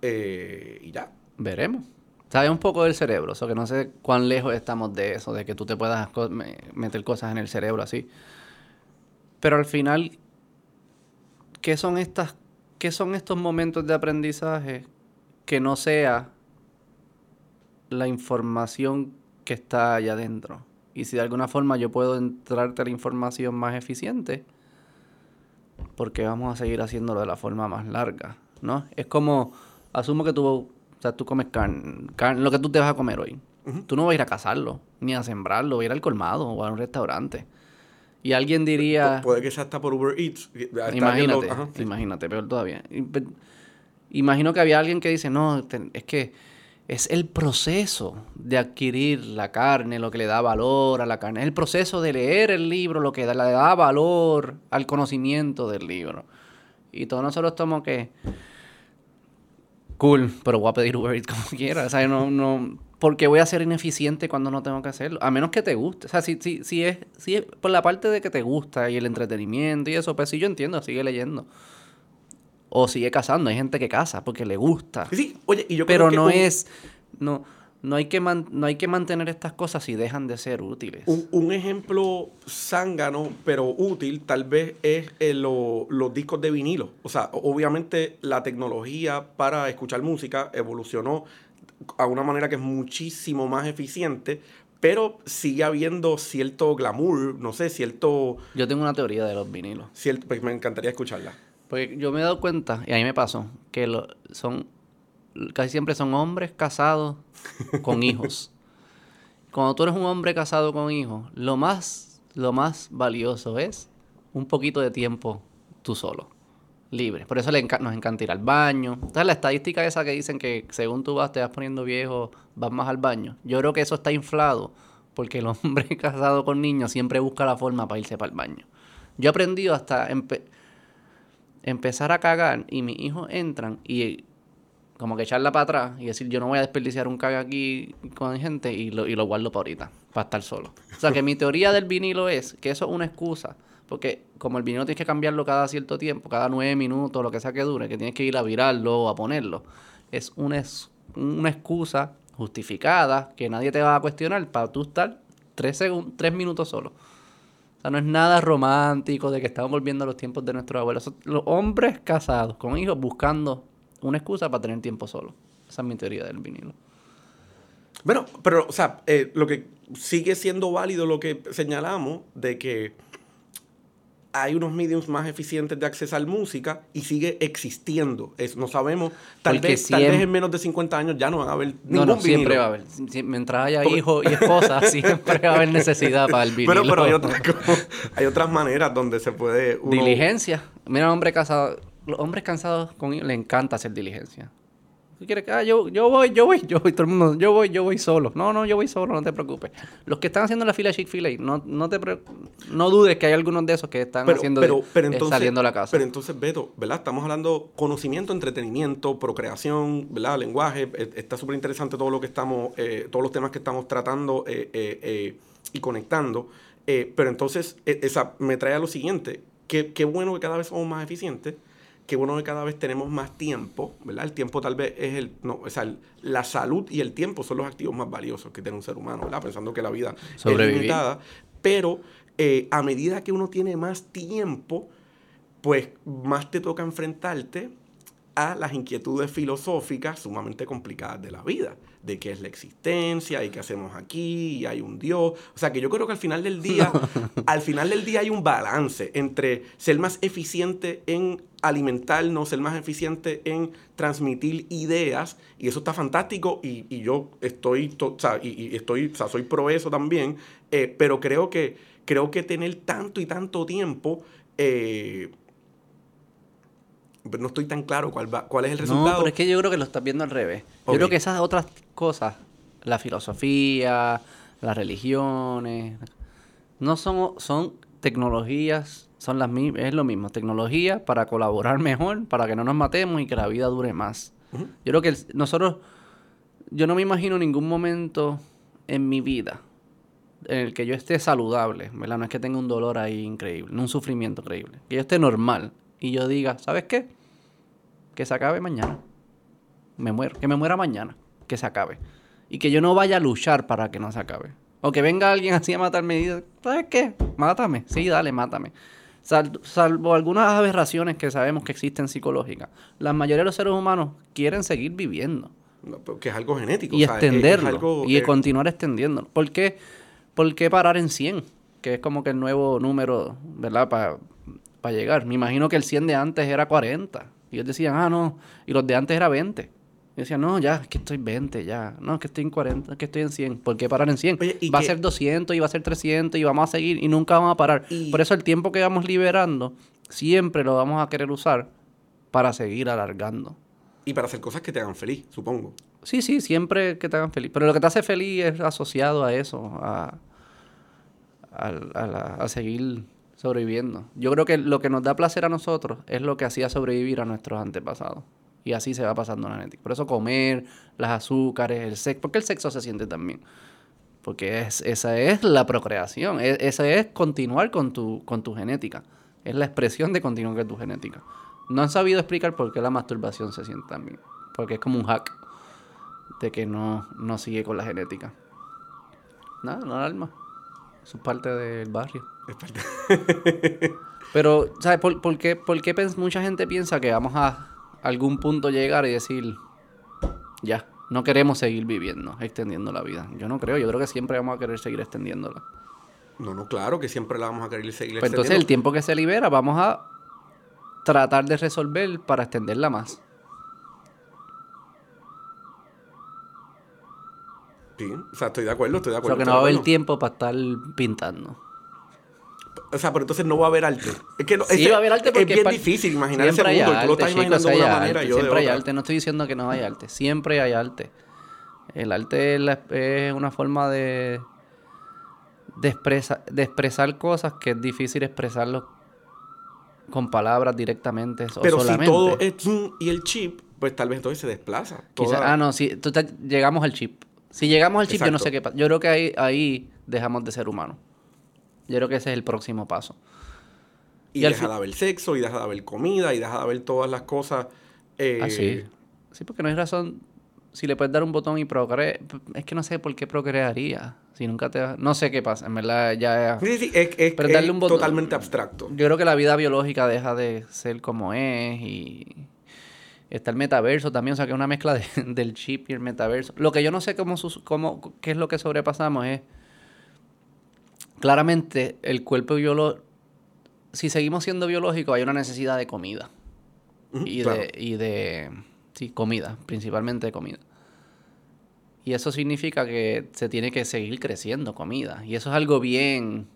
eh, y ya. Veremos. Sabe un poco del cerebro, eso que no sé cuán lejos estamos de eso, de que tú te puedas meter cosas en el cerebro así. Pero al final, ¿qué son estas, qué son estos momentos de aprendizaje que no sea la información que está allá adentro? Y si de alguna forma yo puedo entrarte la información más eficiente, porque vamos a seguir haciéndolo de la forma más larga, ¿no? Es como, asumo que tú, o sea, tú comes carne, carne, lo que tú te vas a comer hoy. Tú no vas a ir a cazarlo, ni a sembrarlo, vas a ir al colmado o a un restaurante. Y alguien diría, Pu- Puede que sea hasta por Uber Eats. Bien imagínate, lo- ajá, sí. imagínate, peor todavía. Imagino que había alguien que dice, no, te- es que es el proceso de adquirir la carne lo que le da valor a la carne. Es el proceso de leer el libro lo que le da valor al conocimiento del libro. Y todos nosotros estamos que... Cool, pero voy a pedir Uber Eats como quiera. O sea, no, no, porque voy a ser ineficiente cuando no tengo que hacerlo. A menos que te guste. O sea, si, si, si, es, si es por la parte de que te gusta y el entretenimiento y eso, pues sí yo entiendo, sigue leyendo. O sigue cazando. Hay gente que caza porque le gusta. Sí, sí. Oye, y yo Pero creo que no un- es. No, no, hay que man- no hay que mantener estas cosas si dejan de ser útiles. Un, un ejemplo zángano, pero útil, tal vez es eh, lo- los discos de vinilo. O sea, obviamente la tecnología para escuchar música evolucionó a una manera que es muchísimo más eficiente, pero sigue habiendo cierto glamour, no sé, cierto... Yo tengo una teoría de los vinilos. cierto pues me encantaría escucharla. Porque yo me he dado cuenta, y a mí me pasó, que lo- son casi siempre son hombres casados con hijos. Cuando tú eres un hombre casado con hijos, lo más, lo más valioso es un poquito de tiempo tú solo, libre. Por eso le enca- nos encanta ir al baño. Entonces la estadística esa que dicen que según tú vas, te vas poniendo viejo, vas más al baño. Yo creo que eso está inflado porque el hombre casado con niños siempre busca la forma para irse para el baño. Yo he aprendido hasta empe- empezar a cagar y mis hijos entran y como que echarla para atrás y decir yo no voy a desperdiciar un caga aquí con gente y lo, y lo guardo para ahorita, para estar solo. O sea que mi teoría del vinilo es que eso es una excusa, porque como el vinilo tienes que cambiarlo cada cierto tiempo, cada nueve minutos, lo que sea que dure, que tienes que ir a virarlo o a ponerlo, es una, es- una excusa justificada que nadie te va a cuestionar para tú estar tres, tres minutos solo. Sea, no es nada romántico de que estamos volviendo a los tiempos de nuestros abuelos. Los hombres casados con hijos buscando una excusa para tener tiempo solo. Esa es mi teoría del vinilo. Bueno, pero, o sea, eh, lo que sigue siendo válido lo que señalamos de que hay unos mediums más eficientes de accesar música y sigue existiendo. Es, no sabemos, tal Porque vez, tal vez siem- en menos de 50 años ya no van a haber No, ningún no, siempre vinilo. va a haber. Si- Mientras haya hijos y esposa, siempre va a haber necesidad para el vinilo. Bueno, pero hay otras, co- hay otras maneras donde se puede... uno- Diligencia. Mira, hombre casado. Los hombres cansados con les encanta hacer diligencia. ¿Tú quieres que ah, yo, yo voy, yo voy, yo voy, todo el mundo, yo voy, yo voy solo. No, no, yo voy solo, no te preocupes. Los que están haciendo la fila de Chick-fil-A, no, no te pre- no dudes que hay algunos de esos que están pero, haciendo pero, pero eh, entonces, saliendo a la casa. Pero entonces, Beto, ¿verdad? Estamos hablando conocimiento, entretenimiento, procreación, ¿verdad? Lenguaje. eh, Está súper interesante todo lo que estamos, eh, todos los temas que estamos tratando eh, eh, eh, y conectando. Eh, pero entonces, eh, esa me trae a lo siguiente. Qué, qué bueno que cada vez somos más eficientes. Qué bueno que cada vez tenemos más tiempo, ¿verdad? El tiempo tal vez es el... No, o sea, el- la salud y el tiempo son los activos más valiosos que tiene un ser humano, ¿verdad? Pensando que la vida es limitada. Pero eh, a medida que uno tiene más tiempo, pues más te toca enfrentarte a las inquietudes filosóficas sumamente complicadas de la vida, de qué es la existencia y qué hacemos aquí, y hay un Dios. O sea que yo creo que al final del día, al final del día hay un balance entre ser más eficiente en alimentarnos, ser más eficiente en transmitir ideas, y eso está fantástico, y, y yo estoy, to- o sea, y, y estoy, o sea, soy pro eso también, eh, pero creo que, creo que tener tanto y tanto tiempo, eh, pero no estoy tan claro cuál, va, cuál es el resultado. No, pero es que yo creo que lo estás viendo al revés. Yo creo que esas otras cosas, la filosofía, las religiones, no son, son tecnologías, son las es lo mismo, tecnología para colaborar mejor, para que no nos matemos y que la vida dure más. Yo creo que el- nosotros, yo no me imagino ningún momento en mi vida en el que yo esté saludable, ¿verdad? No es que tenga un dolor ahí increíble, no un sufrimiento increíble, que yo esté normal y yo diga, ¿sabes qué? Que se acabe mañana. Me muero, que me muera mañana, que se acabe. Y que yo no vaya a luchar para que no se acabe. O que venga alguien así a matarme y diga, ¿sabes qué? Mátame. Sí, dale, mátame. Sal- salvo algunas aberraciones que sabemos que existen psicológicas, la mayoría de los seres humanos quieren seguir viviendo que es algo genético. y o sea, es- es extenderlo algo, y eh, continuar extendiéndolo. ¿Por qué, por qué parar en 100? Que es como que el nuevo número, ¿verdad? Para llegar. Me imagino que el 100 de antes era 40. Y ellos decían, ah, no. Y los de antes era 20. Y decían, no, ya, es que estoy 20, ya. No, es que estoy en 40, es que estoy en 100. ¿Por qué parar en 100? Oye, ¿y va qué- a ser 200 y va a ser 300 y vamos a seguir y nunca vamos a parar. Y- Por eso el tiempo que vamos liberando siempre lo vamos a querer usar para seguir alargando. Y para hacer cosas que te hagan feliz, supongo. Sí, sí, siempre que te hagan feliz. Pero lo que te hace feliz es asociado a eso, a, a, a la- a seguir sobreviviendo. Yo creo que lo que nos da placer a nosotros es lo que hacía sobrevivir a nuestros antepasados. Y así se va pasando la genética. Por eso comer, las azúcares, el sexo. Porque el sexo se siente también. Porque es, esa es la procreación. e- esa es continuar con tu, con tu genética. Es la expresión de continuar con tu genética. no han sabido explicar por qué la masturbación se siente también. Porque es como un hack de que no, no sigue con la genética. Nada, no alarma. Eso es parte del barrio. Es parte- Pero, ¿sabes por, por qué, por qué mucha gente piensa que vamos a algún punto llegar y decir, ya, no queremos seguir viviendo, extendiendo la vida? Yo no creo, yo creo que siempre vamos a querer seguir extendiéndola. No, no, claro que siempre la vamos a querer seguir Pues entonces el tiempo que se libera vamos a tratar de resolver para extenderla más. Sí, o sea, estoy de acuerdo, estoy de O acuerdo. sea que no va a haber tiempo para estar pintando. O sea, pero entonces no va a haber arte. Es que no, Sí, ese- va a haber arte porque es bien difícil imaginar ese mundo. y tú lo estás arte, imaginando chicos, de una manera arte, y yo de siempre hay otra. arte. No estoy diciendo que no hay arte. Siempre hay arte. El arte es, la- es una forma de, de, expresa- de expresar cosas que es difícil expresarlo con palabras directamente o Pero si solamente. todo es zoom y el chip, pues tal vez entonces se desplaza. Quizá- ah, no, sí, tú te- llegamos al chip. Si llegamos al chip, yo no sé qué pasa. Yo creo que ahí, ahí dejamos de ser humanos. Yo creo que ese es el próximo paso. Y, deja fin- de haber sexo, y deja de haber comida, y deja de haber todas las cosas. eh, Ah, sí. Sí, porque no hay razón. Si le puedes dar un botón y procrear. Es que no sé por qué procrearía. Si nunca te. No sé qué pasa. En verdad, ya. Sí, sí, es, es- Pero es darle un botón- totalmente abstracto. Yo creo que la vida biológica deja de ser como es. Y. Está el metaverso también. O sea, que es una mezcla de- del chip y el metaverso. Lo que yo no sé cómo, cómo. ¿Qué es lo que sobrepasamos? Es. Claramente, el cuerpo biológico. Si seguimos siendo biológicos, hay una necesidad de comida. Y, claro. de, y de sí, comida, principalmente de comida. Y eso significa que se tiene que seguir creciendo comida. Y eso es algo bien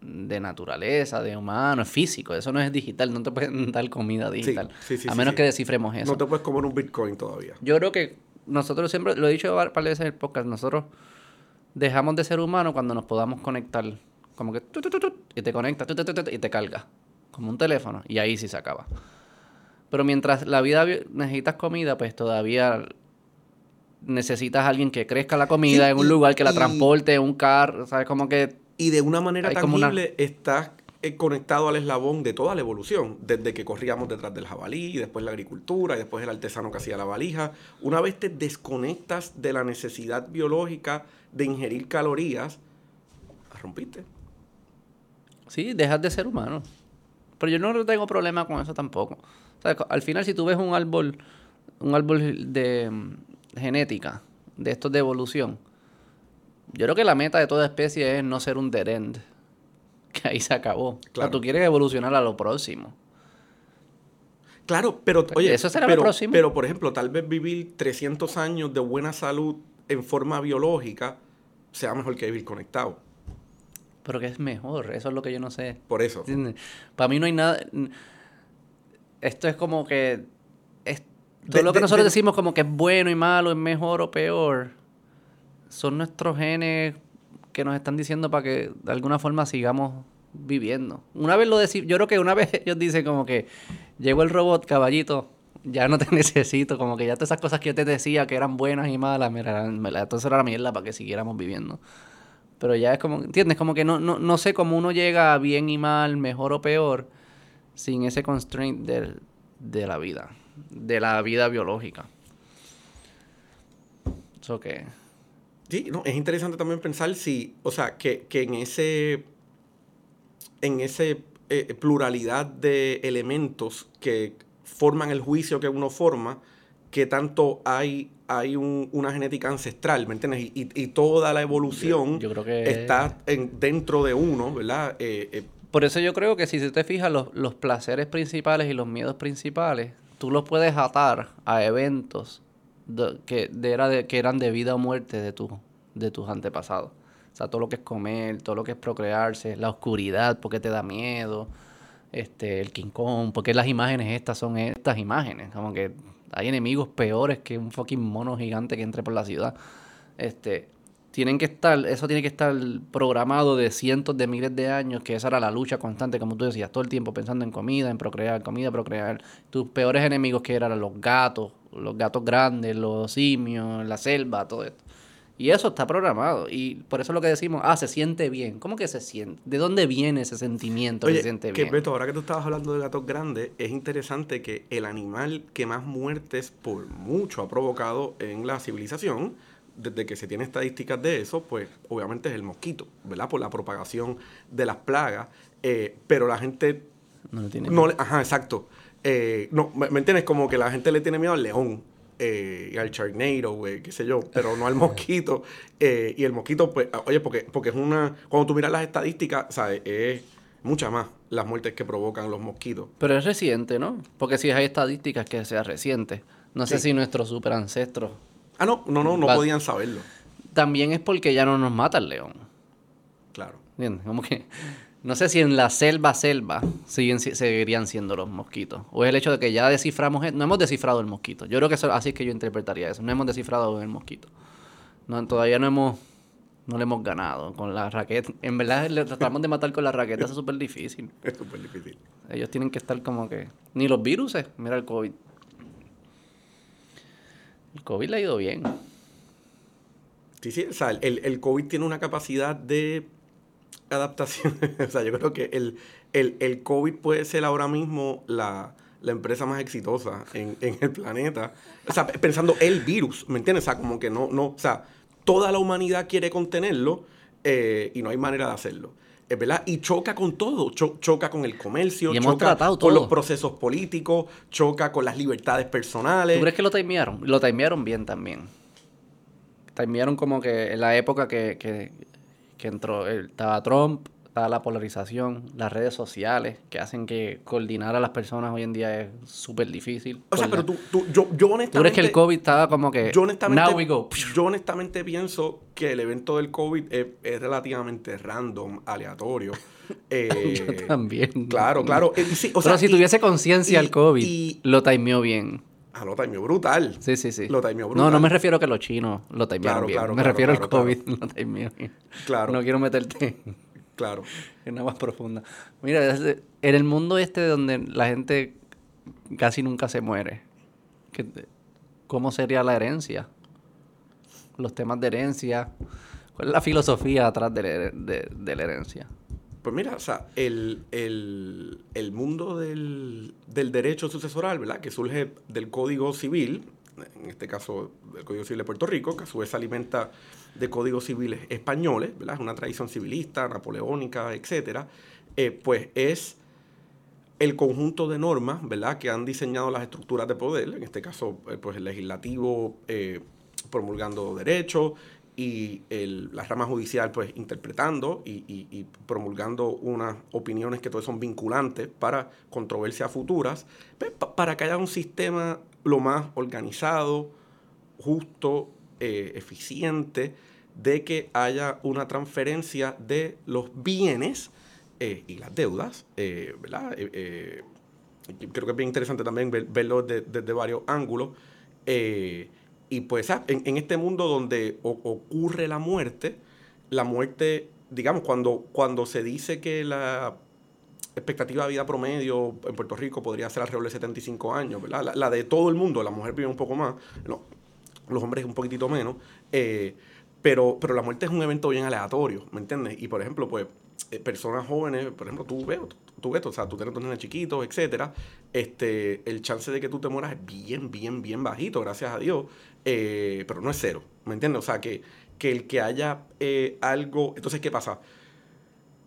de naturaleza, de humano, es físico. Eso no es digital, no te pueden dar comida digital. sí, sí, a menos que descifremos eso. No te puedes comer un Bitcoin todavía. Yo creo que nosotros siempre, lo he dicho varias veces en el podcast, nosotros dejamos de ser humanos cuando nos podamos conectar. Como que tu, tu, tu, tu, y te conecta tu, tu, tu, tu, y te carga. Como un teléfono. Y ahí sí se acaba. Pero mientras la vida vi- necesitas comida, pues todavía necesitas a alguien que crezca la comida en un lugar que la transporte, en un carro, ¿sabes? Como que Y de una manera Hay como una- tangible estás eh, conectado al eslabón de toda la evolución, desde que corríamos detrás del jabalí, y después la agricultura, y después el artesano que hacía la valija. Una vez te desconectas de la necesidad biológica de ingerir calorías, rompiste. Sí, dejas de ser humano. Pero yo no tengo problema con eso tampoco. O sea, co- al final, si tú ves un árbol, un árbol de mm, genética, de estos de evolución, yo creo que la meta de toda especie es no ser un dead end. Que ahí se acabó. O sea, Claro. tú quieres evolucionar a lo próximo. Claro, pero oye, Eso será lo próximo. pero por ejemplo, tal vez vivir 300 años de buena salud en forma biológica sea mejor que vivir conectado. Pero que es mejor, eso es lo que yo no sé. Por eso. Para mí no hay nada. Esto es como que. Es, todo De- lo que de- nosotros de- decimos como que es bueno y malo, es mejor o peor, son nuestros genes que nos están diciendo para que de alguna forma sigamos viviendo. Una vez lo decimos, yo creo que una vez ellos dicen como que llegó el robot, caballito, ya no te necesito, como que ya todas esas cosas que yo te decía que eran buenas y malas, me la- todo eso era la mierda para que siguiéramos viviendo. Pero ya es como, ¿entiendes? Como que no, no, no sé cómo uno llega bien y mal, mejor o peor, sin ese constraint del- de la vida, de la vida biológica. Eso que... Sí, no, es interesante también pensar si, o sea, que, que en ese, en ese eh, pluralidad de elementos que forman el juicio que uno forma, que tanto hay, hay un- una genética ancestral, ¿me entiendes? Y, y- toda la evolución Yo- yo creo que- está en- dentro de uno, ¿verdad? Eh, eh, Por eso yo creo que si tú te fijas, los, los placeres principales y los miedos principales, tú los puedes atar a eventos de- que, de- era de- que eran de vida o muerte de, tu, de tus antepasados. O sea, todo lo que es comer, todo lo que es procrearse, la oscuridad, porque te da miedo, este, el King Kong, porque las imágenes estas son estas imágenes. Como que hay enemigos peores que un fucking mono gigante que entre por la ciudad. Este, tienen que estar, eso tiene que estar programado de cientos de miles de años, que esa era la lucha constante, como tú decías, todo el tiempo pensando en comida, en procrear, comida, procrear. Tus peores enemigos que eran los gatos, los gatos grandes, los simios, la selva, todo esto. Y eso está programado. Y por eso es lo que decimos, ah, se siente bien. ¿Cómo que se siente? ¿De dónde viene ese sentimiento Oye, que se siente que bien? Beto, ahora que tú estabas hablando de gatos grandes, es interesante que el animal que más muertes por mucho ha provocado en la civilización, desde que se tiene estadísticas de eso, pues obviamente es el mosquito, ¿verdad? Por la propagación de las plagas. eh, pero la gente No lo tiene no ajá, exacto. Eh, no, ¿me, me entiendes? Como que la gente le tiene miedo al león eh, y al charnado, güey, qué sé yo, pero no al mosquito. Eh, y el mosquito, pues, ah, oye, porque, porque es una. Cuando tú miras las estadísticas, ¿sabes? Es mucha más las muertes que provocan los mosquitos. Pero es reciente, ¿no? Porque si hay estadísticas que sea reciente. No sé si nuestros superancestros. Ah, no, no, no, no podían saberlo. También es porque ya no nos mata el león. Claro. ¿Entiendes? Como que. No sé si en la selva, selva, siguen, si- seguirían siendo los mosquitos. O es el hecho de que ya desciframos. e- No hemos descifrado el mosquito. Yo creo que eso- así es que yo interpretaría eso. No hemos descifrado el mosquito. No, todavía no hemos. No le hemos ganado con la raqueta. En verdad, le tratamos de matar con la raqueta. Eso es súper difícil. Es súper difícil. Ellos tienen que estar como que. Ni los virus. Mira el COVID. El COVID le ha ido bien. Sí, sí, o sea, el, el COVID tiene una capacidad de adaptación. o sea, yo creo que el, el, el COVID puede ser ahora mismo la, la empresa más exitosa en, en el planeta. O sea, pensando el virus, ¿me entiendes? O sea, como que no, no, o sea, toda la humanidad quiere contenerlo eh, y no hay manera de hacerlo. Es verdad, y choca con todo, Cho- choca con el comercio, Y hemos choca con los procesos políticos, choca con las libertades personales. ¿Tú crees que lo timearon? Lo timearon bien también. Timearon como que en la época que, que, que entró, eh, estaba Trump, estaba la polarización, las redes sociales, que hacen que coordinar a las personas hoy en día es súper difícil. O sea, pero tú, tú- yo, yo honestamente... ¿Tú crees que el COVID estaba como que... Yo honestamente, Now we go. yo honestamente pienso que el evento del COVID es, es relativamente random, aleatorio. Eh, Yo también. Claro, claro. Eh, sí, o pero sea, si y- tuviese conciencia el COVID, y- lo timeó bien. Ah, lo timeó brutal. Sí, sí, sí. Lo timeó No, brutal. no me refiero a que los chinos lo timearon Claro, bien. claro, me claro, refiero al COVID, lo timeó bien. Claro. No quiero meterte Claro. en una más profunda. Mira, en el mundo este donde la gente casi nunca se muere, ¿qué te- ¿cómo sería la herencia? Los temas de herencia. ¿Cuál es la filosofía atrás de- de la herencia? Pues mira, o sea, el, el- el mundo del, del derecho sucesoral, ¿verdad? Que surge del Código Civil, en este caso del Código Civil de Puerto Rico, que a su vez se alimenta de códigos civiles españoles, ¿verdad? Es una tradición civilista, napoleónica, etcétera. eh, pues es el conjunto de normas, ¿verdad? Que han diseñado las estructuras de poder, en este caso, eh, pues el legislativo eh, promulgando derechos y el- la rama judicial, pues interpretando y, promulgando unas opiniones que todas son vinculantes para controversias futuras, pues, pa- para que haya un sistema lo más organizado, justo, eh, eficiente, de que haya una transferencia de los bienes eh, y las deudas, eh, ¿verdad? Creo que es bien interesante también ver- verlo de- desde varios ángulos. Y pues ah, en, este mundo donde ocurre la muerte, la muerte, digamos, cuando, cuando se dice que la expectativa de vida promedio en Puerto Rico podría ser alrededor de 75 años, ¿verdad? La, la de todo el mundo, la mujer vive un poco más, no, los hombres un poquitito menos, eh, pero, pero la muerte es un evento bien aleatorio, ¿me entiendes? Y por ejemplo, pues, eh, personas jóvenes, por ejemplo, tú ves, tú ves, o sea, tú tienes dos nenes chiquitos, etcétera, este, el chance de que tú te mueras es bien, bien, bien bajito, gracias a Dios, eh, pero no es cero, ¿me entiendes? O sea, que, que el que haya eh, algo, entonces, ¿qué pasa?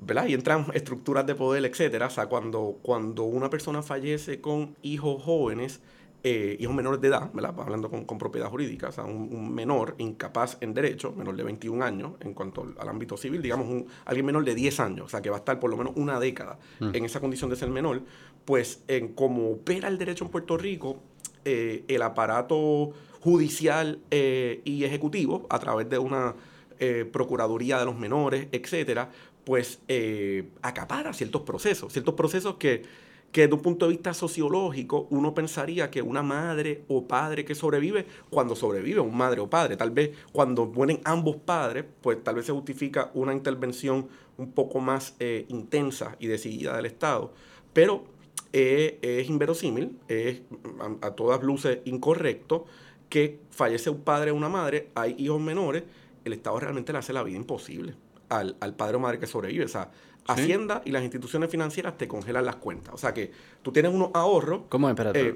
¿verdad? Y entran estructuras de poder, etcétera. O sea, cuando, cuando una persona fallece con hijos jóvenes, eh, hijos menores de edad, ¿verdad? Hablando con, con propiedad jurídica, o sea, un, un menor incapaz en derecho, menor de 21 años, en cuanto al, al ámbito civil, digamos, un, alguien menor de 10 años, o sea, que va a estar por lo menos una década en esa condición de ser menor, pues en como opera el derecho en Puerto Rico, eh, el aparato judicial eh, y ejecutivo, a través de una eh, Procuraduría de los Menores, etcétera, pues eh, acapara ciertos procesos, ciertos procesos que, que desde un punto de vista sociológico uno pensaría que una madre o padre que sobrevive, cuando sobrevive un madre o padre, tal vez cuando mueren ambos padres, pues tal vez se justifica una intervención un poco más intensa y decidida del Estado, pero es inverosímil, es a, a todas luces incorrecto que fallece un padre o una madre, hay hijos menores el Estado realmente le hace la vida imposible al, al padre o madre que sobrevive. O sea, Hacienda y las instituciones financieras te congelan las cuentas. O sea que tú tienes unos ahorros. ¿Cómo? Espérate. eh,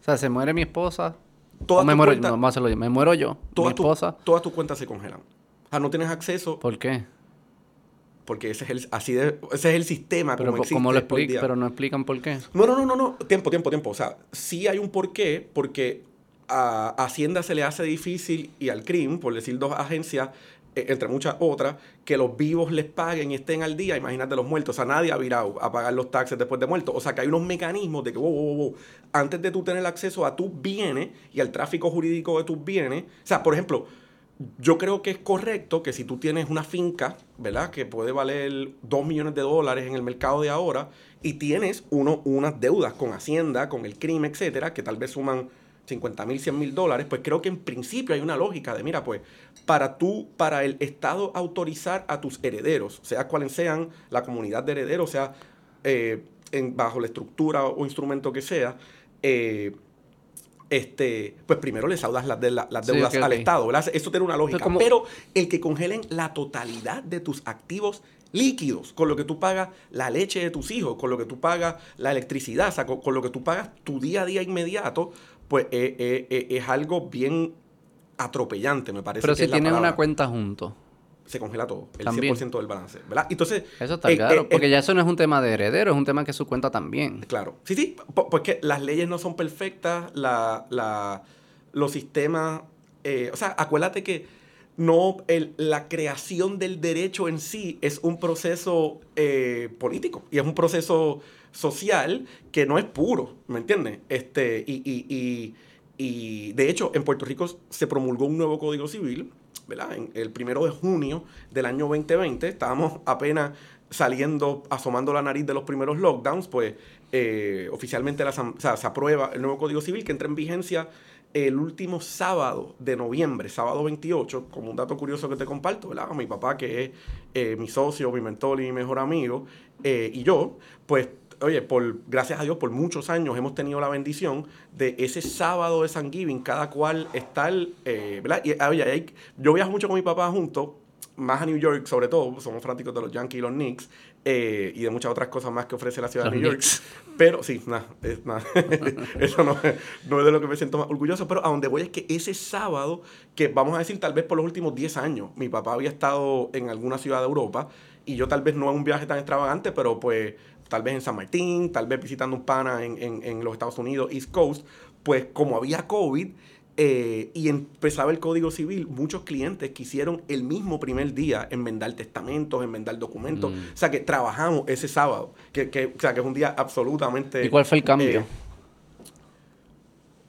o sea, se muere mi esposa. Todas me muero, cuentas- no, vamos a hacerlo yo. Me muero yo. Mi todas, tu- esposa. todas tus cuentas se congelan. O sea, no tienes acceso ¿Por qué? porque ese es el, así de, ese es el sistema Pero como existe ¿cómo lo explican? Pero no explican por qué. No, no, no, no, no. Tiempo, tiempo, tiempo. O sea, sí hay un porqué, porque a Hacienda se le hace difícil y al CRIM, por decir dos agencias, eh, entre muchas otras, que los vivos les paguen y estén al día, imagínate los muertos. O sea, nadie ha virado a pagar los taxes después de muertos. O sea, que hay unos mecanismos de que, wow, wow, wow, antes de tú tener acceso a tus bienes y al tráfico jurídico de tus bienes. O sea, por ejemplo, yo creo que es correcto que si tú tienes una finca, ¿verdad? Que puede valer 2 millones de dólares en el mercado de ahora y tienes uno, unas deudas con Hacienda, con el crimen, etcétera, que tal vez suman 50 mil, 100 mil dólares, pues creo que en principio hay una lógica de, mira, pues, para tú, para el Estado autorizar a tus herederos, sea cuales sean la comunidad de herederos, sea eh, en- bajo la estructura o instrumento que sea, eh, este, pues primero le saudas las, de la- las Sí, deudas al. Estado, ¿verdad? Eso tiene una lógica. Pero el que congelen la totalidad de tus activos líquidos, con lo que tú pagas la leche de tus hijos, con lo que tú pagas la electricidad, o sea, con, con lo que tú pagas tu día a día inmediato, pues eh, eh, eh, es algo bien atropellante, me parece. Pero que si tienen una cuenta juntos. Se congela todo, el También. 100% del balance, ¿verdad? Entonces... Eso está claro. porque ya eso no es un tema de heredero, es un tema que su cuenta también. Claro. Sí, sí, po- porque las leyes no son perfectas, la, la- los sistemas... o sea, acuérdate que no el- la creación del derecho en sí es un proceso político y es un proceso social que no es puro, ¿me entiendes? Este, y, y- y- y, de hecho, en Puerto Rico se promulgó un nuevo Código Civil, ¿verdad? El primero de junio del año 2020, estábamos apenas saliendo, asomando la nariz de los primeros lockdowns, pues eh, oficialmente la o sea, se aprueba el nuevo Código Civil que entra en vigencia el último sábado de noviembre, sábado 28, como un dato curioso que te comparto, ¿verdad? Mi papá, que es eh, mi socio, mi mentor mejor amigo, eh, y yo, pues, oye, por, gracias a Dios, por muchos años hemos tenido la bendición de ese sábado de San Giving, cada cual estar, eh, ¿verdad? Y, oye, hay- yo viajo mucho con mi papá juntos, más a New York sobre todo, somos fanáticos de los Yankees y los Knicks, eh, y de muchas otras cosas más que ofrece la ciudad Los de New York. Knicks. Pero sí, nada, es- nada. eso no, es- no es de lo que me siento más orgulloso, pero a donde voy es que ese sábado, que vamos a decir tal vez por los últimos 10 años, mi papá había estado en alguna ciudad de Europa y yo tal vez no en un viaje tan extravagante, pero pues tal vez en San Martín, tal vez visitando un pana en, en- en los Estados Unidos, East Coast, pues como había COVID eh, y empezaba el Código Civil, muchos clientes quisieron el mismo primer día enmendar testamentos, enmendar documentos, Mm. o sea que trabajamos ese sábado, que, que- o sea que es un día absolutamente... ¿Y cuál fue el cambio? eh,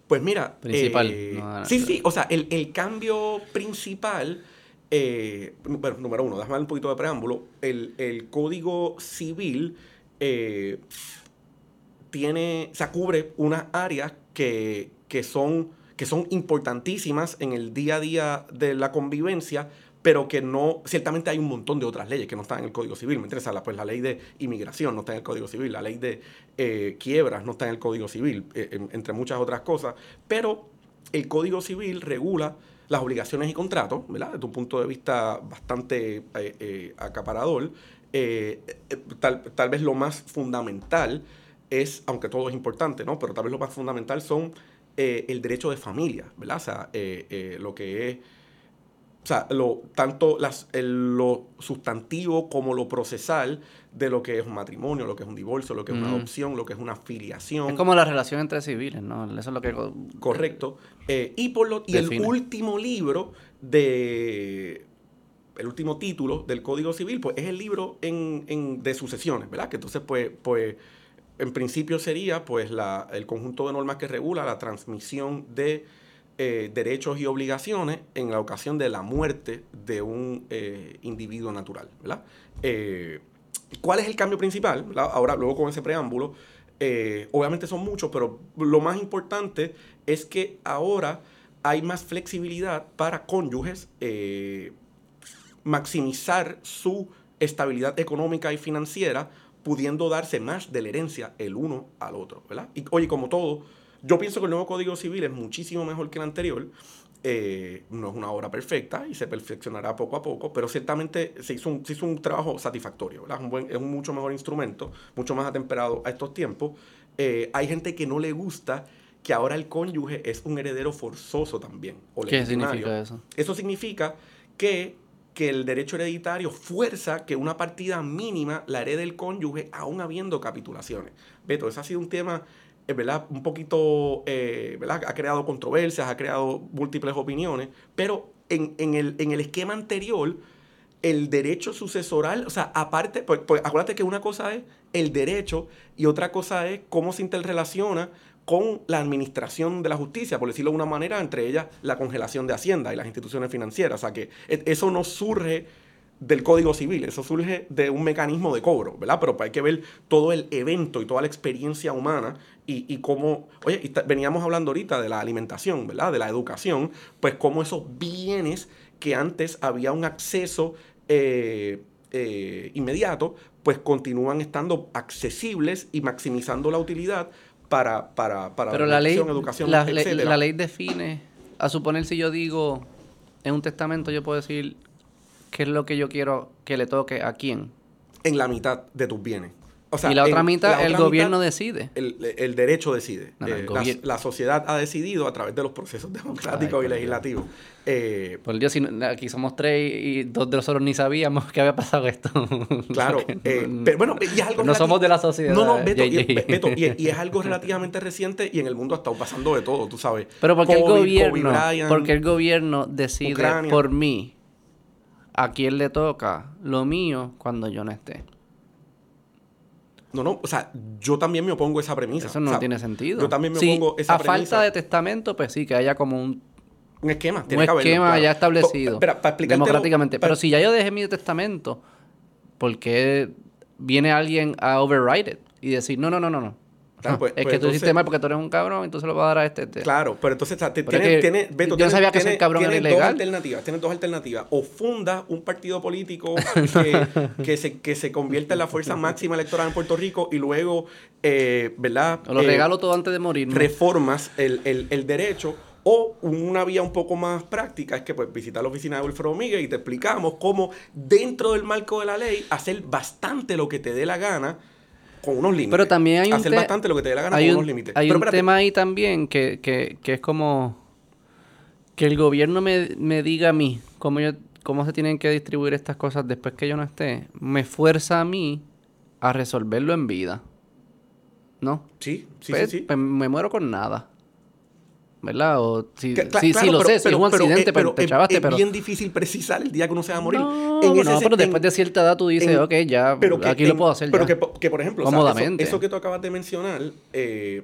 pues mira, Principal. eh, No, no, sí, no. sí, o sea, el, el cambio principal, bueno, número uno, déjame un poquito de preámbulo, el, el código civil eh, tiene, o cubre unas áreas que, que son, que son importantísimas en el día a día de la convivencia, pero que no, ciertamente hay un montón de otras leyes que no están en el Código Civil, ¿me interesa? La, pues la ley de inmigración no está en el Código Civil, la ley de eh, quiebras no está en el Código Civil, eh, en- entre muchas otras cosas, pero el Código Civil regula las obligaciones y contratos, ¿verdad? Desde un punto de vista bastante acaparador. Eh, eh, tal, tal vez lo más fundamental es, aunque todo es importante, ¿no? Pero tal vez lo más fundamental son eh, el derecho de familia, ¿verdad? O sea, lo que es, o sea, lo, tanto las, el- lo sustantivo como lo procesal de lo que es un matrimonio, lo que es un divorcio, lo que es una adopción, lo que es una filiación. Es como la relación entre civiles, ¿no? Eso es lo que... Correcto. Eh, y por lo, y el último libro de el último título del Código Civil, pues es el libro en, en- de sucesiones, ¿verdad? Que entonces, pues, pues, en principio sería pues la, el conjunto de normas que regula la transmisión de eh, derechos y obligaciones en la ocasión de la muerte de un eh, individuo natural, ¿verdad? Eh, ¿Cuál es el cambio principal? Ahora, luego con ese preámbulo, obviamente son muchos, pero lo más importante es que ahora hay más flexibilidad para cónyuges maximizar su estabilidad económica y financiera, pudiendo darse más de la herencia el uno al otro, ¿verdad? Y oye, como todo, yo pienso que el nuevo Código Civil es muchísimo mejor que el anterior, eh, no es una obra perfecta y se perfeccionará poco a poco, pero ciertamente se hizo un, se hizo un trabajo satisfactorio, ¿verdad? Es un, buen, es un mucho mejor instrumento, mucho más atemperado a estos tiempos. Eh, hay gente que no le gusta que ahora el cónyuge es un heredero forzoso también. O ¿Qué significa eso? Eso significa que, que el derecho hereditario fuerza que una partida mínima la herede el cónyuge aún habiendo capitulaciones. Beto, ese ha sido un tema, eh, ¿verdad? Un poquito, eh, ¿verdad? Ha creado controversias, ha creado múltiples opiniones, pero en, en el, en el esquema anterior, el derecho sucesoral, o sea, aparte, pues, pues acuérdate que una cosa es el derecho y otra cosa es cómo se interrelaciona con la administración de la justicia, por decirlo de una manera, entre ellas la congelación de Hacienda y las instituciones financieras. O sea que e- eso no surge del Código Civil, eso surge de un mecanismo de cobro, ¿verdad? Pero hay que ver todo el evento y toda la experiencia humana y, cómo, oye, veníamos hablando ahorita de la alimentación, ¿verdad? De la educación, pues cómo esos bienes que antes había un acceso eh, eh, inmediato, pues continúan estando accesibles y maximizando la utilidad para, para, para Pero la ley, educación, educación, la, etcétera. la ley define, a suponer si yo digo en un testamento, yo puedo decir qué es lo que yo quiero que le toque a quién. en la mitad de tus bienes. O sea, y la otra mitad, la el gobierno mitad, decide. El, el derecho decide. No, no, el Eh, la, sociedad ha decidido a través de los procesos democráticos Ay, y legislativos. Eh, Por Dios, si aquí somos tres y dos de nosotros ni sabíamos que había pasado esto. Claro, eh, pero bueno, y es algo no somos de la sociedad. No, no, Beto, y, JJ. Beto, y- y es algo relativamente reciente y en el mundo ha estado pasando de todo, tú sabes. Pero porque el COVID, gobierno, Kobe Bryant, porque el gobierno decide Ucrania. por mí a quién le toca lo mío cuando yo no esté. No, no, o sea, yo también me opongo a esa premisa. Eso no O sea, tiene sentido. Yo también me Sí, opongo a esa a premisa. falta de testamento, pues sí, que haya como un, Un esquema, un tiene que haberlo, esquema claro. ya establecido espera, para democráticamente. para- Pero si ya yo dejé mi testamento, ¿por qué viene alguien a override it y decir, no, no, no, no, no? Pues- es pues que tú hiciste entonces- mal porque tú eres un cabrón y tú se lo vas a dar a este. este. Claro, pero entonces o sea, te- Pero tiene, es que tiene- Beto, yo no tiene- sabía que ser cabrón era ilegal. Dos alternativas, tienes dos alternativas. O funda un partido político que, que se, que se convierta en la fuerza máxima electoral en Puerto Rico y luego, eh, ¿verdad? O lo Eh, regalo todo antes de morir. reformas el, el- el derecho. O una vía un poco más práctica es que pues visitar la oficina de Wilfredo Miguel y te explicamos cómo dentro del marco de la ley hacer bastante lo que te dé la gana con unos límites. Pero también hay un, hacer te- bastante lo que te dé la gana hay con un- unos límites. hay Pero un espérate, tema ahí también que, que, que es como que el gobierno me, me diga a mí cómo, yo, cómo se tienen que distribuir estas cosas después que yo no esté, me fuerza a mí a resolverlo en vida. ¿No? Sí, sí, pues, sí, sí. pues me muero con nada. ¿Verdad? O si, Que- sí, claro, sí, lo pero- sé, si es un pero- accidente, eh, pero, te es- chavaste, es pero... bien difícil precisar el día que uno se va a morir. No, En ese pero después de cierta edad tú dices, en- ok, ya, pero que aquí lo puedo hacer pero ya. Que, po- que, por ejemplo, o sea, Cómodamente. eso, eso que tú acabas de mencionar eh,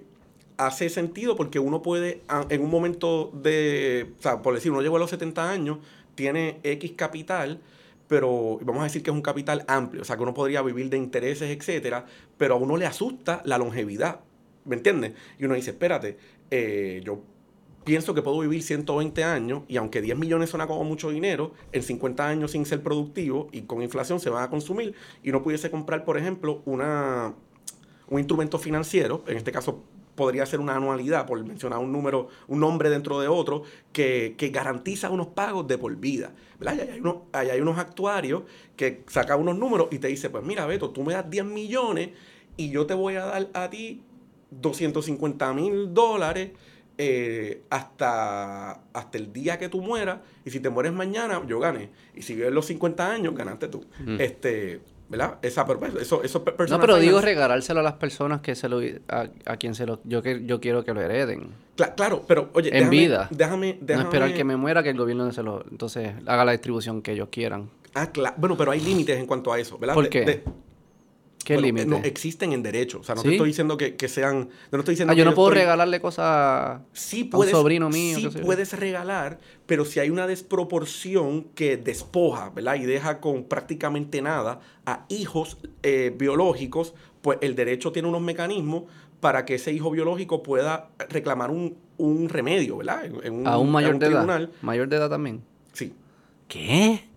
hace sentido porque uno puede, en un momento de, o sea, por decir, uno llegó a los 70 años, tiene X capital, pero vamos a decir que es un capital amplio, o sea, que uno podría vivir de intereses, etcétera, pero a uno le asusta la longevidad, ¿me entiendes? Y uno dice, espérate, eh, yo pienso que puedo vivir 120 años y aunque 10 millones suena como mucho dinero, en 50 años sin ser productivo y con inflación se van a consumir y no pudiese comprar, por ejemplo, una, un instrumento financiero, en este caso podría ser una anualidad, por mencionar un número, un nombre dentro de otro, que, que garantiza unos pagos de por vida. ¿verdad? Hay, hay unos actuarios que sacan unos números y te dice, pues mira, Beto, tú me das 10 millones y yo te voy a dar a ti 250 mil dólares eh, hasta, hasta el día que tú mueras. Y si te mueres mañana, yo gané. Y si vives los 50 años, ganaste tú. Este, ¿Verdad? Esa, pero, pues, eso, eso No, pero digo finance- regalárselo a las personas que se lo a, a quien se lo yo que yo quiero que lo hereden. Cla- claro, pero oye, En déjame, vida. Déjame, déjame. No esperar que me muera que el gobierno se lo entonces haga la distribución que ellos quieran. Ah, cla- Bueno, pero hay límites en cuanto a eso, ¿verdad? ¿Por De- qué? de- ¿Qué bueno, límite? No, existen en derecho. O sea, no ¿Sí? te estoy diciendo que, que sean. No estoy diciendo Ah, yo que no puedo estoy- regalarle cosas Sí a un sobrino mío, sí yo. puedes regalar, pero si hay una desproporción que despoja, ¿verdad? Y deja con prácticamente nada a hijos eh, biológicos, pues el derecho tiene unos mecanismos para que ese hijo biológico pueda reclamar un, un remedio, ¿verdad? En, en a un mayor de edad. tribunal. Mayor de edad también. Sí, ¿Qué?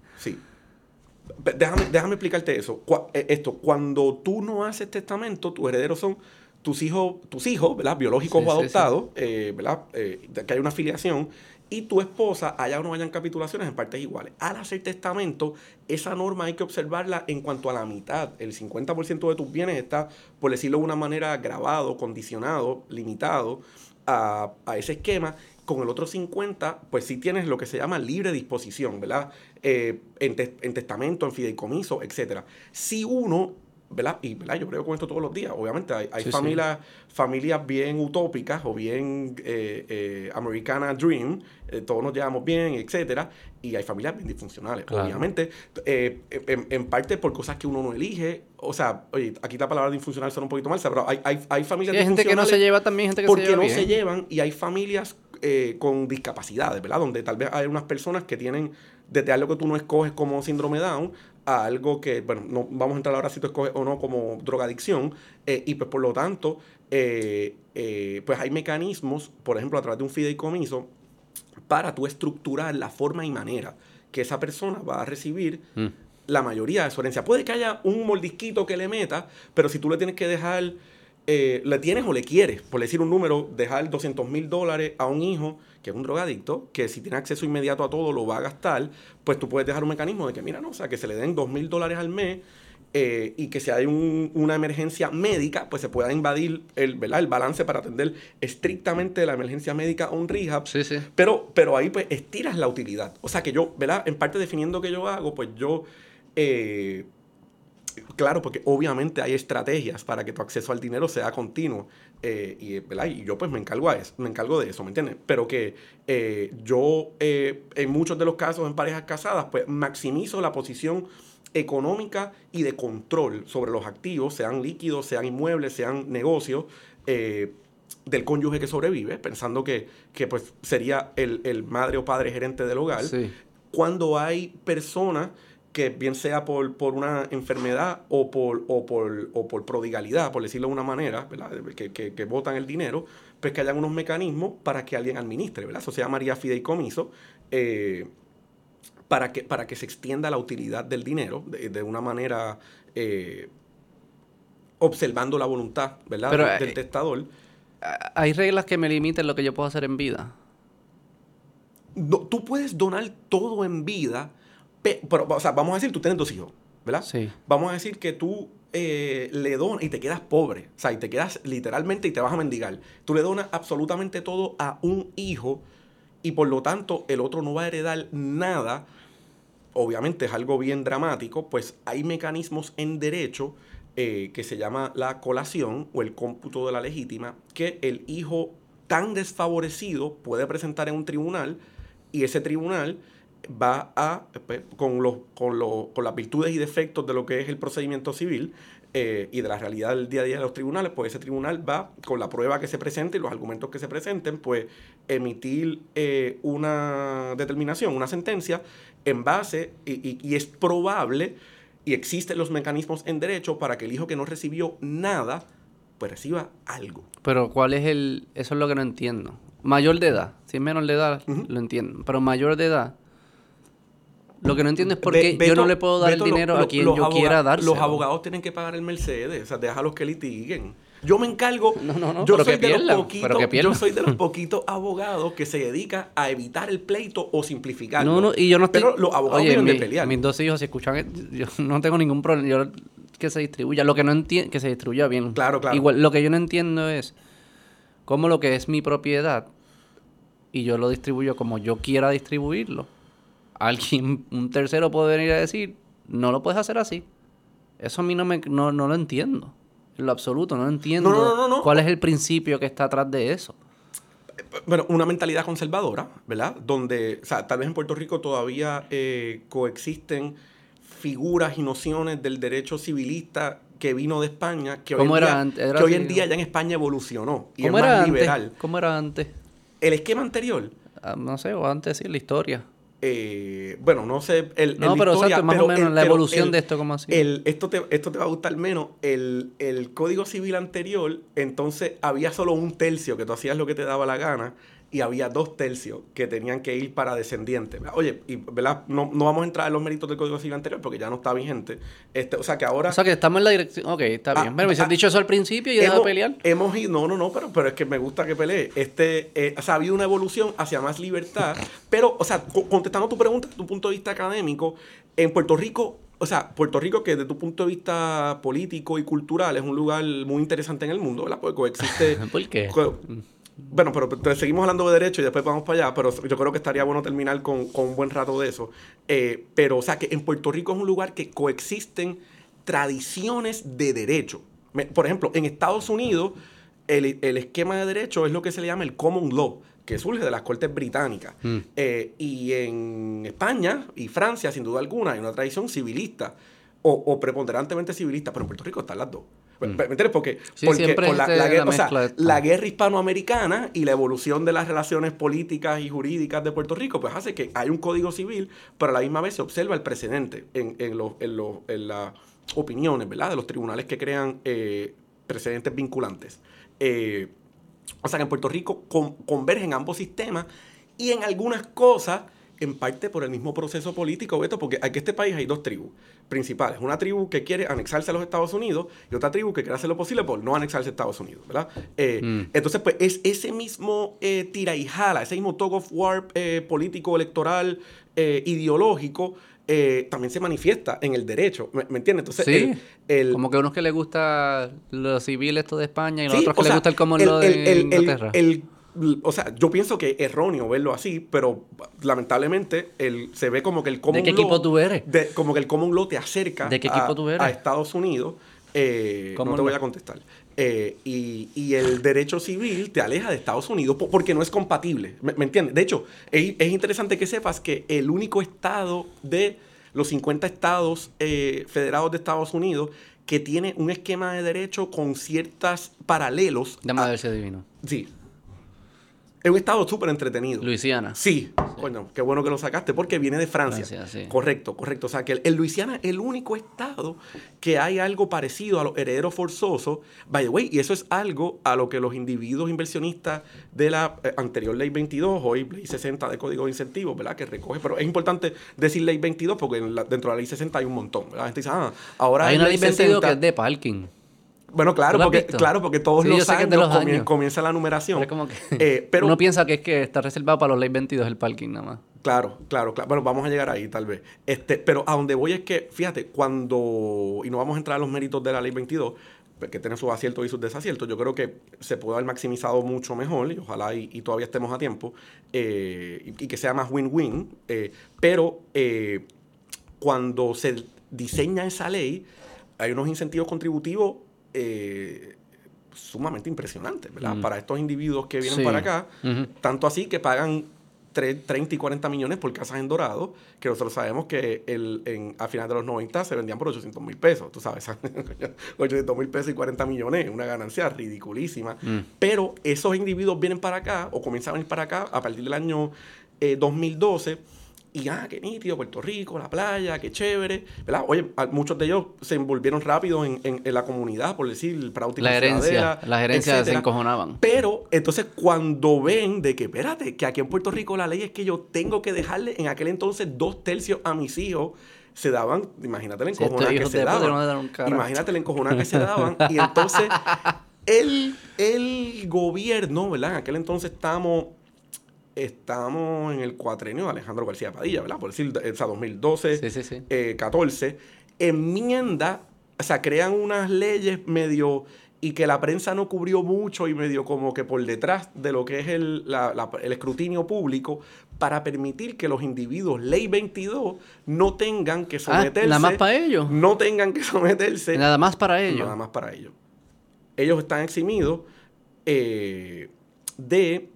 Déjame, déjame explicarte eso. Eh, esto, cuando tú no haces testamento, tus herederos son tus hijos, tus hijos, ¿verdad? Biológicos Sí, o sí, sí. adoptados, eh, ¿verdad? Eh, que hay una afiliación. y tu esposa haya o no hayan capitulaciones en partes iguales. Al hacer testamento, esa norma hay que observarla en cuanto a la mitad. El 50% de tus bienes está, por decirlo de una manera, grabado, condicionado, limitado a, ese esquema. Con el otro 50, pues sí tienes lo que se llama libre disposición, ¿verdad? Eh, en, en testamento, en fideicomiso, etc. Si uno ¿verdad? Y ¿verdad? yo creo con esto todos los días. Obviamente hay, hay familias, familias bien utópicas o bien eh, eh, Americana Dream, eh, todos nos llevamos bien, etcétera, y hay familias bien disfuncionales. Obviamente, en, parte por cosas que uno no elige. O sea, oye, aquí la palabra disfuncional suena un poquito mal, pero hay, hay, hay familias hay gente que no se lleva también, gente que porque se lleva no se llevan y hay familias con discapacidades, ¿verdad? Donde tal vez hay unas personas que tienen desde algo que tú no escoges como síndrome Down a algo que, bueno, no vamos a entrar ahora si tú escoges o no como drogadicción, eh, y pues por lo tanto, eh, eh, pues hay mecanismos, por ejemplo, a través de un fideicomiso, para tú estructurar la forma y manera que esa persona va a recibir mm. la mayoría de su herencia. Puede que haya un mordisquito que le meta, pero si tú le tienes que dejar, le tienes o le quieres, por decir un número, dejar 200 mil dólares a un hijo, que es un drogadicto, que si tiene acceso inmediato a todo lo va a gastar, pues tú puedes dejar un mecanismo de que, mira, no, o sea, que se le den dos mil dólares al mes eh, y que si hay una emergencia médica, pues se pueda invadir el, ¿verdad? el balance para atender estrictamente la emergencia médica o un rehab. Sí, sí. Pero, pero ahí pues estiras la utilidad. O sea que yo, ¿verdad? En parte definiendo que yo hago, pues yo... Eh, claro, porque obviamente hay estrategias para que tu acceso al dinero sea continuo. Eh, y, yo pues me encargo, a eso, me encargo de eso, ¿me entiendes? Pero que eh, yo eh, en muchos de los casos en parejas casadas pues maximizo la posición económica y de control sobre los activos, sean líquidos, sean inmuebles, sean negocios, del cónyuge que sobrevive, pensando que, pues sería el, madre o padre gerente del hogar. Cuando hay personas que bien sea por, por una enfermedad o por, o, por, o por prodigalidad, por decirlo de una manera, Que, que, que, botan el dinero, pues que hayan unos mecanismos para que alguien administre, ¿verdad? Eso se llamaría fideicomiso, eh, para, que, para que se extienda la utilidad del dinero de, una manera eh, observando la voluntad, ¿verdad? del, eh, testador. ¿Hay reglas que me limiten lo que yo puedo hacer en vida? tú puedes donar todo en vida, pero, o sea, vamos a decir, tú tienes dos hijos, ¿verdad? Sí. Vamos a decir que tú eh, le donas y te quedas pobre, o sea, y te quedas literalmente y te vas a mendigar. Tú le donas absolutamente todo a un hijo y por lo tanto el otro no va a heredar nada. Obviamente es algo bien dramático, pues hay mecanismos en derecho eh, que se llama la colación o el cómputo de la legítima, que el hijo tan desfavorecido puede presentar en un tribunal y ese tribunal va a, pues, con, los, con, con las virtudes y defectos de lo que es el procedimiento civil eh, y de la realidad del día a día de los tribunales, pues ese tribunal va, con la prueba que se presente y los argumentos que se presenten, pues emitir eh, una determinación, una sentencia, en base, y, y, es probable, y existen los mecanismos en derecho para que el hijo que no recibió nada, pues reciba algo. Pero ¿cuál es el...? Eso es lo que no entiendo. Mayor de edad, si es menor de edad, lo entiendo, pero mayor de edad lo que no entiendo es por qué yo no le puedo dar el dinero a quien yo quiera dárselo. Los abogados tienen que pagar el Mercedes, o sea, déjalos que litiguen. Yo me encargo. No, no, no, yo soy de los poquitos, Yo soy de los poquitos abogados que se dedican a evitar el pleito o simplificarlo. No, no, y yo no estoy. Pero los abogados tienen de pelear. Mis dos hijos, si escuchan, yo no tengo ningún problema. Yo, que se distribuya. Lo que no entiendo, que se distribuya bien. Claro, claro. Igual, lo que yo no entiendo es cómo lo que es mi propiedad y yo lo distribuyo como yo quiera distribuirlo alguien, un tercero puede venir a decir, no lo puedes hacer así. Eso a mí no, me, no, lo entiendo. En lo absoluto, no entiendo cuál es el principio que está atrás de eso. Bueno, una mentalidad conservadora, ¿verdad? Donde, o sea, tal vez en Puerto Rico todavía eh, coexisten figuras y nociones del derecho civilista que vino de España, que, hoy, era en día, que hoy en día ya en España evolucionó y es más liberal. ¿Cómo era antes? El esquema anterior. Ah, no sé, o antes sí, la historia. Eh, bueno, no sé. El, no, pero más o menos la evolución de esto, como así? esto, te, esto te va a gustar menos. El, Código Civil anterior, entonces había solo un tercio que tú hacías lo que te daba la gana y había dos tercios que tenían que ir para descendientes. Oye, y ¿verdad? No, no vamos a entrar en los méritos del Código Civil anterior porque ya no está vigente. Este, o sea que ahora... O sea que estamos en la dirección... Ok, está Ah, bien. Pero me has ah, dicho eso al principio y deja de hemos, pelear. hemos ido, no, no, no, pero, pero es que me gusta que pelee. Este, eh, o sea, ha habido una evolución hacia más libertad, pero, o sea, co- contestando tu pregunta, tu punto de vista académico, en Puerto Rico, o sea, Puerto Rico que desde tu punto de vista político y cultural es un lugar muy interesante en el mundo, ¿verdad? Porque coexiste... ¿Por qué? co- bueno, pero seguimos hablando de derecho y después vamos para allá, pero yo creo que estaría bueno terminar con, con un buen rato de eso. Eh, pero, o sea, que en Puerto Rico es un lugar que coexisten tradiciones de derecho. Me- Por ejemplo, en Estados Unidos, el, el esquema de derecho es lo que se le llama el common law, que surge de las cortes británicas. Mm. Eh, y en España y Francia, sin duda alguna, hay una tradición civilista o, o preponderantemente civilista, pero en Puerto Rico están las dos. ¿Me me entiendes? Porque, Mm. Sí, la, la guerra, la o sea, mezcla de esto. la guerra hispanoamericana y la evolución de las relaciones políticas y jurídicas de Puerto Rico, pues hace que hay un código civil, pero a la misma vez se observa el precedente en, en, los- en los- en las opiniones, ¿verdad? De los tribunales que crean eh, precedentes vinculantes. Eh, o sea que en Puerto Rico con- convergen ambos sistemas y en algunas cosas, en parte por el mismo proceso político, Beto, porque aquí en este país hay dos tribus principales. Una tribu que quiere anexarse a los Estados Unidos y otra tribu que quiere hacer lo posible por no anexarse a Estados Unidos, ¿verdad? Eh, Mm. Entonces, pues es ese mismo eh, tira y jala, ese mismo tug of war eh, político, electoral, eh, ideológico, eh, también se manifiesta en el derecho, ¿me, me entiendes? Entonces, Sí. el- el- Como que a unos que les gusta lo civil esto de España y los Sí, otros que les sea, gusta el law el- de Inglaterra. el- o sea, yo pienso que es erróneo verlo así, pero lamentablemente el, se ve como que el common qué law... equipo tú eres? de- como que el common law te acerca ¿De qué a, equipo tú eres? a Estados Unidos. eh, no te voy a contestar. Eh, y, y el derecho civil te aleja de Estados Unidos po- porque no es compatible. ¿Me, me entiendes? De hecho, es, es interesante que sepas que el único estado de los 50 estados eh, federados de Estados Unidos que tiene un esquema de derecho con ciertos paralelos. Llama a- a verse divino. Sí. Es un estado súper entretenido. Luisiana. Sí, coño, qué bueno que lo sacaste porque viene de Francia. Francia, sí. Correcto, correcto. O sea, que el, el Luisiana es el único estado que hay algo parecido a los herederos forzosos. By the way, y eso es algo a lo que los individuos inversionistas de la eh, anterior ley 22, hoy ley 60 de Código de Incentivos, ¿verdad? Que recoge, pero es importante decir ley 22 porque en la- dentro de la ley 60 hay un montón, ¿verdad? La gente dice, ah, ahora Hay una ley ley 22 que 60. es de parking. Bueno, claro, ¿Tú lo has porque, visto? claro, porque todos Sí, los años, de los comien- años. comienza la numeración. Pero como que Eh, pero uno piensa que es que está reservado para los ley 22 el parking nada más. Claro, claro, claro. Bueno, vamos a llegar ahí tal vez. Este, pero a donde voy es que, fíjate, cuando, y no vamos a entrar a los méritos de la ley 22, que tiene sus aciertos y sus desaciertos, yo creo que se puede haber maximizado mucho mejor y ojalá y, y todavía estemos a tiempo eh, y, y que sea más win-win. eh, pero cuando se diseña esa ley, hay unos incentivos contributivos eh, sumamente impresionantes, ¿verdad? Mm. Para estos individuos que vienen Sí. para acá, Ujú. tanto así que pagan tre- 30 y 40 millones por casas en Dorado, que nosotros sabemos que el, en, a finales de los 90 se vendían por 800 mil pesos. Tú sabes, 800 mil pesos y 40 millones, una ganancia ridiculísima. Mm. Pero esos individuos vienen para acá o comienzan a venir para acá a partir del año eh, 2012. Y ah, qué nítido, Puerto Rico, la playa, qué chévere. ¿verdad? Oye, muchos de ellos se envolvieron rápido en, en- en la comunidad, por decir, para La herencia. Las herencias se encojonaban. pero entonces cuando ven de que, espérate, que aquí en Puerto Rico la ley es que yo tengo que dejarle en aquel entonces dos tercios a mis hijos, se daban, imagínate la encojonada que se no daban. carajo. Imagínate la encojonada que se daban. Y entonces el, el gobierno, ¿verdad? En aquel entonces estamos, estamos en el cuatrenio de Alejandro García Padilla, ¿verdad? Por decir, o sea, 2012, Sí, sí, sí. eh, 14, enmienda, o sea, crean unas leyes medio y que la prensa no cubrió mucho y medio como que por detrás de lo que es el, la- la- el escrutinio público para permitir que los individuos, ley 22, no tengan que Ah, someterse. nada más para ellos. No tengan que someterse. Nada más para ellos. Nada más para ellos. Ellos están eximidos eh, de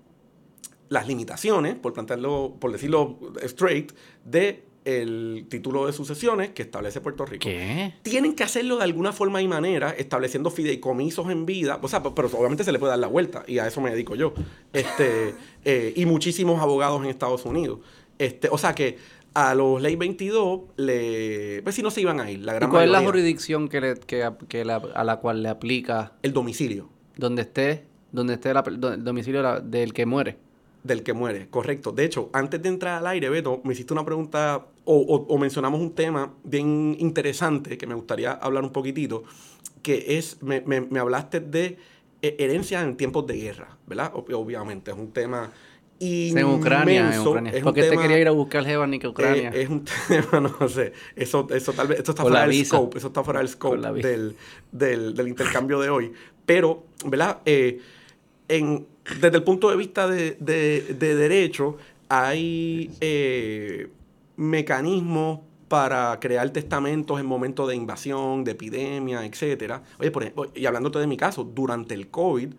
las limitaciones, por plantearlo, por decirlo straight, de el título de sucesiones que establece Puerto Rico. ¿Qué? Tienen que hacerlo de alguna forma y manera, estableciendo fideicomisos en vida. O sea, pero obviamente se le puede dar la vuelta, y a eso me dedico yo. Este, eh, y muchísimos abogados en Estados Unidos. Este, o sea que a los ley 22, le, pues si no se iban a ir, la ¿Y gran cuál es la jurisdicción que le- que, que la- a la cual le aplica El domicilio. donde esté, donde esté la- el domicilio del que muere? Del que muere, correcto. De hecho, antes de entrar al aire, Beto, me hiciste una pregunta o, o mencionamos un tema bien interesante que me gustaría hablar un poquitito, que es, me, me, me hablaste de eh, herencia en tiempos de guerra, ¿verdad? Obviamente, es un tema en Ucrania, en Ucrania. ¿Por qué te quería ir a buscar Jeva ni que Ucrania? Eh, es un tema, no sé. Eso, eso tal vez, esto está fuera del scope, eso está fuera del scope del, del, del, intercambio de hoy. Pero, ¿verdad? Eh, en, desde el punto de vista de, de, de derecho, hay eh, mecanismos para crear testamentos en momentos de invasión, de epidemia, etc. Oye, por ejemplo, y hablándote de mi caso, durante el COVID,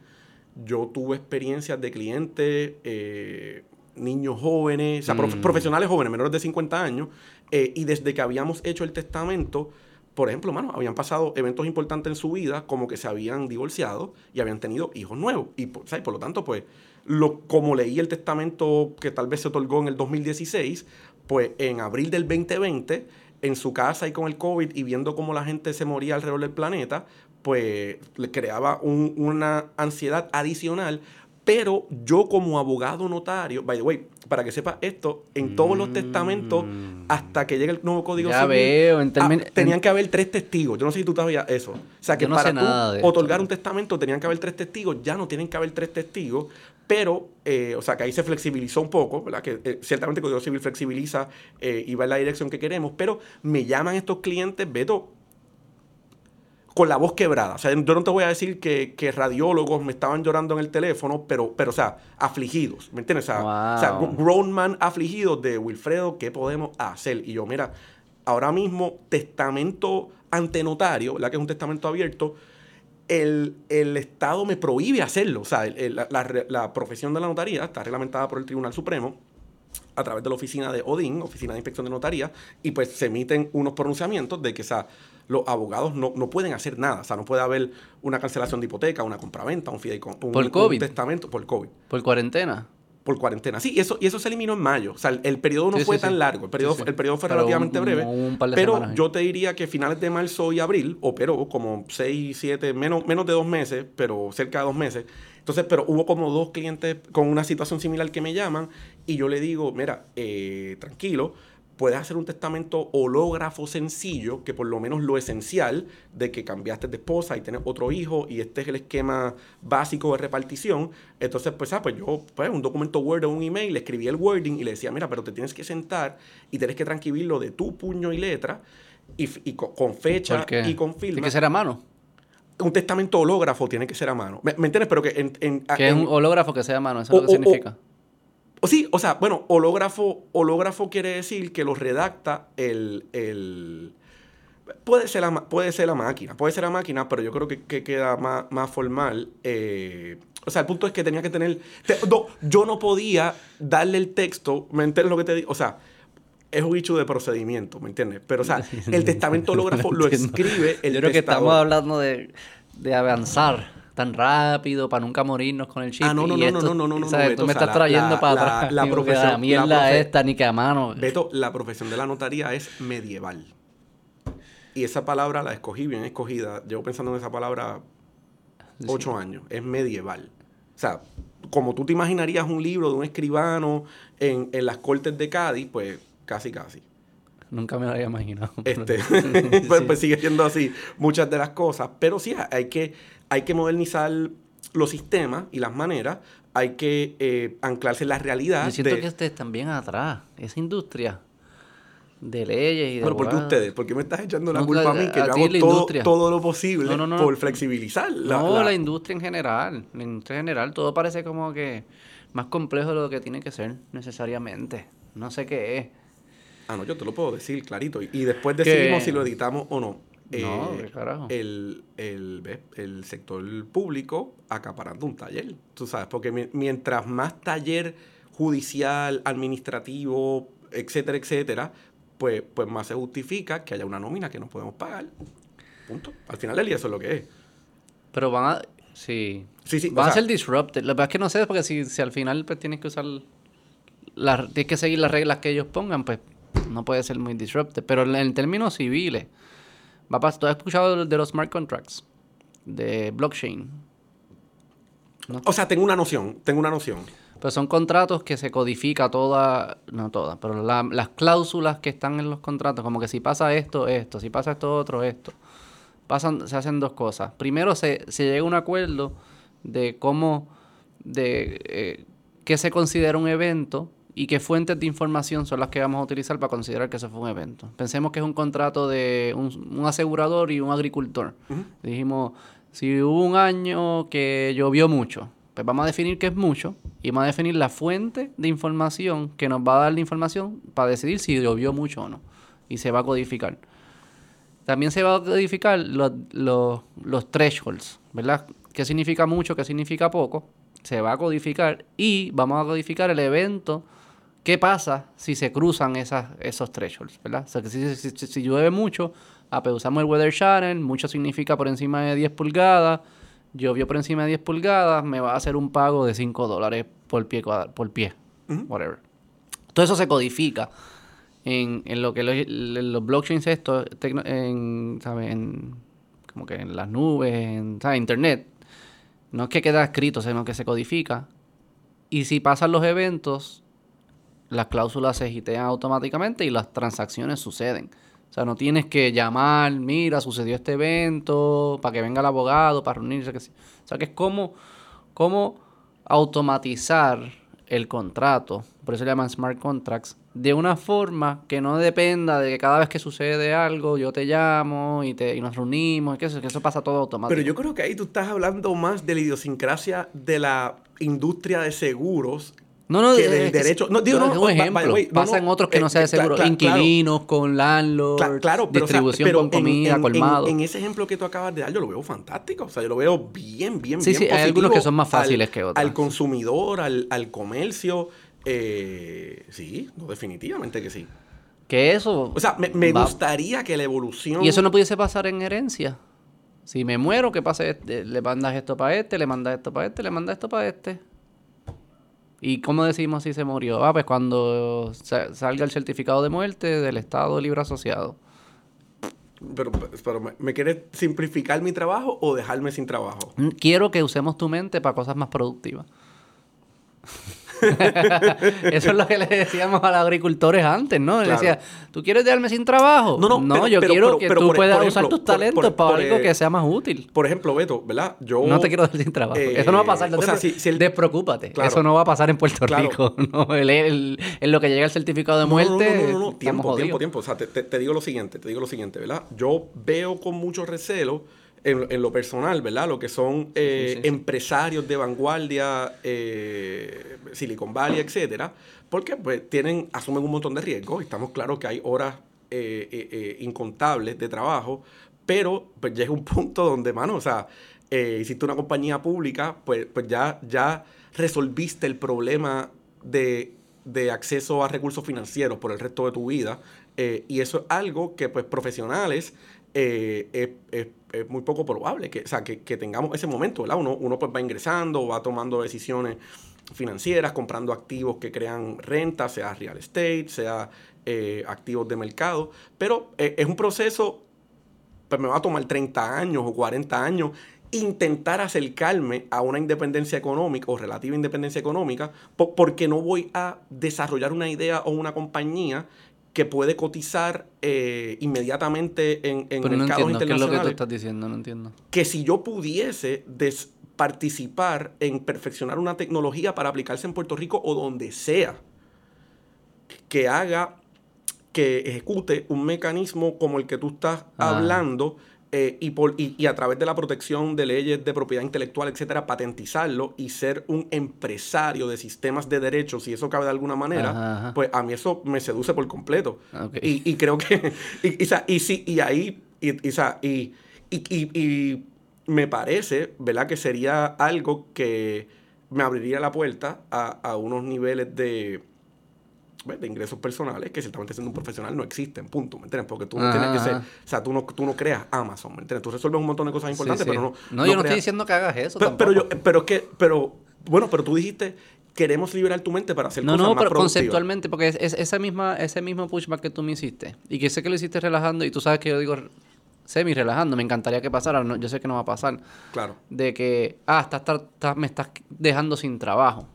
yo tuve experiencias de clientes, eh, niños jóvenes, o sea, mm. profesionales jóvenes, menores de 50 años, eh, y desde que habíamos hecho el testamento, por ejemplo, mano, habían pasado eventos importantes en su vida, como que se habían divorciado y habían tenido hijos nuevos. Y, por lo tanto, pues, lo, como leí el testamento que tal vez se otorgó en el 2016, pues en abril del 2020, en su casa y con el COVID y viendo cómo la gente se moría alrededor del planeta, pues le creaba una ansiedad adicional. Pero yo como abogado notario, by the way, para que sepa esto, en todos los testamentos, mm. hasta que llegue el nuevo código ya veo, en ah, tenían que haber tres testigos. Yo no sé si tú sabías eso. O sea, que para otorgar un testamento tenían que haber tres testigos, ya no tienen que haber tres testigos, pero, eh, o sea, que ahí se flexibilizó un poco, ¿verdad? Que eh, ciertamente el Código Civil flexibiliza eh, y va en la dirección que queremos, pero me llaman estos clientes, Beto, con la voz quebrada. O sea, yo no te voy a decir que, radiólogos me estaban llorando en el teléfono, pero, pero o sea, afligidos. ¿Me entiendes? O sea, grown man afligidos de Wilfredo, ¿qué podemos hacer? Y yo, mira, ahora mismo, testamento ante notario, ¿verdad? Que es un testamento abierto, el, Estado me prohíbe hacerlo. O sea, la, la, profesión de la notaría está reglamentada por el Tribunal Supremo a través de la oficina de ODIN, Oficina de Inspección de Notaría, y pues se emiten unos pronunciamientos de que, o sea, los abogados no, pueden hacer nada. O sea, no puede haber una cancelación de hipoteca, una compraventa, un fideicomiso, un, ¿Por COVID? testamento por COVID. ¿Por cuarentena? Por cuarentena. Sí, y eso, y eso se eliminó en mayo. O sea, el, periodo no fue tan largo. El periodo, el periodo fue relativamente breve. pero yo te diría que finales de marzo y abril, operó como seis, siete, menos, menos de dos meses, pero cerca de dos meses. Entonces, pero hubo como dos clientes con una situación similar que me llaman y yo le digo, mira, eh, tranquilo, puedes hacer un testamento hológrafo sencillo, que por lo menos lo esencial de que cambiaste de esposa y tienes otro hijo y este es el esquema básico de repartición. Entonces, pues, ah, pues yo, pues, un documento Word o un email, le escribí el wording y le decía, mira, pero te tienes que sentar y tienes que transcribirlo de tu puño y letra y, con, fecha y con firma. ¿Tiene que ser a mano? Un testamento hológrafo tiene que ser a mano. ¿Me, entiendes? Pero que en... en que es un hológrafo que sea a mano, eso es lo que significa. O sí, o sea, bueno, hológrafo, hológrafo quiere decir que lo redacta el, el puede ser la, puede ser la máquina, puede ser la máquina, pero yo creo que, queda más, más formal. Eh, o sea, el punto es que tenía que tener. yo no podía darle el texto, ¿me entiendes lo que te digo? O sea, es un hecho de procedimiento, ¿me entiendes? Pero, o sea, el testamento no lo escribe el Yo creo que estamos hablando de, de, avanzar tan rápido para nunca morirnos con el chip. Ah, no, no, no, esto, no, no, no, no, o sea, Beto, Tú me estás trayendo la, para atrás. La, la profesión. La mierda profe esta, ni que a mano. Beto, la profesión de la notaría es medieval. Y esa palabra la escogí bien escogida. Llevo pensando en esa palabra ocho sí. años. Es medieval. O sea, como tú te imaginarías un libro de un escribano en, en las cortes de Cádiz, pues casi, casi. Nunca me lo había imaginado. Este, pues, pues, sigue siendo así muchas de las cosas. Pero sí, hay que, hay que modernizar los sistemas y las maneras, hay que eh, anclarse en la realidad. Yo siento que ustedes están bien atrás, esa industria de leyes y de Pero ¿por qué ustedes? ¿Por qué me estás echando la culpa a mí? Que yo hago todo, todo, lo posible por flexibilizar la, No, la... industria en general. La industria en general, todo parece como que más complejo de lo que tiene que ser necesariamente. No sé qué es. Ah, no, yo te lo puedo decir clarito. Y después decidimos si lo editamos o no. No, eh, carajo. El, el, sector público acaparando un taller, tú sabes, porque mientras más taller judicial, administrativo, etcétera, etcétera, pues, pues más se justifica que haya una nómina que no podemos pagar. Punto. Al final del día eso es lo que es. Pero van a... Sí. Sí, sí. Van a ser disrupted. La verdad es que no sé, porque si, si al final pues tienes que usar... tienes que seguir las reglas que ellos pongan, pues no puede ser muy disrupted. Pero en términos civiles ¿tú has escuchado de los smart contracts? De blockchain. O sea, tengo una noción, tengo una noción. Pues son contratos que se codifica toda, no todas, pero la- las cláusulas que están en los contratos, como que si pasa esto, esto, si pasa esto, otro, esto. Pasan, se hacen dos cosas. Primero se, se llega a un acuerdo de cómo, de eh, qué se considera un evento y qué fuentes de información son las que vamos a utilizar para considerar que eso fue un evento. Pensemos que es un contrato de un, un asegurador y un agricultor. Dijimos, si hubo un año que llovió mucho, pues vamos a definir qué es mucho y vamos a definir la fuente de información que nos va a dar la información para decidir si llovió mucho o no. Y se va a codificar. También se va a codificar los, los, los thresholds, ¿verdad? ¿Qué significa mucho? ¿Qué significa poco? Se va a codificar y vamos a codificar el evento. ¿Qué pasa si se cruzan esas, esos thresholds, ¿verdad? O sea, que si, si- llueve mucho, ah, pues usamos el weather channel, mucho significa por encima de 10 pulgadas, llovió por encima de 10 pulgadas, me va a hacer un pago de 5 dólares por pie, por pie, whatever. Todo eso se codifica en, en lo que los, blockchains estos, en, ¿sabes? En, como que en las nubes, en internet. No es que queda escrito, sino que se codifica. Y si pasan los eventos, las cláusulas se gitean automáticamente y las transacciones suceden. O sea, no tienes que llamar, mira, sucedió este evento, para que venga el abogado, para reunirse. Que sí. O sea, que es como, como automatizar el contrato, por eso le llaman smart contracts, de una forma que no dependa de que cada vez que sucede algo yo te llamo y, te, y nos reunimos, que eso, que eso pasa todo automático. Pero yo creo que ahí tú estás hablando más de la idiosincrasia de la industria de seguros No, no, que es- del es- derecho. No, digo, no, un by the ejemplo. way, no, Pasa no, en otros que no eh, sea de seguro. claro. Inquilinos, con landlords, Cla- claro, pero, o sea, distribución pero con comida, en, en- colmado. En, ese ejemplo que tú acabas de dar, yo lo veo fantástico. O sea, yo lo veo bien, bien, Sí, bien sí, hay algunos positivo que son más fáciles al- que otros. Al consumidor, al, al comercio. eh, sí, no, definitivamente que sí. que eso... O sea, me, me gustaría que la evolución... Y eso no pudiese pasar en herencia. Si me muero, que pase? este? Le mandas esto para este, le mandas esto para este, le mandas esto para este. ¿Y cómo decimos si se murió? Ah, pues cuando sa- salga el certificado de muerte del Estado Libre Asociado. Pero, pero ¿me, me quieres simplificar mi trabajo o dejarme sin trabajo? Quiero que usemos tu mente para cosas más productivas. Eso es lo que le decíamos a los agricultores antes, ¿no? Le Claro. decía, ¿tú quieres dejarme sin trabajo? No, no, pero- yo pero- quiero pero- que tú por- puedas por usar tus talentos por- para algo eh, que sea más útil. Por ejemplo, Beto, ¿verdad? Yo... No te quiero dejar sin trabajo. eh, Eso no va a pasar. No o sea, si- si el- Despreocúpate. Claro. Eso no va a pasar en Puerto Claro. Rico. No, el- el- en lo que llega el certificado de No, no, no, muerte. No, no, no, Tiempo, jodidos. tiempo, tiempo. O sea, te, te- te digo lo siguiente, te digo lo siguiente, ¿verdad? Yo veo con mucho recelo en, en lo personal, ¿verdad? Lo que son eh, Sí, sí, sí. empresarios de vanguardia, eh, Silicon Valley, etcétera, porque pues tienen, asumen un montón de riesgos. Estamos claros que hay horas eh, incontables de trabajo, pero pues llega un punto donde, mano, o sea, hiciste una compañía pública, pues, pues ya, ya resolviste el problema de, de acceso a recursos financieros por el resto de tu vida. eh, y eso es algo que, pues, profesionales eh, es, es- es muy poco probable que, o sea, que, que tengamos ese momento, ¿verdad? Uno, uno pues va ingresando, va tomando decisiones financieras, comprando activos que crean renta, sea real estate, sea eh, activos de mercado, pero eh, es un proceso pues me va a tomar 30 años o 40 años intentar acercarme a una independencia económica o relativa independencia económica po- porque no voy a desarrollar una idea o una compañía que puede cotizar eh, inmediatamente en, en Pero no mercados entiendo qué es lo que tú internacionales estás diciendo. No entiendo. que si yo pudiese participar en perfeccionar una tecnología para aplicarse en Puerto Rico o donde sea, que haga, que ejecute un mecanismo como el que tú estás Ah. hablando eh, y, por, y, y a través de la protección de leyes de propiedad intelectual, etcétera, patentizarlo y ser un empresario de sistemas de derechos, si eso cabe de alguna manera, Ajá, ajá. pues a mí eso me seduce por completo. Ok. Y, y creo que, y, y, sí, y ahí, y, me parece, ¿verdad? Que sería algo que me abriría la puerta a, a unos niveles de, de ingresos personales que ciertamente siendo un profesional no existen, punto, ¿me entiendes? Porque tú no tienes que ser, o sea, tú no, tú no creas Amazon, ¿me entiendes? Tú resuelves un montón de cosas importantes, Sí, sí. pero no... No, yo no estoy diciendo que hagas eso. pero, yo, pero es que, pero, bueno, pero tú dijiste, queremos liberar tu mente para hacer No, cosas no, más pero productivas. conceptualmente, porque es, es- esa misma, ese mismo pushback que tú me hiciste, y que sé que lo hiciste relajando, y tú sabes que yo digo semi relajando, me encantaría que pasara, no, yo sé que no va a pasar, Claro. de que, ah, estás, estás- estás- me estás dejando sin trabajo.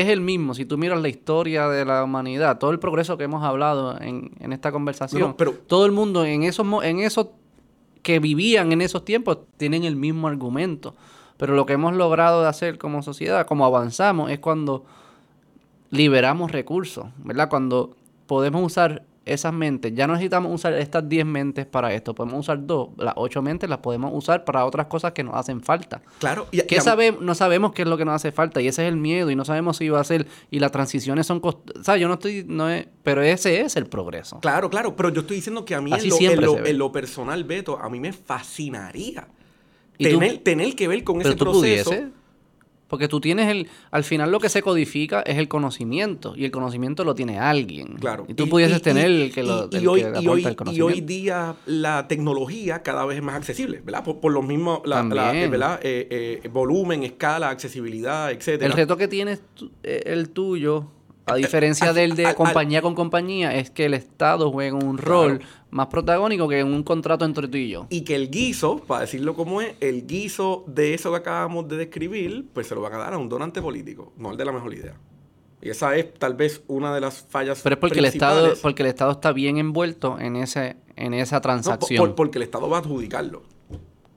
Es el mismo. Si tú miras la historia de la humanidad, todo el progreso que hemos hablado en, en esta conversación, No, no, pero- todo el mundo en esos, en esos que vivían en esos tiempos tienen el mismo argumento. Pero lo que hemos logrado de hacer como sociedad, como avanzamos, es cuando liberamos recursos, ¿verdad? Cuando podemos usar esas mentes, ya no necesitamos usar estas 10 mentes para esto, podemos usar dos, las 8 mentes las podemos usar para otras cosas que nos hacen falta. Claro. Y, ¿Qué y a- sabe- no sabemos qué es lo que nos hace falta y ese es el miedo y no sabemos si va a ser y las transiciones son cost o sea, yo no estoy no es, pero ese es el progreso. Claro, claro, pero yo estoy diciendo que a mí en lo, siempre en lo- en lo personal, Beto, a mí me fascinaría tener, tener que ver con ese tú proceso. pudiese porque tú tienes el al final lo que se codifica es el conocimiento y el conocimiento lo tiene alguien. Claro. Y tú pudieses tener el que y- lo y el hoy, que y aporta hoy- el y conocimiento. hoy día la tecnología cada vez es más accesible, ¿verdad? Por, por los mismos, la, eh, ¿verdad? Eh, eh, volumen, escala, accesibilidad, etcétera. El reto que tienes tú- eh, el tuyo, a diferencia del de compañía con compañía, es que el Estado juega un rol más protagónico que en un contrato entre tú y yo. Y que el guiso, para decirlo como es, el guiso de eso que acabamos de describir, pues se lo van a dar a un donante político, no al de la mejor idea. Y esa es tal vez una de las fallas Pero es porque el Estado, porque el Estado está bien envuelto en ese, en esa No, transacción. por- porque el Estado va a adjudicarlo.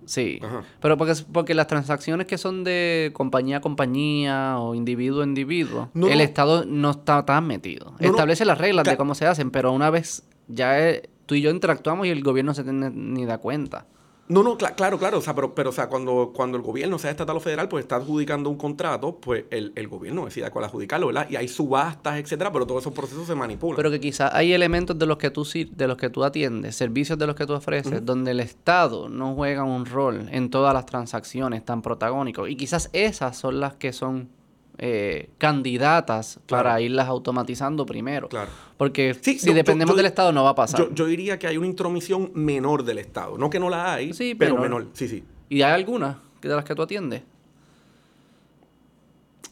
Sí. Ajá. Pero porque, porque las transacciones que son de compañía a compañía o individuo a individuo, No, el no. Estado no está tan metido. No. Establece las reglas de cómo se hacen, pero una vez ya eh, tú y yo interactuamos y el gobierno se tiene ni da cuenta. No, no, cla- claro, claro. O sea, pero, pero o sea, cuando, cuando el gobierno, sea estatal o federal, pues está adjudicando un contrato, pues el, el gobierno decide cuál adjudicarlo, ¿verdad? Y hay subastas, etcétera, pero todos esos procesos se manipulan. Pero que quizás hay elementos de los que tú de los que tú atiendes, servicios de los que tú ofreces, donde el Estado no juega un rol en todas las transacciones tan protagónicos. Y quizás esas son las que son eh, candidatas Claro. para irlas automatizando primero. Claro. Porque Sí, si yo- dependemos yo- del Estado no va a pasar. yo, yo diría que hay una intromisión menor del Estado. No que no la hay, Sí, pero menor. menor. Sí, sí. ¿Y hay algunas de las que tú atiendes?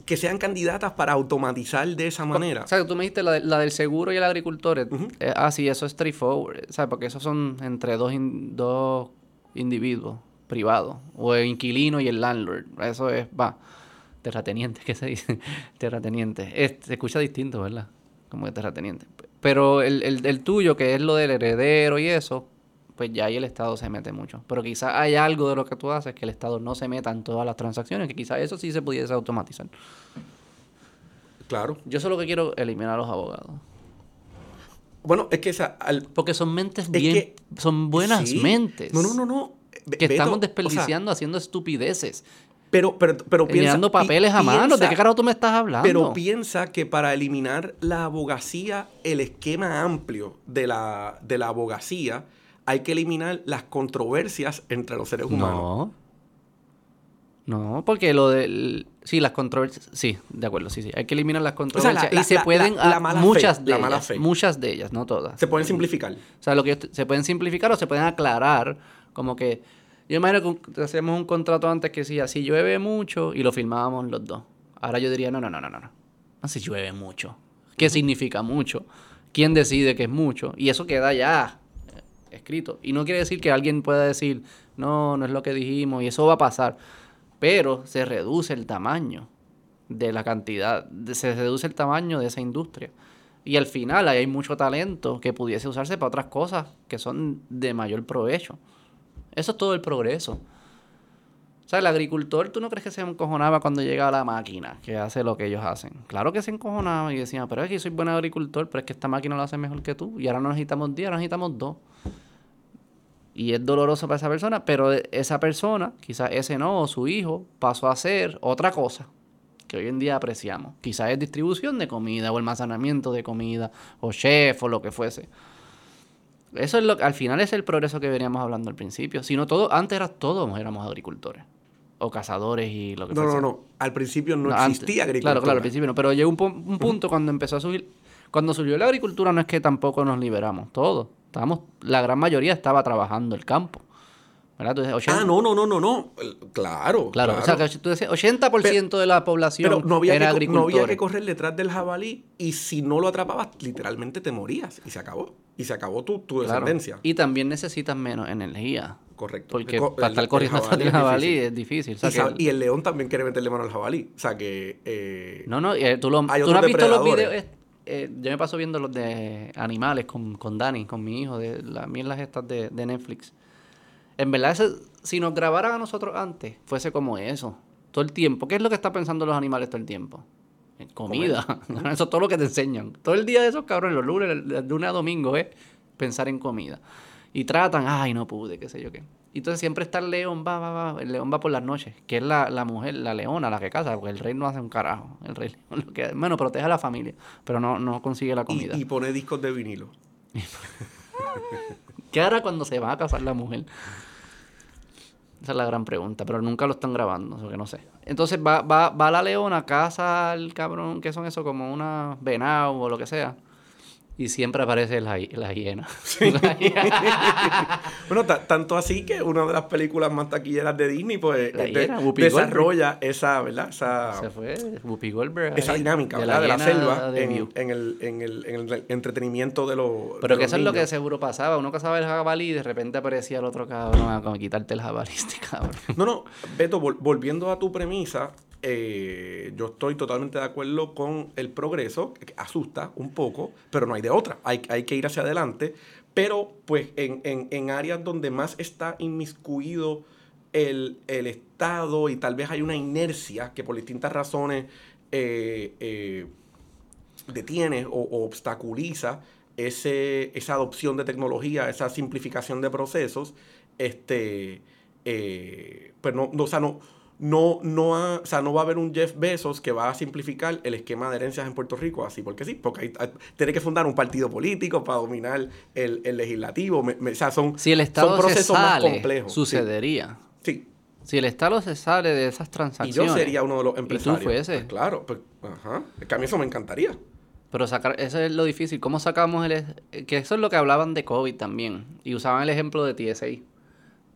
Que sean candidatas para automatizar de esa manera. O sea, tú me dijiste la, de- la del seguro y el agricultor. eh, eh, ah, sí, eso es straightforward. ¿Sabes? Porque esos son entre dos, in- dos individuos privados. O el inquilino y el landlord. Eso es, va, terrateniente, ¿qué se dice? terrateniente. Es- se escucha distinto, ¿verdad? Como que terrateniente. Pero el, el, el tuyo, que es lo del heredero y eso, pues ya ahí el Estado se mete mucho. Pero quizás hay algo de lo que tú haces que el Estado no se meta en todas las transacciones, que quizás eso sí se pudiese automatizar. Claro. Yo solo que quiero eliminar a los abogados. Bueno, es que esa, al- Porque son mentes Es bien, que- son buenas sí. mentes. No, no, no, no. Be- Que Beto, estamos o sea, desperdiciando haciendo estupideces. Pero, pero, pero piensa. pi- papeles a mano. ¿De qué carajo tú me estás hablando? Pero piensa que para eliminar la abogacía, el esquema amplio de la, de la abogacía, hay que eliminar las controversias entre los seres humanos. no. No, porque lo del... Sí, las controversias... Sí, de acuerdo, sí, sí. Hay que eliminar las controversias. la- y se la- pueden... muchas fe, de la ellas. fe. Muchas de ellas, no todas. Se pueden simplificar. O sea, lo que se pueden simplificar o se pueden aclarar, como que yo imagino que hacemos un contrato antes que decía, si llueve mucho y lo firmábamos los dos. Ahora yo diría, no, no, no, no, no. No, si llueve mucho. ¿Qué significa mucho? ¿Quién decide que es mucho? Y eso queda ya eh, escrito. Y no quiere decir que alguien pueda decir, no, no es lo que dijimos y eso va a pasar. Pero se reduce el tamaño de la cantidad, se reduce el tamaño de esa industria. Y al final ahí hay mucho talento que pudiese usarse para otras cosas que son de mayor provecho. Eso es todo el progreso. O sea, el agricultor, ¿tú no crees que se encojonaba cuando llega la máquina que hace lo que ellos hacen? Claro que se encojonaba y decía, pero es que soy buen agricultor, pero es que esta máquina lo hace mejor que tú. Y ahora no necesitamos 10, ahora necesitamos dos. Y es doloroso para esa persona, pero esa persona, quizás ese no, o su hijo, pasó a hacer otra cosa que hoy en día apreciamos. Quizás es distribución de comida o almacenamiento de comida o chef o lo que fuese. Eso es lo que al final es el progreso que veníamos hablando al principio. Si no todo, antes era todos éramos agricultores o cazadores y lo que No, fuese. no, no. Al principio no, No, antes- existía agricultura. Claro, claro, al principio no. Pero llegó un punto cuando empezó a subir. Cuando subió la agricultura, no es que tampoco nos liberamos, todos. Estábamos, la gran mayoría estaba trabajando el campo. ¿Verdad? Entonces, 80 Ah, no, no, no, no, no. Claro, Claro, claro. o sea, que tú decías, 80% de la población Pero no había, era que, no había que correr detrás del jabalí y si no lo atrapabas, literalmente te morías y se acabó. Y se acabó tu, tu Claro. descendencia. Y también necesitas menos energía. correcto. Porque para el- estar el corriendo atrás del es jabalí difícil. es difícil. O sea y, que el- y el león también quiere meterle mano al jabalí. O sea que. eh, No, no, eh, tú, lo, Hay tú no has visto los videos. eh, eh, yo me paso viendo los de animales con, con Dani, con mi hijo, de las mierdas estas de, de Netflix. En verdad, ese- si nos grabaran a nosotros antes, fuese como eso. Todo el tiempo. ¿Qué es lo que están pensando los animales todo el tiempo? En comida. eso es todo lo que te enseñan. Todo el día de esos cabrones, los lunes, de lunes a domingo, es pensar en comida. Y tratan, ay, no pude, qué sé yo qué. Y entonces siempre está el león, va, va, va. El león va por las noches, que es la, la mujer, la leona, la que caza, porque el rey no hace un carajo. El rey, lo que, bueno, protege a la familia, pero no, no consigue la comida. y, y pone discos de vinilo. ¿Qué hará cuando se va a casar la mujer? Esa es la gran pregunta, pero nunca lo están grabando, eso que no sé. Entonces va, va, va la leona, caza al cabrón, ¿qué son eso? Como una venado o lo que sea. Y siempre aparece la, la hiena. La hiena. Bueno, ta- tanto así que una de las películas más taquilleras de Disney, pues, La eh, de- desarrolla esa, ¿verdad? Esa, Se fue Whoopi Goldberg. esa dinámica, de ¿verdad? De la selva de en, el, en, el, en el entretenimiento de los. Pero de que los eso es lo que seguro pasaba. Uno cazaba el jabalí y de repente aparecía el otro cabrón a como quitarte el jabalí, este cabrón. No, no, Beto, vol- volviendo a tu premisa, eh, yo estoy totalmente de acuerdo con el progreso, que asusta un poco, pero no hay de otra, hay, hay que ir hacia adelante, pero pues en, en- en áreas donde más está inmiscuido el, el Estado y tal vez hay una inercia que por distintas razones eh, eh, detiene o, obstaculiza ese, esa adopción de tecnología, esa simplificación de procesos, este, pues no, o sea, no, no, no, ha- o sea, no va a haber un Jeff Bezos que va a simplificar el esquema de herencias en Puerto Rico así, porque sí, porque hay- hay- tiene que fundar un partido político para dominar el, el legislativo, me- me- o sea, son, Si el Estado son se procesos más sale, complejos. sí. sucedería. Sí, Si el Estado se sale de esas y transacciones. yo sería uno de los tú empresarios. fueses. Pues claro, pues, ajá, es que a mí eso me encantaría. Pero sacar, eso es lo difícil. ¿Cómo sacamos el... Que eso es lo que hablaban de COVID también. Y usaban el ejemplo de TSA,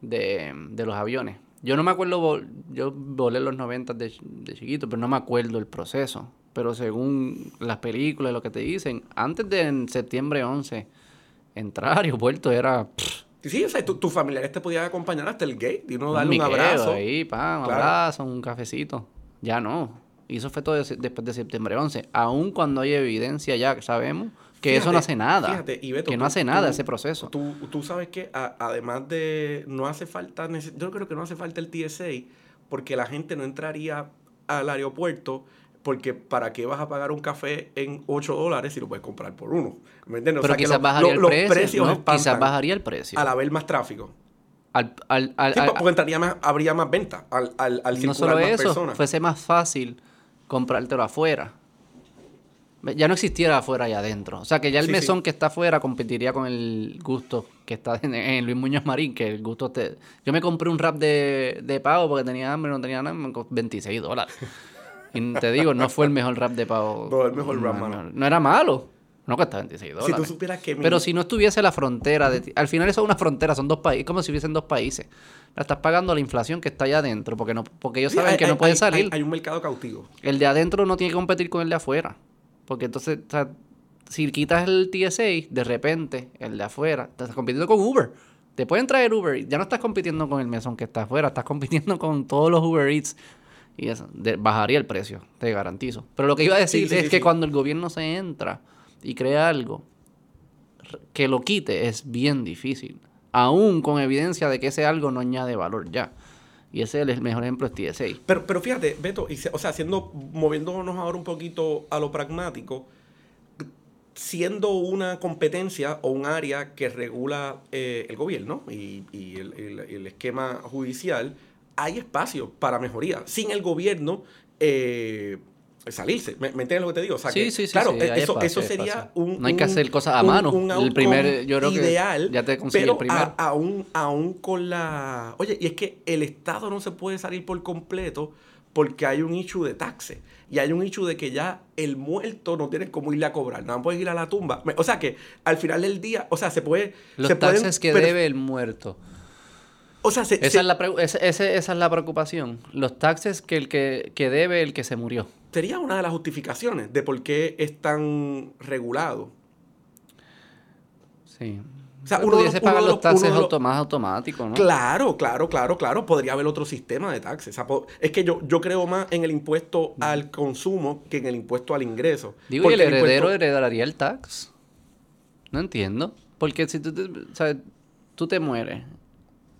de, de los aviones. Yo no me acuerdo, yo volé en los 90 de, de chiquito, pero no me acuerdo el proceso. Pero según las películas, lo que te dicen, antes de en septiembre 11, entrar al aeropuerto era pff, Sí, o sea, tu, tus familiares te podían acompañar hasta el gate y uno un darle un abrazo. ahí, pa, un Claro. abrazo, un cafecito. Ya no. Y eso fue todo de- después de septiembre 11. Aun cuando hay evidencia ya sabemos que eso no hace nada. fíjate, y Beto, que no tú- hace nada tú- ese proceso. Tú, tú sabes que a- además de no hace falta, yo creo que no hace falta el TSA porque la gente no entraría al aeropuerto porque para qué vas a pagar un café en 8 dólares si lo puedes comprar por uno. ¿Me entiendes? O Pero que quizás lo- bajaría lo- el los precio. Quizás bajaría el precio. al haber más tráfico. Al- al- al- Sí, al- porque entraría más, habría más venta al, al, no solo más eso, personas. fuese más fácil comprártelo afuera. Ya no existiera afuera y adentro. O sea, que ya el Sí, mesón sí. que está afuera competiría con el gusto que está en, en Luis Muñoz Marín, que el gusto te... Yo me compré un rap de, de pavo porque tenía hambre, no tenía nada, me costó 26 dólares. Y te digo, no fue el mejor rap de pavo. No, el mejor rap, no, mano. no, era malo. No costaba 26 si dólares. tú supieras que mi- Pero si no estuviese la frontera, de ti- al final eso es una frontera, son dos países, como si hubiesen dos países. La estás pagando la inflación que está allá adentro, porque no, porque ellos Sí, saben hay- que no pueden salir. Hay, hay un mercado cautivo. El de adentro no tiene que competir con el de afuera. Porque entonces, o sea, si quitas el TSA, de repente, el de afuera, estás compitiendo con Uber. Te pueden traer Uber, ya no estás compitiendo con el mesón que está afuera, estás compitiendo con todos los Uber Eats. Y eso, de- bajaría el precio, te garantizo. Pero lo que iba a decir Sí, es sí, que sí. cuando el gobierno se entra y crea algo, que lo quite es bien difícil. Aún con evidencia de que ese algo no añade valor ya. Y ese es el mejor ejemplo es TSA. Pero, pero fíjate, Beto, o sea, haciendo, moviéndonos ahora un poquito a lo pragmático, siendo una competencia o un área que regula eh, el gobierno y, el esquema judicial, hay espacio para mejoría. Sin el gobierno eh, salirse. ¿Me, me entiendes lo que te digo? O sea, Sí, que, sí, sí, Claro, sí, eso, espacio, eso hay sería un. No hay que hacer cosas a un- mano. un El primer- yo creo que ideal. ya te conseguí pero el primero. a- aún, aún con la... Oye, y es que el Estado no se puede salir por completo porque hay un issue de taxes. Y hay un issue de que ya el muerto no tienes cómo irle a cobrar. Nada más puedes ir a la tumba. O sea que al final del día, o sea, se puede... Los se pueden taxes que debe el muerto. O sea, se, Esa, se- es la ese- esa es la preocupación. Los taxes que el que, que debe el que se murió. Sería una de las justificaciones de por qué es tan regulado. Sí. sea, Pero uno de pudiese los- pagar de los taxes de los- auto- más automáticos, ¿no? Claro, claro, claro, claro. Podría haber otro sistema de taxes. O sea, po- Es que yo, yo creo más en el impuesto al consumo que en el impuesto al ingreso. Digo, y el heredero impuesto- heredaría el tax. No entiendo. Porque si tú te, o sea, tú te mueres,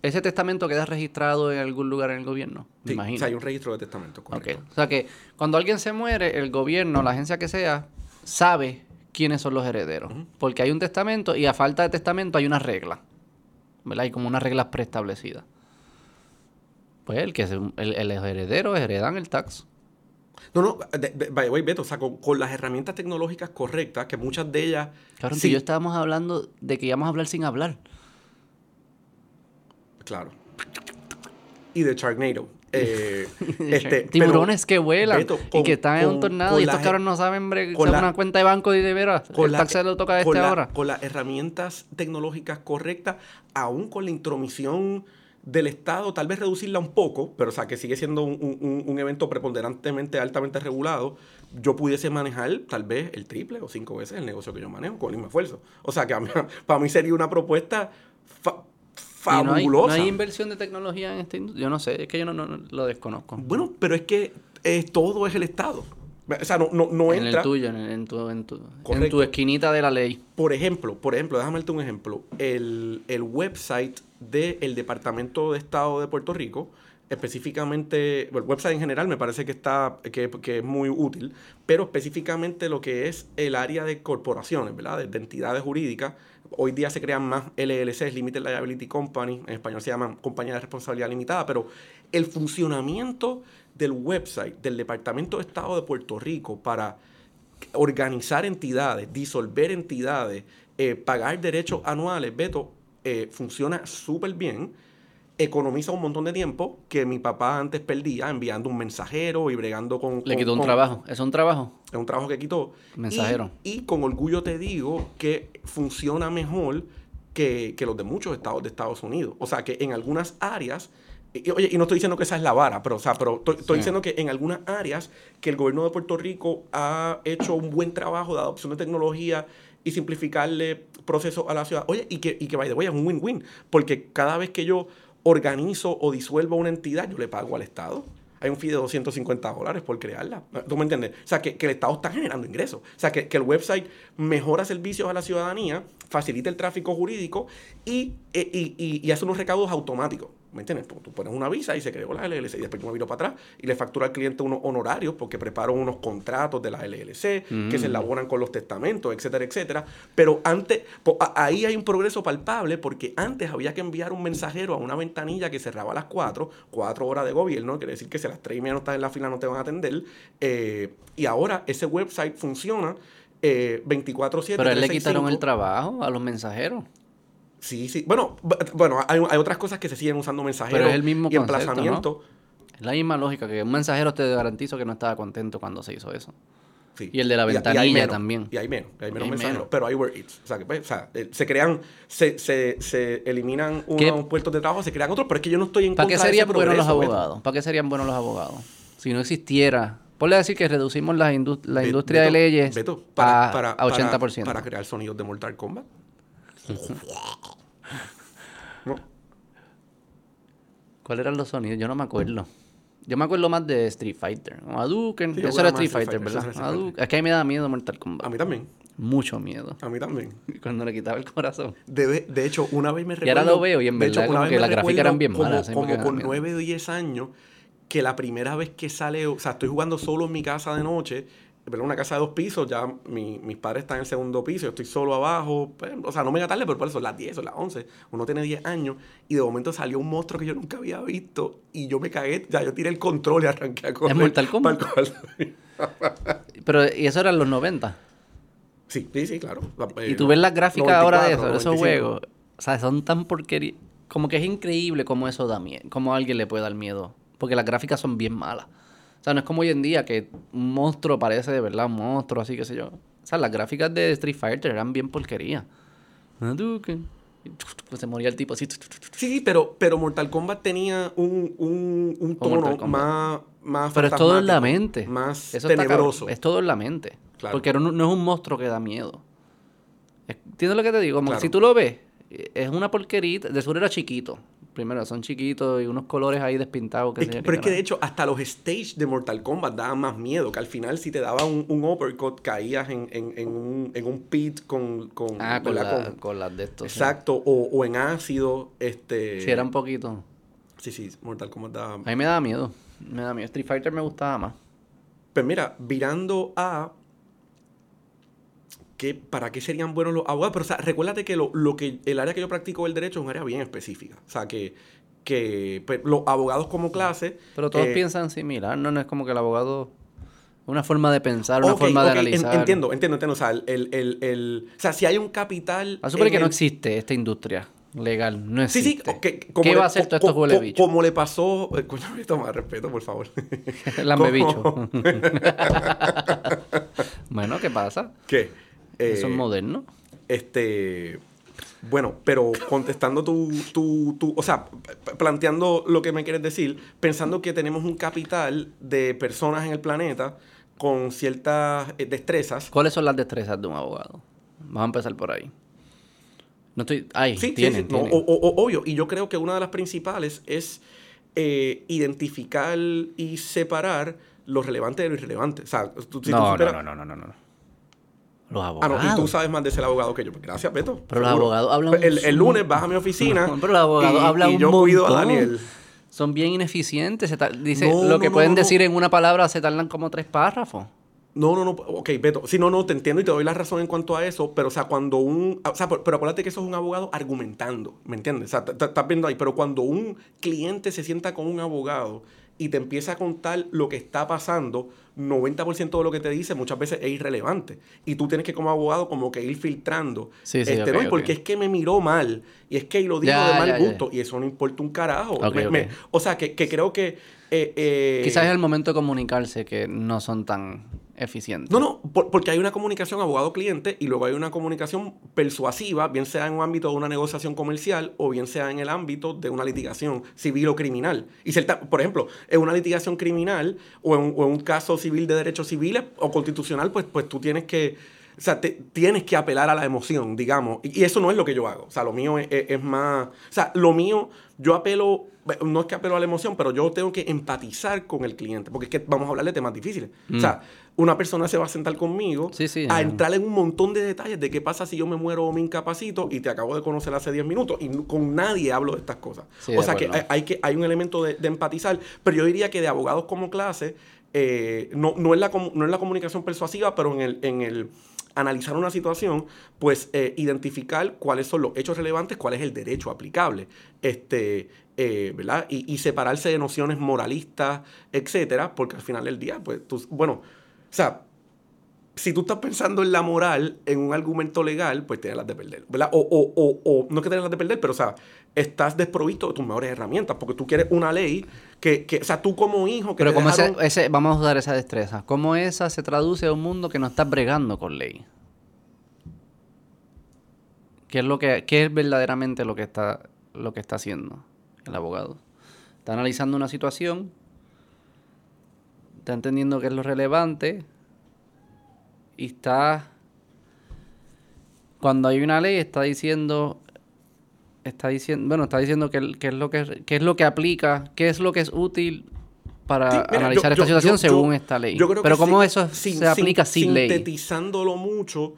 ese testamento queda registrado en algún lugar en el gobierno. Me imagino. o sea, hay un registro de testamento. Correcto. O sea que cuando alguien se muere, el gobierno, la agencia que sea, sabe quiénes son los herederos. Porque hay un testamento y a falta de testamento hay una regla. ¿Verdad? Hay como unas reglas preestablecidas. Pues el que se- el, el heredero heredan el tax. No, no, the way, Beto, o sea, con, con las herramientas tecnológicas correctas, que muchas de ellas. Claro, sí, yo estábamos hablando de que íbamos a hablar sin hablar. Claro. Y de Sharknado. Eh, este, Tiburones que vuelan Beto, y que están en un tornado y estos cabros no saben bre- con la- una cuenta de banco y de veras. con el tax se lo toca a este la- ahora. Con las herramientas tecnológicas correctas, aún con la intromisión del Estado, tal vez reducirla un poco, pero o sea, que sigue siendo un, un- un evento preponderantemente altamente regulado, yo pudiese manejar tal vez el triple o cinco veces el negocio que yo manejo con el mismo esfuerzo. O sea, que a mí- para mí sería una propuesta fa- Y no hay, fabulosa. no hay inversión de tecnología en esta industria. Yo no sé, es que yo no, lo desconozco. Bueno, pero es que eh, todo es el Estado. O sea, no, no, no en entra. el tuyo, en, el- en tu, en, tu, en tu esquinita de la ley. Por ejemplo, por ejemplo, déjame darte un ejemplo. El, el website del Departamento de Estado de Puerto Rico, específicamente, el website en general me parece que está, que, que es muy útil, pero específicamente lo que es el área de corporaciones, ¿verdad? De, de entidades jurídicas. Hoy día se crean más LLCs, Limited Liability Company, en español se llaman compañías de responsabilidad limitada, pero el funcionamiento del website del Departamento de Estado de Puerto Rico para organizar entidades, disolver entidades, eh, pagar derechos anuales, Beto, eh, funciona súper bien, economiza un montón de tiempo que mi papá antes perdía enviando un mensajero y bregando con... Le con- quitó un con- trabajo. ¿Es un trabajo? Es un trabajo que quitó. Mensajero. Y, y con orgullo te digo que funciona mejor que, que los de muchos estados de Estados Unidos. O sea, que en algunas áreas... y- oye, y no estoy diciendo que esa es la vara, pero, o sea, pero estoy, estoy Sí. diciendo que en algunas áreas que el gobierno de Puerto Rico ha hecho un buen trabajo de adopción de tecnología y simplificarle procesos a la ciudad. Oye, y que, y que by the way, es un win-win, porque cada vez que yo organizo o disuelvo una entidad, yo le pago al Estado. Hay un fee de 250 dólares por crearla. ¿Tú me entiendes? O sea, que, que el Estado está generando ingresos. O sea, que, que el website mejora servicios a la ciudadanía, facilita el tráfico jurídico y, e- y, y- y hace unos recaudos automáticos. ¿Me entiendes? Tú, tú pones una visa y se creó la LLC y después yo me viro para atrás y le factura al cliente unos honorarios porque preparo unos contratos de la LLC que se Mm. elaboran con los testamentos, etcétera, etcétera. Pero antes, a- ahí hay un progreso palpable porque antes había que enviar un mensajero a una ventanilla que cerraba a las 4, 4 horas de gobierno, quiere decir que si a las 3 y media no estás en la fila no te van a atender. eh, y ahora ese website funciona eh, 24/7. Pero él le 365. quitaron el trabajo a los mensajeros. Sí, sí. Bueno, bueno hay, hay otras cosas que se siguen usando mensajeros Pero es el mismo y concepto, emplazamiento. Es la misma lógica que un mensajero te garantizo que no estaba contento cuando se hizo eso. Sí. Y el de la ventanilla menos, también. Y hay menos, y hay menos Hay mensajeros. menos. Pero hay where it's. O sea, que, pues, o sea, eh, se crean, se, se, se eliminan unos puestos de trabajo, se crean otros, pero es que yo no estoy en ¿Para contra qué de serían ese buenos los Beto. abogados? ¿Para qué serían buenos los abogados? Si no existiera... Ponle a decir que reducimos la, indu- la industria de leyes Beto, para, a, para, a 80%. Para, para crear sonidos de Mortal Kombat. ¿Cuáles eran los sonidos? Yo no me acuerdo. Yo me acuerdo más de Street Fighter. O Hadouken. Sí, yo eso era Street Fighter, ¿verdad? eso era Street Hadouken. Es que a mí me da miedo Mortal Kombat. A mí también. Mucho miedo. A mí también. Cuando le quitaba el corazón. De, de hecho, una vez me recuerdo... Y ahora lo veo y en de verdad hecho, una que vez las gráficas eran bien como- malas. Como, con miedo. 9 o 10 años, que la primera vez que sale... O sea, estoy jugando solo en mi casa de noche, Una casa de dos pisos, ya mi- mis padres están en el segundo piso, yo estoy solo abajo. pues, o sea, no me tarde, pero por eso son las 10, son las 11. Uno tiene 10 años y de momento salió un monstruo que yo nunca había visto y yo me cagué, ya yo tiré el control y arranqué a correr. Mortal Kombat? Pero, y eso era en los 90. Sí, sí, sí, claro. Y tú ves las gráficas ahora de, eso, de esos 94, juegos. O sea, son tan porquería. Como que es increíble cómo eso da miedo. Cómo a alguien le puede dar miedo. Porque las gráficas son bien malas. O sea, no es como hoy en día que un monstruo parece de verdad un monstruo, así que sé yo. O sea, las gráficas de Street Fighter eran bien porquería. Pues se moría el tipo así. Sí, pero, pero Mortal Kombat tenía un, un, un tono más, más Pero es todo en la mente. Más Eso tenebroso. Es todo en la mente. Claro. Porque no, no es un monstruo que da miedo. Es- ¿Entiendes lo que te digo? Como que si tú lo ves, eh, es una porquerita. De seguro era chiquito. Primero, son chiquitos y unos colores ahí despintados. Que Es que- pero es que de hecho, hasta los stage de Mortal Kombat daban más miedo. Que al final, si te daba un, un uppercut, caías en, en- en un, en un pit con. con, Ah, con, la- Con- con las de estos. sí. exacto. O, o en ácido. Este, Sí, era un poquito. Sí, sí, Mortal Kombat daba. A mí me daba miedo. Me daba miedo. Street Fighter me gustaba más. Pues mira, virando a. ¿qué, ¿Para qué serían buenos los abogados? Pero, o sea, recuérdate que, lo, lo que el área que yo practico el derecho es un área bien específica. O sea, que, que pues, los abogados como clase. Pero todos eh, piensan similar, ¿no? No es como que el abogado... Una forma de pensar, una forma de analizar. entiendo, entiendo, entiendo. O sea, el, el, el- o sea, si hay un capital. A suponer en que no existe esta industria legal. No Sí, sí, existe. ok, como ¿Qué le- va a hacer todo esto huele bicho? Como le pasó. eh, Coño, toma respeto, por favor. Lambe bicho. bueno, ¿qué pasa? ¿Qué? Eso Eh, es moderno. Este. Bueno, pero contestando tu, tu, tu- O sea, planteando lo que me quieres decir, pensando que tenemos un capital de personas en el planeta con ciertas eh, destrezas. ¿Cuáles son las destrezas de un abogado? Vamos a empezar por ahí. No estoy... Ay, Sí, tienen, sí, no, tienen. o- o- o- obvio. Y yo creo que una de las principales es eh, identificar y separar lo relevante de lo irrelevante. O sea, tú, si tú no, no, no, no, no, no, no. Los Ah, abogados. no, y tú sabes más de ser abogado que yo. Gracias, Beto. Pero los seguro. abogados hablan El, el un- lunes vas a mi oficina. No, pero los abogados y, hablan y un yo cuido a. Daniel. Son bien ineficientes. dice, No, lo que no, pueden no, no. decir en una palabra se tardan como tres párrafos. No, no, no. Ok, Beto. Sí, no, no, te entiendo y te doy la razón en cuanto a eso. Pero, o sea, cuando un. O sea, pero, pero acuérdate que eso es un abogado argumentando. ¿Me entiendes? O sea, estás viendo ahí. Pero cuando un cliente se sienta con un abogado y te empieza a contar lo que está pasando, 90% de lo que te dice muchas veces es irrelevante. Y tú tienes que, como abogado, como que ir filtrando. Sí, sí, este, ¿no? Porque es que me miró mal. Y es que lo dijo Ya, de mal ya, ya. gusto. Y eso no importa un carajo. Me- me- o sea, que, que creo que. eh, eh, Quizás es el momento de comunicarse que no son tan eficientes. no, no, por- porque hay una comunicación abogado-cliente y luego hay una comunicación persuasiva, bien sea en un ámbito de una negociación comercial o bien sea en el ámbito de una litigación civil o criminal. Y cierta- por ejemplo, en una litigación criminal o en, o en un caso civil de derechos civiles o constitucional, pues, pues tú tienes que, o sea, te- tienes que apelar a la emoción, digamos. Y, y eso no es lo que yo hago. O sea, lo mío es, es- es más, o sea, lo mío, yo apelo, no es que apelo a la emoción, pero yo tengo que empatizar con el cliente, porque es que vamos a hablar de temas difíciles. O sea, una persona se va a sentar conmigo. Sí, sí, a entrar en un montón de detalles de qué pasa si yo me muero o me incapacito y te acabo de conocer hace 10 minutos y con nadie hablo de estas cosas. Sí, o sea que hay, que hay un elemento de, de empatizar, pero yo diría que de abogados como clase, eh, no, no, es la, no es la comunicación persuasiva, pero en el, en el analizar una situación, pues eh, identificar cuáles son los hechos relevantes, cuál es el derecho aplicable, este, eh, ¿verdad? Y, y separarse de nociones moralistas, etcétera, porque al final del día, pues, tú, bueno, o sea, si tú estás pensando en la moral en un argumento legal, pues tienes las de perder, ¿verdad? O, o, o, o no que tienes las de perder, pero, o sea, estás desprovisto de tus mejores herramientas, porque tú quieres una ley que, que o sea, tú como hijo que Pero como ese, dejaron- ese, vamos a usar esa destreza. ¿Cómo esa se traduce a un mundo que no está bregando con ley? ¿Qué es lo que, qué es verdaderamente lo que está, lo que está haciendo el abogado? Está analizando una situación, está entendiendo qué es lo relevante y está cuando hay una ley está diciendo está diciendo bueno está diciendo qué, qué es lo que qué es lo que aplica qué es lo que es útil para Sí, mira, analizar yo- esta yo- situación yo- según esta ley. yo creo que pero cómo eso sin- se aplica sin, ley Sintetizándolo mucho,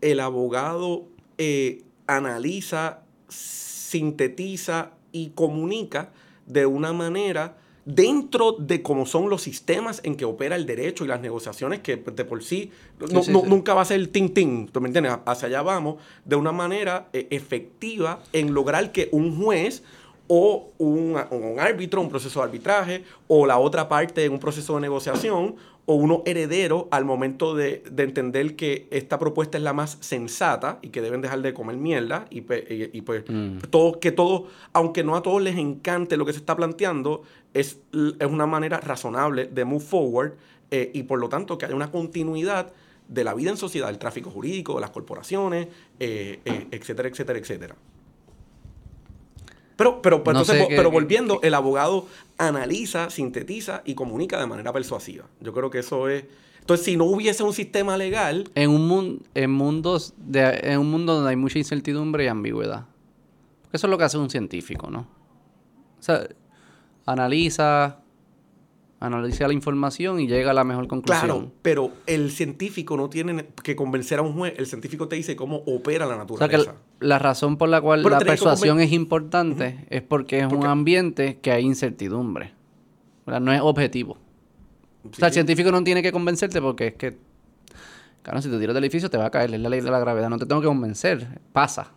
el abogado eh, analiza, sintetiza y comunica de una manera dentro de cómo son los sistemas en que opera el derecho y las negociaciones que de por sí, no- sí, no- sí. nunca va a ser el tin tin, ¿tú me entiendes? Hacia allá vamos de una manera eh, efectiva en lograr que un juez o un, un árbitro, un proceso de arbitraje, o la otra parte en un proceso de negociación, o uno heredero al momento de, de entender que esta propuesta es la más sensata y que deben dejar de comer mierda y, pe- y- y pues Mm. todo, que todo, aunque no a todos les encante lo que se está planteando, es, es una manera razonable de move forward eh, y por lo tanto que haya una continuidad de la vida en sociedad, el tráfico jurídico, de las corporaciones, eh, eh, etcétera, etcétera, etcétera. Pero, pero, pero No entonces, pero volviendo, el abogado analiza, sintetiza y comunica de manera persuasiva. Yo creo que eso es. Entonces, si no hubiese un sistema legal, en un mundo en mundos de en un mundo donde hay mucha incertidumbre y ambigüedad Porque eso es lo que hace un científico, ¿no? O sea, analiza, analiza la información y llega a la mejor conclusión. Claro, pero el científico no tiene que convencer a un juez. El científico te dice cómo opera la O sea naturaleza. que la, razón por la cual Pero la persuasión es importante es porque es ¿Por un ambiente que hay incertidumbre. ¿verdad? No es objetivo. o sea, el científico no tiene que convencerte porque es que, claro, si te tiras del edificio te va a caer, es la ley de la gravedad, no te tengo que convencer, pasa.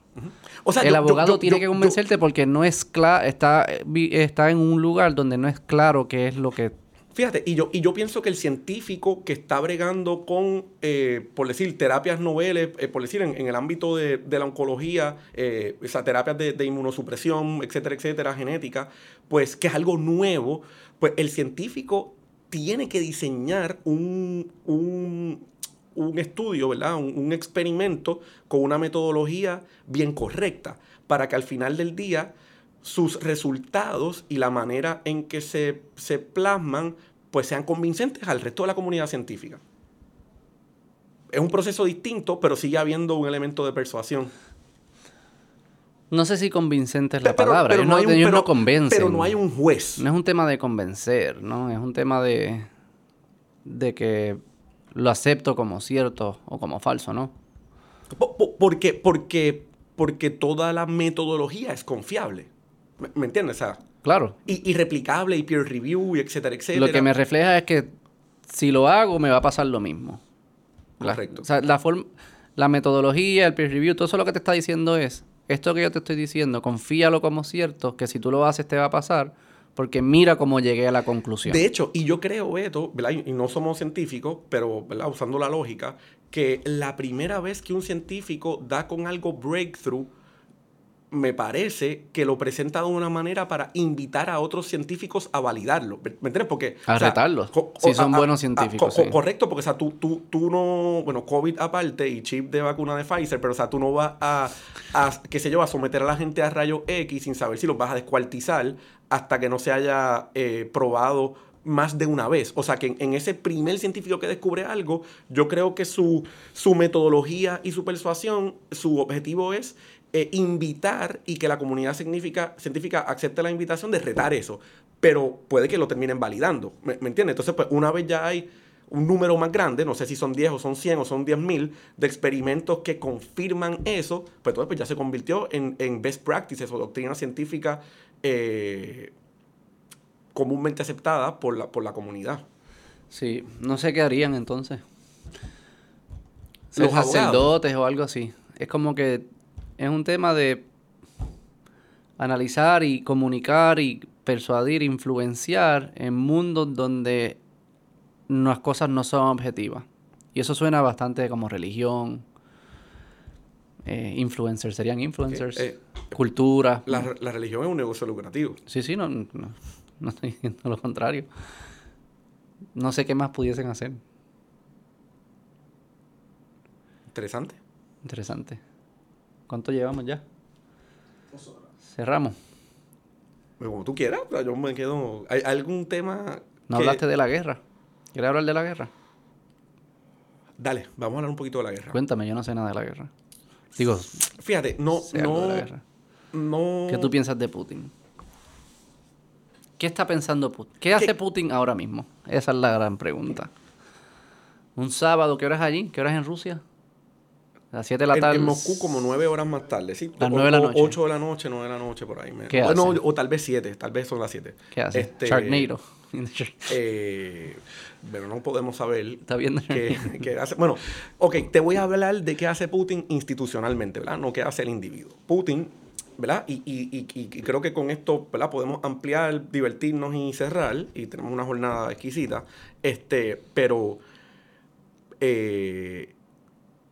O sea, el yo- abogado yo- tiene que convencerte porque no es claro, está, eh, está en un lugar donde no es claro qué es lo que... Fíjate, y yo, y yo pienso que el científico que está bregando con, eh, por decir, terapias noveles, eh, por decir, en, el ámbito de, de la oncología, eh, esas terapias de, de inmunosupresión, etcétera, etcétera, genética, pues que es algo nuevo, pues el científico tiene que diseñar un, un, un estudio, ¿verdad? Un, un experimento con una metodología bien correcta para que al final del día sus resultados y la manera en que se, se plasman pues sean convincentes al resto de la comunidad científica. Es un proceso distinto, pero sigue habiendo un elemento de persuasión. No sé si convincente es la Pero- palabra, pero ellos, no, hay un- ellos no convencen. Pero no hay un juez. No es un tema de convencer, ¿no? Es un tema de, de que lo acepto como cierto o como falso, ¿no? Po- po- Porque, porque, porque toda la metodología es confiable. ¿Me, me entiendes? O sea, Claro. y, y replicable y peer review y etcétera, etcétera. Lo que me refleja es que si lo hago me va a pasar lo mismo. La- Correcto. o sea, la, forma, la metodología, el peer review, todo eso lo que te está diciendo es, esto que yo te estoy diciendo, confíalo como cierto, que si tú lo haces te va a pasar, porque mira cómo llegué a la conclusión. De hecho, y yo creo, Beto, ¿verdad? Y y no somos científicos, pero ¿verdad? usando la lógica, que la primera vez que un científico da con algo breakthrough, me parece que lo presenta de una manera para invitar a otros científicos a validarlo. ¿Me entiendes? Porque. A retarlos, si son a- buenos a- científicos, co- sí. Correcto, porque o sea, tú, tú, tú no. Bueno, COVID aparte y chip de vacuna de Pfizer, pero o sea, tú no vas a, a qué sé yo, a someter a la gente a rayos X sin saber si los vas a descuartizar hasta que no se haya eh, probado más de una vez. O sea que en, en ese primer científico que descubre algo, yo creo que su, su metodología y su persuasión, su objetivo es eh, invitar y que la comunidad científica, científica acepte la invitación de retar eso. Pero puede que lo terminen validando. ¿Me, me entiendes? Entonces, pues una vez ya hay un número más grande, no sé si son 10 o son 100 o son 10 mil, de experimentos que confirman eso, pues entonces pues ya se convirtió en, en best practices o doctrina científica eh, comúnmente aceptada por la, por la comunidad. Sí, no sé qué harían entonces. Los abogados. sacerdotes o algo así. Es como que es un tema de analizar y comunicar y persuadir, influenciar en mundos donde las cosas no son objetivas. Y eso suena bastante como religión. Eh, influencers, serían influencers. Eh, cultura. La, la religión es un negocio lucrativo. Sí, sí, no, no, no estoy diciendo lo contrario. No sé qué más pudiesen hacer. Interesante. Interesante. ¿Cuánto llevamos ya? Cerramos. Pero Como tú quieras, yo me quedo. ¿Hay algún tema? No que- hablaste de la guerra. ¿Quieres hablar de la guerra? Dale, vamos a hablar un poquito de la guerra. Cuéntame, yo no sé nada de la guerra. Digo, Fíjate, no, sé algo de la no, guerra. no. ¿Qué tú piensas de Putin? ¿Qué está pensando Putin? ¿Qué hace Putin ahora mismo? Esa es la gran pregunta. Un sábado, ¿qué hora es allí? ¿Qué hora es en Rusia? A las 7 de la En, tarde. en Moscú como nueve horas más tarde, ¿sí? Las O- nueve de la noche. Ocho de la noche, nueve de la noche, por ahí. ¿Qué o, no, o tal vez siete, tal vez son las siete. ¿Qué hace? Este, Sharknado. Eh, pero no podemos saber ¿Está viendo? qué, qué hace. Bueno, ok, te voy a hablar de qué hace Putin institucionalmente, ¿verdad? No qué hace el individuo. Putin, ¿verdad? Y, y- y- y- y creo que con esto, ¿verdad? Podemos ampliar, divertirnos y cerrar. Y tenemos una jornada exquisita. Este, pero, eh,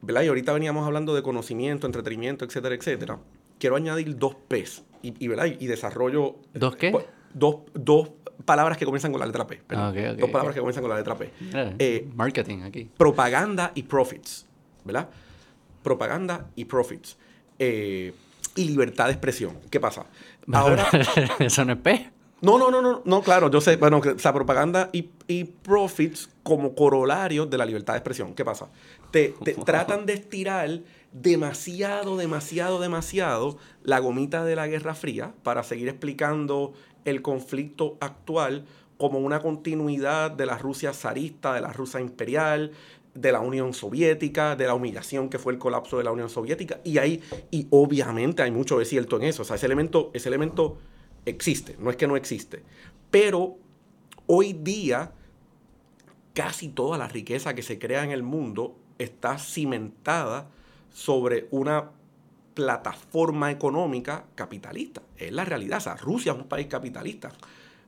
¿verdad? Y ahorita veníamos hablando de conocimiento, entretenimiento, etcétera, etcétera. Quiero añadir dos P's y, y, ¿verdad? y desarrollo. ¿Dos qué? pues, Dos, dos palabras que comienzan con la letra P. Ah, ok, ok, dos palabras que comienzan con la letra P. Mira, Eh, marketing aquí. propaganda y profits, ¿verdad? Propaganda y profits. Eh, y libertad de expresión. ¿Qué pasa? Ahora, Eso no es P. No, no, no, no, no, claro, yo sé, bueno, o sea, propaganda y, y profits como corolario de la libertad de expresión. ¿Qué pasa? Te, te tratan de estirar demasiado, demasiado, demasiado la gomita de la Guerra Fría para seguir explicando el conflicto actual como una continuidad de la Rusia zarista, de la Rusia imperial, de la Unión Soviética, de la humillación que fue el colapso de la Unión Soviética. Y ahí, y obviamente hay mucho de cierto en eso. O sea, ese elemento, ese elemento existe, no es que no existe. Pero hoy día, casi toda la riqueza que se crea en el mundo está cimentada sobre una plataforma económica capitalista. Es la realidad. O sea, Rusia es un país capitalista.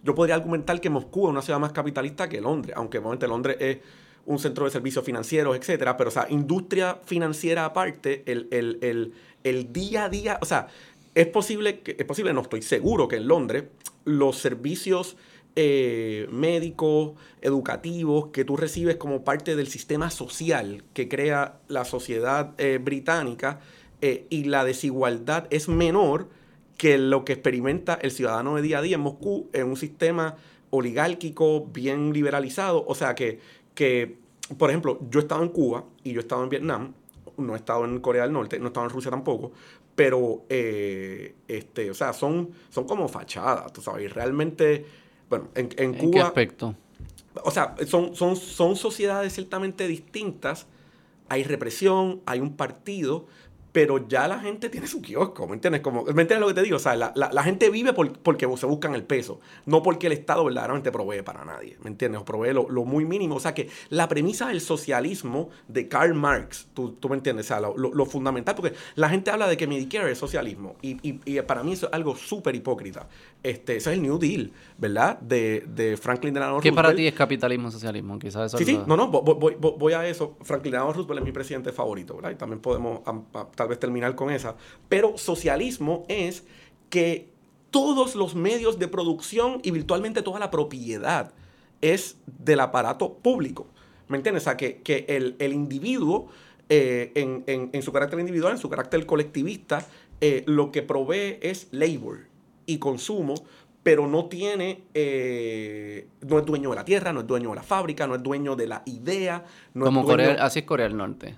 Yo podría argumentar que Moscú es una ciudad más capitalista que Londres, aunque obviamente Londres es un centro de servicios financieros, etcétera. Pero, o sea, industria financiera aparte, el, el día a día, o sea, es posible, es posible, no estoy seguro que en Londres los servicios eh, médicos, educativos que tú recibes como parte del sistema social que crea la sociedad eh, británica eh, y la desigualdad es menor que lo que experimenta el ciudadano de día a día en Moscú en un sistema oligárquico bien liberalizado. O sea que, que, por ejemplo, yo he estado en Cuba y yo he estado en Vietnam, no he estado en Corea del Norte, no he estado en Rusia tampoco, pero, este, o sea, son, son como fachadas, tú sabes, realmente bueno, en, en, Cuba... qué aspecto? O sea, son, son, son sociedades ciertamente distintas. Hay represión, hay un partido, pero ya la gente tiene su kiosco, ¿me entiendes? Como, ¿Me entiendes lo que te digo? O sea, la, la, gente vive porque se buscan el peso, no porque el Estado verdaderamente provee para nadie, ¿me entiendes? O provee lo, lo, muy mínimo. O sea, que la premisa del socialismo de Karl Marx, tú, tú me entiendes, o sea, lo, lo, fundamental, porque la gente habla de que Medicare es socialismo, y, y, y para mí eso es algo súper hipócrita. Este, ese es el New Deal, ¿verdad? De, de Franklin Delano Roosevelt. ¿Qué para ti es capitalismo socialismo? Quizás eso sí, sí, no, no, voy, voy, voy, a eso. Franklin Delano Roosevelt es mi presidente favorito, ¿verdad? Y también podemos tal vez terminar con esa. Pero socialismo es que todos los medios de producción y virtualmente toda la propiedad es del aparato público. ¿Me entiendes? O sea, que, que el, el, individuo, eh, en, en, en, su carácter individual, en su carácter colectivista, eh, lo que provee es labor y consumo, pero no tiene, eh, no es dueño de la tierra, no es dueño de la fábrica, no es dueño de la idea. No Como Corea, así es Corea del Norte.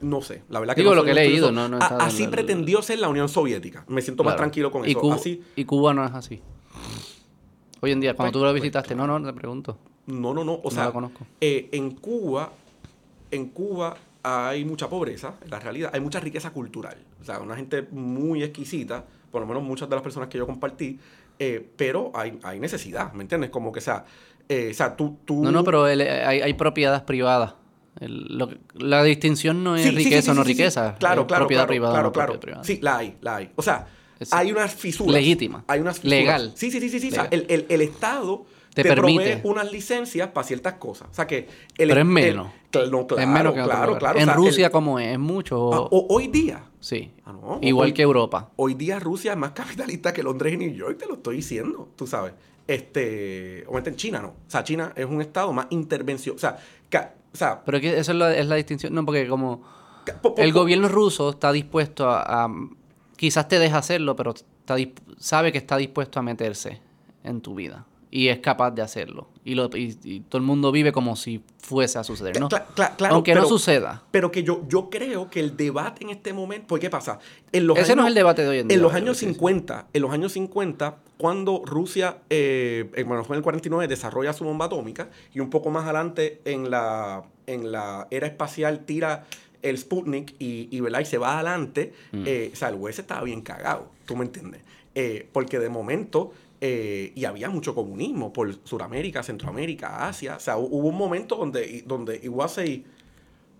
No sé, la verdad que Digo no lo que he leído, no, no Así pretendió ser la Unión Soviética. Me siento más tranquilo con ¿Y eso. Cuba, así, y Cuba no es así. Hoy en día, cuando pues, tú lo visitaste, no, no, te pregunto. No, no, no. O sea, conozco. Eh, en Cuba, en Cuba hay mucha pobreza, en la realidad. Hay mucha riqueza cultural. O sea, una gente muy exquisita, por lo menos muchas de las personas que yo compartí, eh, pero hay, hay necesidad, ¿me entiendes? Como que, sea, eh, o sea, tú, tú... No, no, pero hay, hay propiedades privadas. El, lo, la distinción no es sí, riqueza sí, sí, o no riqueza. Claro, claro. Propiedad claro, privada claro, no claro. propiedad privada. Sí, la hay, la hay. O sea, hay unas fisuras. Legítima. Hay unas fisuras. Legal. Sí, sí, sí, sí. sí. O sea, el, el, el Estado te, te permite provee unas licencias para ciertas cosas. O sea que... El, Pero es menos. No, claro, es menos que claro, claro. En o sea, Rusia, el, ¿cómo es? ¿Es mucho? O... Ah, o, hoy día. Sí. Ah, no, Igual hoy, que Europa. Hoy día Rusia es más capitalista que Londres y New York, te lo estoy diciendo, tú sabes. Este, obviamente en China no. O sea, China es un estado más intervención. O sea, o sea pero que eso es la, es la, distinción. No, porque como po, po, el gobierno ruso está dispuesto a, a, quizás te deja hacerlo, pero está, sabe que está dispuesto a meterse en tu vida y es capaz de hacerlo. Y, lo, y, y, todo el mundo vive como si fuese a suceder, ¿no? Cla cla claro, Aunque pero, no suceda. Pero que yo, yo creo que el debate en este momento, ¿por qué pasa? En los Ese años, no es el debate de hoy en día. En los años 50, en los años 50, cuando Rusia, eh, bueno, fue en el 49, desarrolla su bomba atómica y un poco más adelante en la, en la era espacial tira el Sputnik y, y, ¿verdad? y se va adelante, mm. eh, o sea, el US estaba bien cagado, ¿tú me entiendes? Eh, porque de momento eh, y había mucho comunismo por Sudamérica, Centroamérica, Asia. O sea, hubo un momento donde, donde igual se...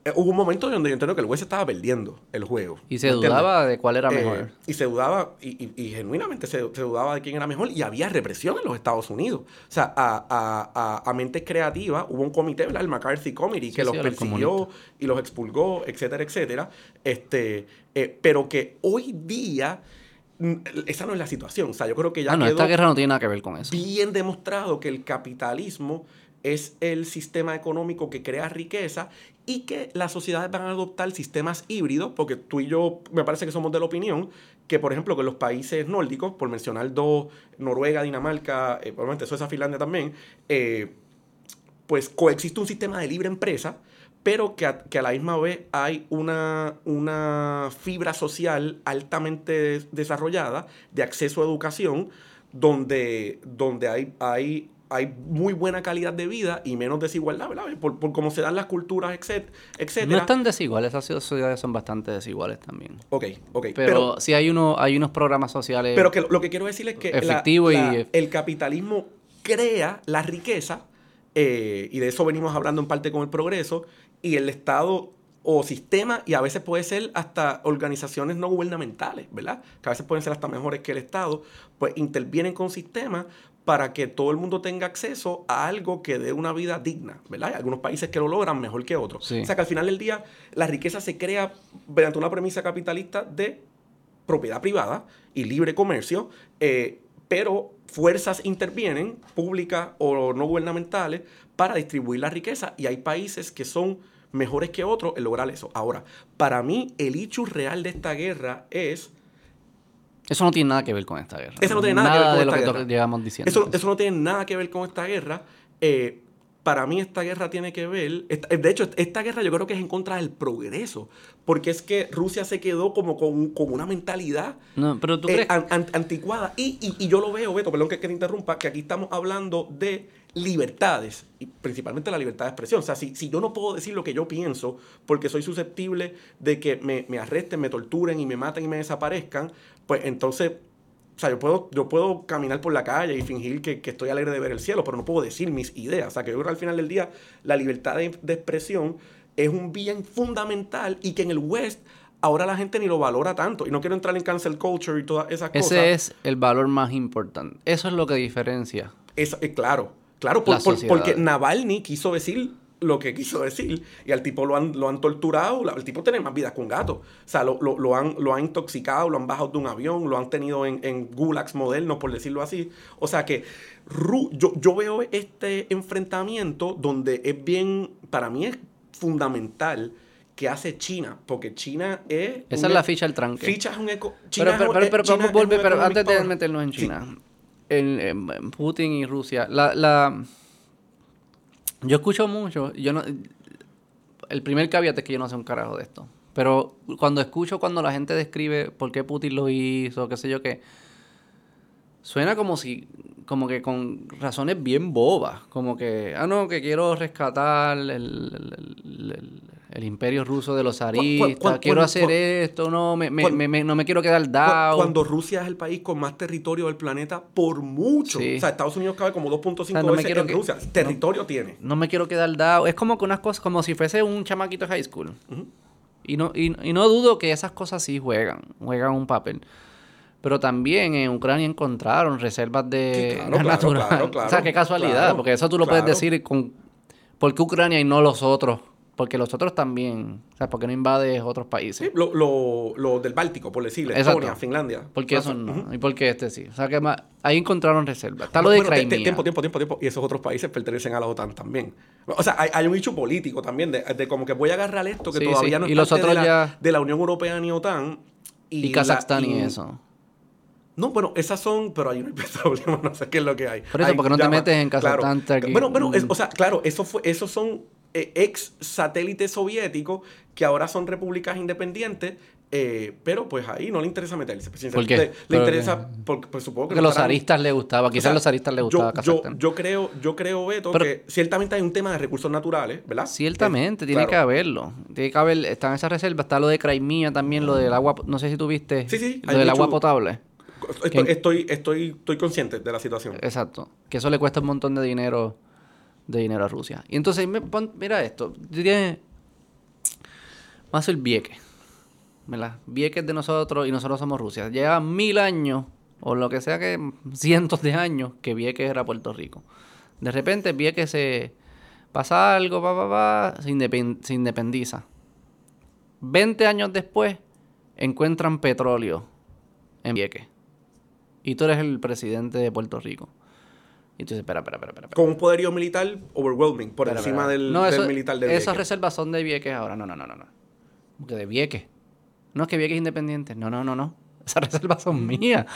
Eh, hubo un momento donde yo entiendo que el US estaba perdiendo el juego. Y se dudaba de cuál era mejor. Eh, y se dudaba, y, y, y genuinamente se, se, dudaba de quién era mejor. Y había represión en los Estados Unidos. O sea, a, a, a, a mentes creativas hubo un comité, ¿verdad? El McCarthy Committee, que sí, los sí, persiguió y los expulgó, etcétera, etcétera. Este, pero que hoy día esa no es la situación. O sea, yo creo que ya ah, no, quedó esta guerra no tiene nada que ver con eso. bien demostrado que el capitalismo es el sistema económico que crea riqueza y que las sociedades van a adoptar sistemas híbridos, porque tú y yo me parece que somos de la opinión que, por ejemplo, que los países nórdicos, por mencionar dos, Noruega, Dinamarca, eh, probablemente Suecia, Finlandia también, eh, pues coexiste un sistema de libre empresa, pero que a, que a la misma vez hay una, una fibra social altamente desarrollada de acceso a educación, donde, donde hay, hay hay muy buena calidad de vida y menos desigualdad, ¿verdad? Por, por cómo se dan las culturas, etcétera. No están desiguales, esas sociedades son bastante desiguales también. Ok, ok. Pero, pero sí hay, uno, hay unos programas sociales. Pero que lo que quiero decir es que efectivo y, el capitalismo crea la riqueza, eh, y de eso venimos hablando en parte con el progreso, y el Estado o sistema, y a veces puede ser hasta organizaciones no gubernamentales, ¿verdad? Que a veces pueden ser hasta mejores que el Estado, pues intervienen con sistemas para que todo el mundo tenga acceso a algo que dé una vida digna, ¿verdad? Hay algunos países que lo logran mejor que otros. O sea que al final del día la riqueza se crea mediante una premisa capitalista de propiedad privada y libre comercio, eh, pero fuerzas intervienen, públicas o no gubernamentales, para distribuir la riqueza y hay países que son mejores que otros en lograr eso. Ahora, para mí el hecho real de esta guerra es eso no tiene nada que ver con esta guerra. Eso no tiene nada, que ver con de esta lo guerra. que llevamos diciendo. Eso, eso, no tiene nada que ver con esta guerra. Eh, para mí esta guerra tiene que ver, de hecho, esta guerra yo creo que es en contra del progreso, porque es que Rusia se quedó como con, con una mentalidad no, pero tú eh, crees... an, anticuada. Y, y, y, yo lo veo, Beto, perdón que, que te interrumpa, que aquí estamos hablando de libertades, y principalmente la libertad de expresión. O sea, si, si yo no puedo decir lo que yo pienso porque soy susceptible de que me, me arresten, me torturen y me maten y me desaparezcan, pues entonces o sea, yo puedo, yo puedo caminar por la calle y fingir que, que, estoy alegre de ver el cielo, pero no puedo decir mis ideas. O sea, que yo creo que al final del día la libertad de, de, expresión es un bien fundamental y que en el West ahora la gente ni lo valora tanto. Y no quiero entrar en cancel culture y todas esas Ese cosas. Ese es el valor más importante. Eso es lo que diferencia. Es, eh, claro, claro, por, por, porque Navalny quiso decir lo que quiso decir. Y al tipo lo han, lo han torturado. El tipo tiene más vida que un gato. O sea, lo, lo, lo, han, lo han intoxicado, lo han bajado de un avión, lo han tenido en, en gulags modernos, por decirlo así. O sea que Ru, yo, yo veo este enfrentamiento donde es bien, para mí es fundamental que hace China, porque China es... Esa es la ficha del tranque. Ficha es un eco... China pero, pero, es, pero, China pero, es un pero antes de meternos en China, Sí. En, Putin y Rusia, la, la, yo escucho mucho, yo no, el primer caveat es que yo no sé un carajo de esto, pero cuando escucho cuando la gente describe por qué Putin lo hizo, qué sé yo qué, suena como si, como que con razones bien bobas, como que, ah, no, que quiero rescatar el imperio ruso de los zaristas, quiero hacer esto, no, me, no me quiero quedar dado. Cuando Rusia es el país con más territorio del planeta por mucho. Sí. O sea, Estados Unidos cabe como 2.5 sea, no veces en que- Rusia. Territorio tiene. no me quiero quedar dado. Es como que unas cosas, como si fuese un chamaquito de high school. Y, no, y, y no dudo que esas cosas sí juegan, juegan un papel. Pero también en Ucrania encontraron reservas de Sí, claro, gas claro, natural. claro, o sea, qué casualidad, porque eso tú lo puedes decir con... ¿Por qué Ucrania y no los otros? Porque los otros también. O sea, ¿por qué no invades otros países? Sí, lo, lo, lo del Báltico, por decirle. Exacto. Estonia, Finlandia. ¿Por qué eso no? Ujú. ¿Y por qué este sí? O sea, que más- ahí encontraron reservas. Está lo de Bueno, Crimea. Tiempo, tiempo, tiempo, tiempo. Y esos otros países pertenecen a la OTAN también. O sea, hay, hay un hecho político también de, de como que voy a agarrar esto que Sí, todavía sí. no es Y los parte de otros la, ya- de la Unión Europea ni OTAN. Y, Kazajstán y, y- eso. No, bueno, esas son, pero hay un petróleo, no sé qué es lo que hay. Por eso, Hay porque no te metes en claro. Kazajstán, Turquía. Bueno, bueno, es- Mm. o sea, claro, eso fue, esos son eh, ex satélites soviéticos que ahora son repúblicas independientes, eh, pero pues ahí no le interesa meterse. Pues, ¿Por qué? Le, le Pero interesa, porque pues, supongo que no los estarán- zaristas les gustaba. Quizás o sea, los zaristas les gustaba yo, yo, creo, yo creo, Beto, Pero- que ciertamente hay un tema de recursos naturales, ¿verdad? Ciertamente, Eh, tiene claro. que haberlo. Tiene que haber, están esas reservas, está lo de Crimea también, lo del agua, no sé si tuviste, Sí, sí, lo del mucho- agua potable. Estoy, que- estoy, estoy, estoy consciente de la situación. Exacto. Que eso le cuesta un montón de dinero de dinero a Rusia. Y entonces, mira esto, tiene más el Vieques. ¿Verdad? Vieques de nosotros y nosotros somos Rusia. Lleva mil años, o lo que sea que cientos de años, que Vieques era Puerto Rico. De repente Vieques se pasa algo, pa, pa, pa, se, se independiza. 20 años después, encuentran petróleo en Vieques. Y tú eres el presidente de Puerto Rico. Y tú dices, espera, espera, espera, espera. Con un poderío militar overwhelming, por espera, encima espera. del, No, del militar de Vieques. Esas reservas son de Vieques ahora. No, no, no, no. no. Porque de Vieques. No es que Vieques es independiente. No, no, no, no. Esas reservas son mías.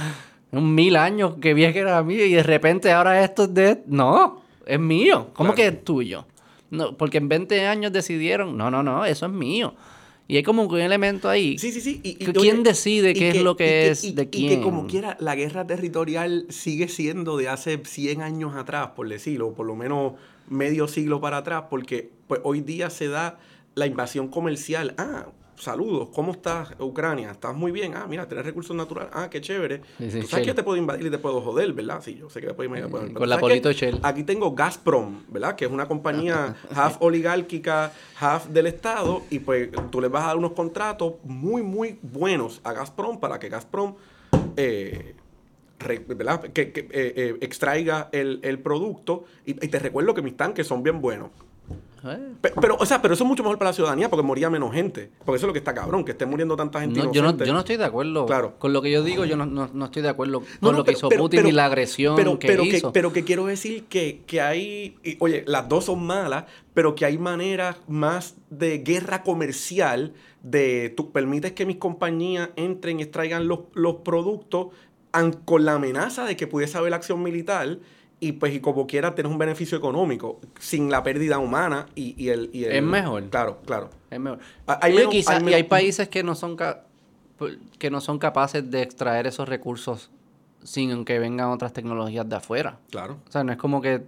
Un mil años que Vieques era mío y de repente ahora esto es de... No, es mío. ¿Cómo Claro. que es tuyo? No, porque en 20 años decidieron... No, no, no, eso es mío. Y hay como un elemento ahí. Sí, sí, sí. Y, y- ¿Que ¿Quién oye, decide qué es lo que es y- de Y que quién? como quiera, la guerra territorial sigue siendo de hace 100 años atrás, por decirlo, por lo menos medio siglo para atrás, porque pues, hoy día se da la invasión comercial. Ah, saludos, ¿cómo estás, Ucrania? ¿Estás muy bien? Ah, mira, tienes recursos naturales. Ah, qué chévere. Sí, sí, Tú sabes que te puedo invadir y te puedo joder, ¿verdad? Sí, yo sé que te puedo invadir. puedo- con ¿Tú la polito? Shell. Aquí tengo Gazprom, ¿verdad? Que es una compañía half oligárquica, half del Estado, y pues tú les vas a dar unos contratos muy, muy buenos a Gazprom para que Gazprom eh, ¿verdad? Que, que, eh, eh, extraiga el, el producto. Y, y te recuerdo que mis tanques son bien buenos. Eh, Pe- Pero, o sea, pero eso es mucho mejor para la ciudadanía porque moría menos gente. Porque eso es lo que está cabrón, que esté muriendo tanta gente no, yo, no, yo no estoy de acuerdo. Claro. Con lo que yo digo, yo no, no, no estoy de acuerdo con lo que hizo pero- Putin y la agresión pero, que pero hizo. pero que quiero decir que, que hay, y, oye, las dos son malas, pero que hay maneras más de guerra comercial, de tú permites que mis compañías entren y extraigan los, los productos an- con la amenaza de que pudiese haber acción militar y pues y como quiera tienes un beneficio económico sin la pérdida humana y, y el, y el- Es mejor. Claro, claro. Es mejor. Ah, hay Y menos- quizá- hay y menos- hay países que no son ca- que no son capaces de extraer esos recursos sin que vengan otras tecnologías de afuera. Claro. O sea, no es como que,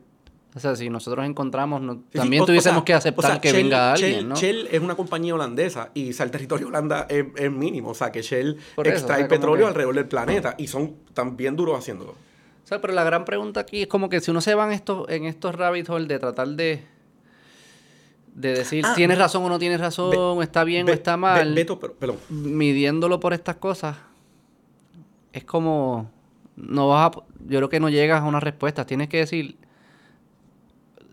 o sea, si nosotros encontramos, no- también o- o tuviésemos sea, que aceptar o sea, que Shell- venga alguien, Shell- ¿no? Shell es una compañía holandesa y o sea, el territorio Holanda es, es mínimo. O sea, que Shell eso, extrae petróleo que- alrededor del planeta y son también duros haciéndolo. O sea, pero la gran pregunta aquí es como que si uno se va en estos, en estos rabbit hole de tratar de de decir Ah, tienes razón o no tienes razón, está bien o Be- está Be- mal, Beto, pero, perdón. midiéndolo por estas cosas, es como no vas a, yo creo que no llegas a una respuesta, tienes que decir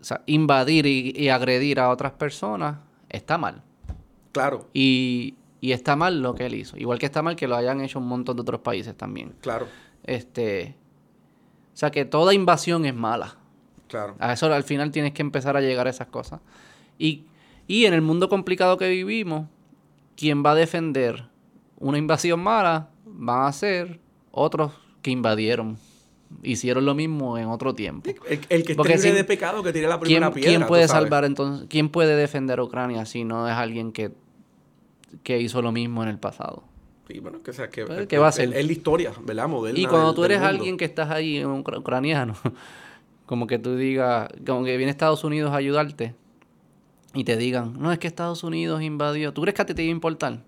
o sea, invadir y, y agredir a otras personas está mal. Claro, Y, y está mal lo que él hizo. Igual que está mal que lo hayan hecho un montón de otros países también. claro, Este, o sea que toda invasión es mala. claro. A eso al final tienes que empezar a llegar a esas cosas. Y, y en el mundo complicado que vivimos, quien va a defender una invasión mala van a ser otros que invadieron. Hicieron lo mismo en otro tiempo. El, el que esté libre de pecado que tire la ¿Quién, primera piedra. quién puede salvar entonces? ¿Quién puede defender a Ucrania si no es alguien que, que hizo lo mismo en el pasado? Sí, bueno, que, sea, que, Pues, ¿qué va a hacer? Es, la historia, ¿verdad? Moderna Y cuando del- tú eres alguien que estás ahí, un ucra- ucraniano, como que tú digas, como que viene Estados Unidos a ayudarte y te digan, no, es que Estados Unidos invadió. ¿Tú crees que a ti te iba a importar?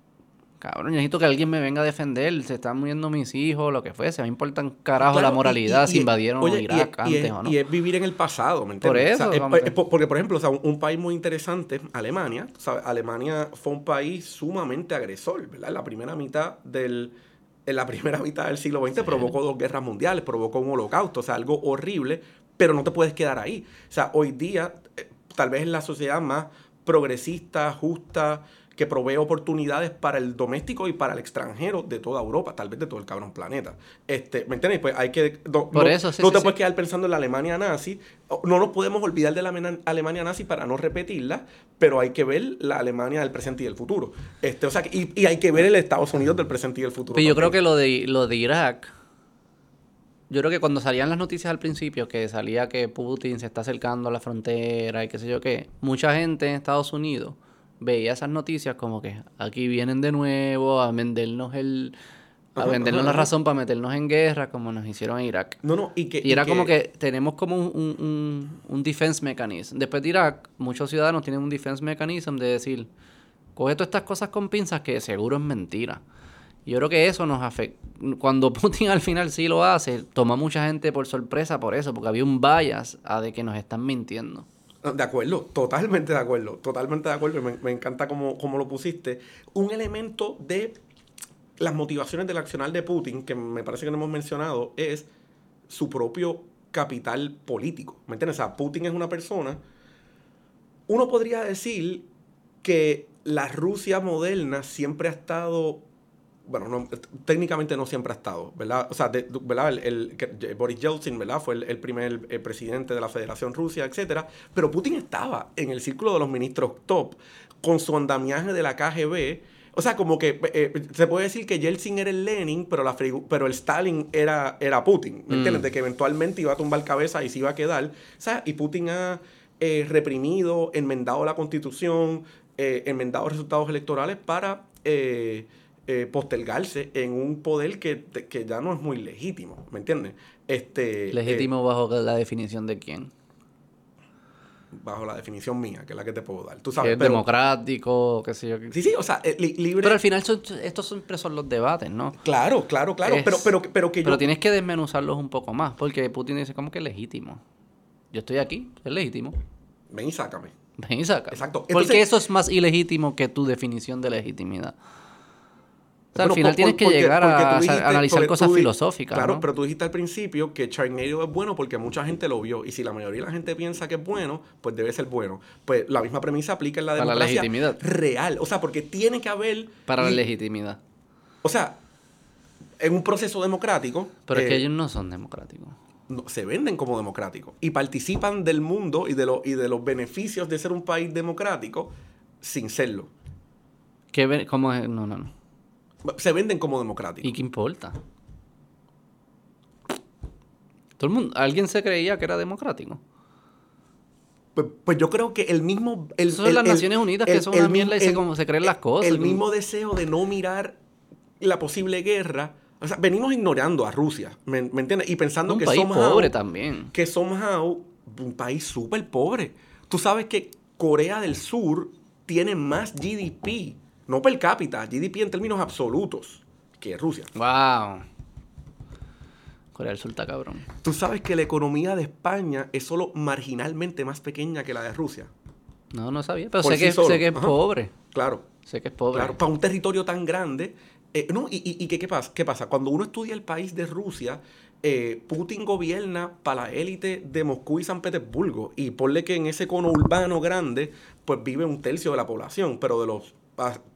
Cabrón, yo necesito que alguien me venga a defender. Se están muriendo mis hijos, lo que fuese. Me importa un carajo Claro, la moralidad y- si invadieron oye, Irak y antes es, o no. Y es vivir en el pasado, ¿me Por entiendes? eso, O sea, es- como es que- po- porque, por ejemplo, o sea, un, un país muy interesante, Alemania, ¿sabes? Alemania fue un país sumamente agresor, ¿verdad? En la primera mitad del... En la primera mitad del siglo XX provocó dos guerras mundiales, provocó un holocausto, o sea, algo horrible, pero no te puedes quedar ahí. O sea, hoy día, eh, tal vez es la sociedad más progresista, justa, que provee oportunidades para el doméstico y para el extranjero de toda Europa, tal vez de todo el cabrón planeta. Este, ¿Me entiendes? Pues hay que... No, Por no- eso, sí, no sí, te sí. puedes quedar pensando en la Alemania nazi. No nos podemos olvidar de la Alema- Alemania nazi para no repetirla, pero hay que ver la Alemania del presente y del futuro. Este, o sea, y, y hay que ver el Estados Unidos del presente y del futuro. Pero yo creo que lo de, lo de Irak, yo creo que cuando salían las noticias al principio, que salía que Putin se está acercando a la frontera y qué sé yo qué, mucha gente en Estados Unidos veía esas noticias como que aquí vienen de nuevo a vendernos el a vendernos ajá, la razón para meternos en guerra como nos hicieron en Irak. No, no, y que... Y era como que tenemos como un, un, un, defense mechanism. Después de Irak, muchos ciudadanos tienen un defense mechanism de decir, coge todas estas cosas con pinzas que seguro es mentira. Yo creo que eso nos afecta. Cuando Putin al final sí lo hace, toma mucha gente por sorpresa por eso, porque había un bias a de que nos están mintiendo. De acuerdo, totalmente de acuerdo, totalmente de acuerdo. Me, me encanta cómo, cómo lo pusiste. Un elemento de las motivaciones del accionar de Putin, que me parece que no hemos mencionado, es su propio capital político. ¿Me entiendes? O sea, Putin es una persona. Uno podría decir que la Rusia moderna siempre ha estado bueno, no, técnicamente no siempre ha estado, ¿verdad? O sea, de- ¿verdad? El, Boris Yeltsin, ¿verdad? Fue el, el primer eh, presidente de la Federación Rusia, etcétera. Pero Putin estaba en el círculo de los ministros top con su andamiaje de la KGB. O sea, como que eh, se puede decir que Yeltsin era el Lenin, pero, la pero el Stalin era, era Putin. ¿Me Mm. entiendes? De que eventualmente iba a tumbar cabeza y se iba a quedar. O sea, y Putin ha eh, reprimido, enmendado la constitución, eh, enmendado resultados electorales para eh, eh, postergarse en un poder que, que ya no es muy legítimo, ¿me entiendes? Este, Legítimo bajo la definición de quién. eh, bajo la definición mía, que es la que te puedo dar. Tú Que sabes, es pero- democrático, qué sé yo. Sí, sí, o sea, eh, li- libre... Pero al final son- estos siempre son los debates, ¿no? Claro, claro, claro, Es- pero, pero, pero que yo... Pero tienes que desmenuzarlos un poco más, porque Putin dice, ¿cómo que es legítimo? Yo estoy aquí, es legítimo. Ven y sácame. Ven y saca. Exacto. Porque Entonces- eso es más ilegítimo que tu definición de legitimidad. O sea, al final por- tienes que porque- llegar a, dijiste- analizar cosas tú filosóficas. Claro, ¿no? pero tú dijiste al principio que Sharknado es bueno porque mucha gente lo vio. Y si la mayoría de la gente piensa que es bueno, pues debe ser bueno. Pues la misma premisa aplica en la Para la democracia legitimidad. real. O sea, porque tiene que haber... Para la legitimidad. O sea, en un proceso democrático... Pero es que eh, ellos no son democráticos. no- se venden como democráticos y participan del mundo y de, lo- y de los beneficios de ser un país democrático sin serlo. ¿Qué ¿Cómo es? No, no, no. Se venden como democráticos. ¿Y qué importa? Todo el mundo, ¿Alguien se creía que era democrático? Pues, pues yo creo que el mismo... El, Eso son el- las el- Naciones Unidas, que son una mierda y se, como se creen las cosas. El mismo deseo de no mirar la posible guerra. O sea, venimos ignorando a Rusia, ¿me, me entiendes? Y pensando un que país somehow- pobre también. que somehow un país súper pobre. Tú sabes que Corea del Sur tiene más GDP, no per cápita, GDP en términos absolutos, que Rusia. Wow. Corea del Sur está cabrón. Tú sabes que la economía de España es solo marginalmente más pequeña que la de Rusia. No, no sabía. Pero sé sí que, solo. sé que es Ajá. pobre. Claro. Sé que es pobre. Claro, para un territorio tan grande. eh, no, y, y- y que, ¿qué, pasa? ¿qué pasa? Cuando uno estudia el país de Rusia, eh, Putin gobierna para la élite de Moscú y San Petersburgo. Y ponle que en ese cono urbano grande, pues vive un tercio de la población. Pero de los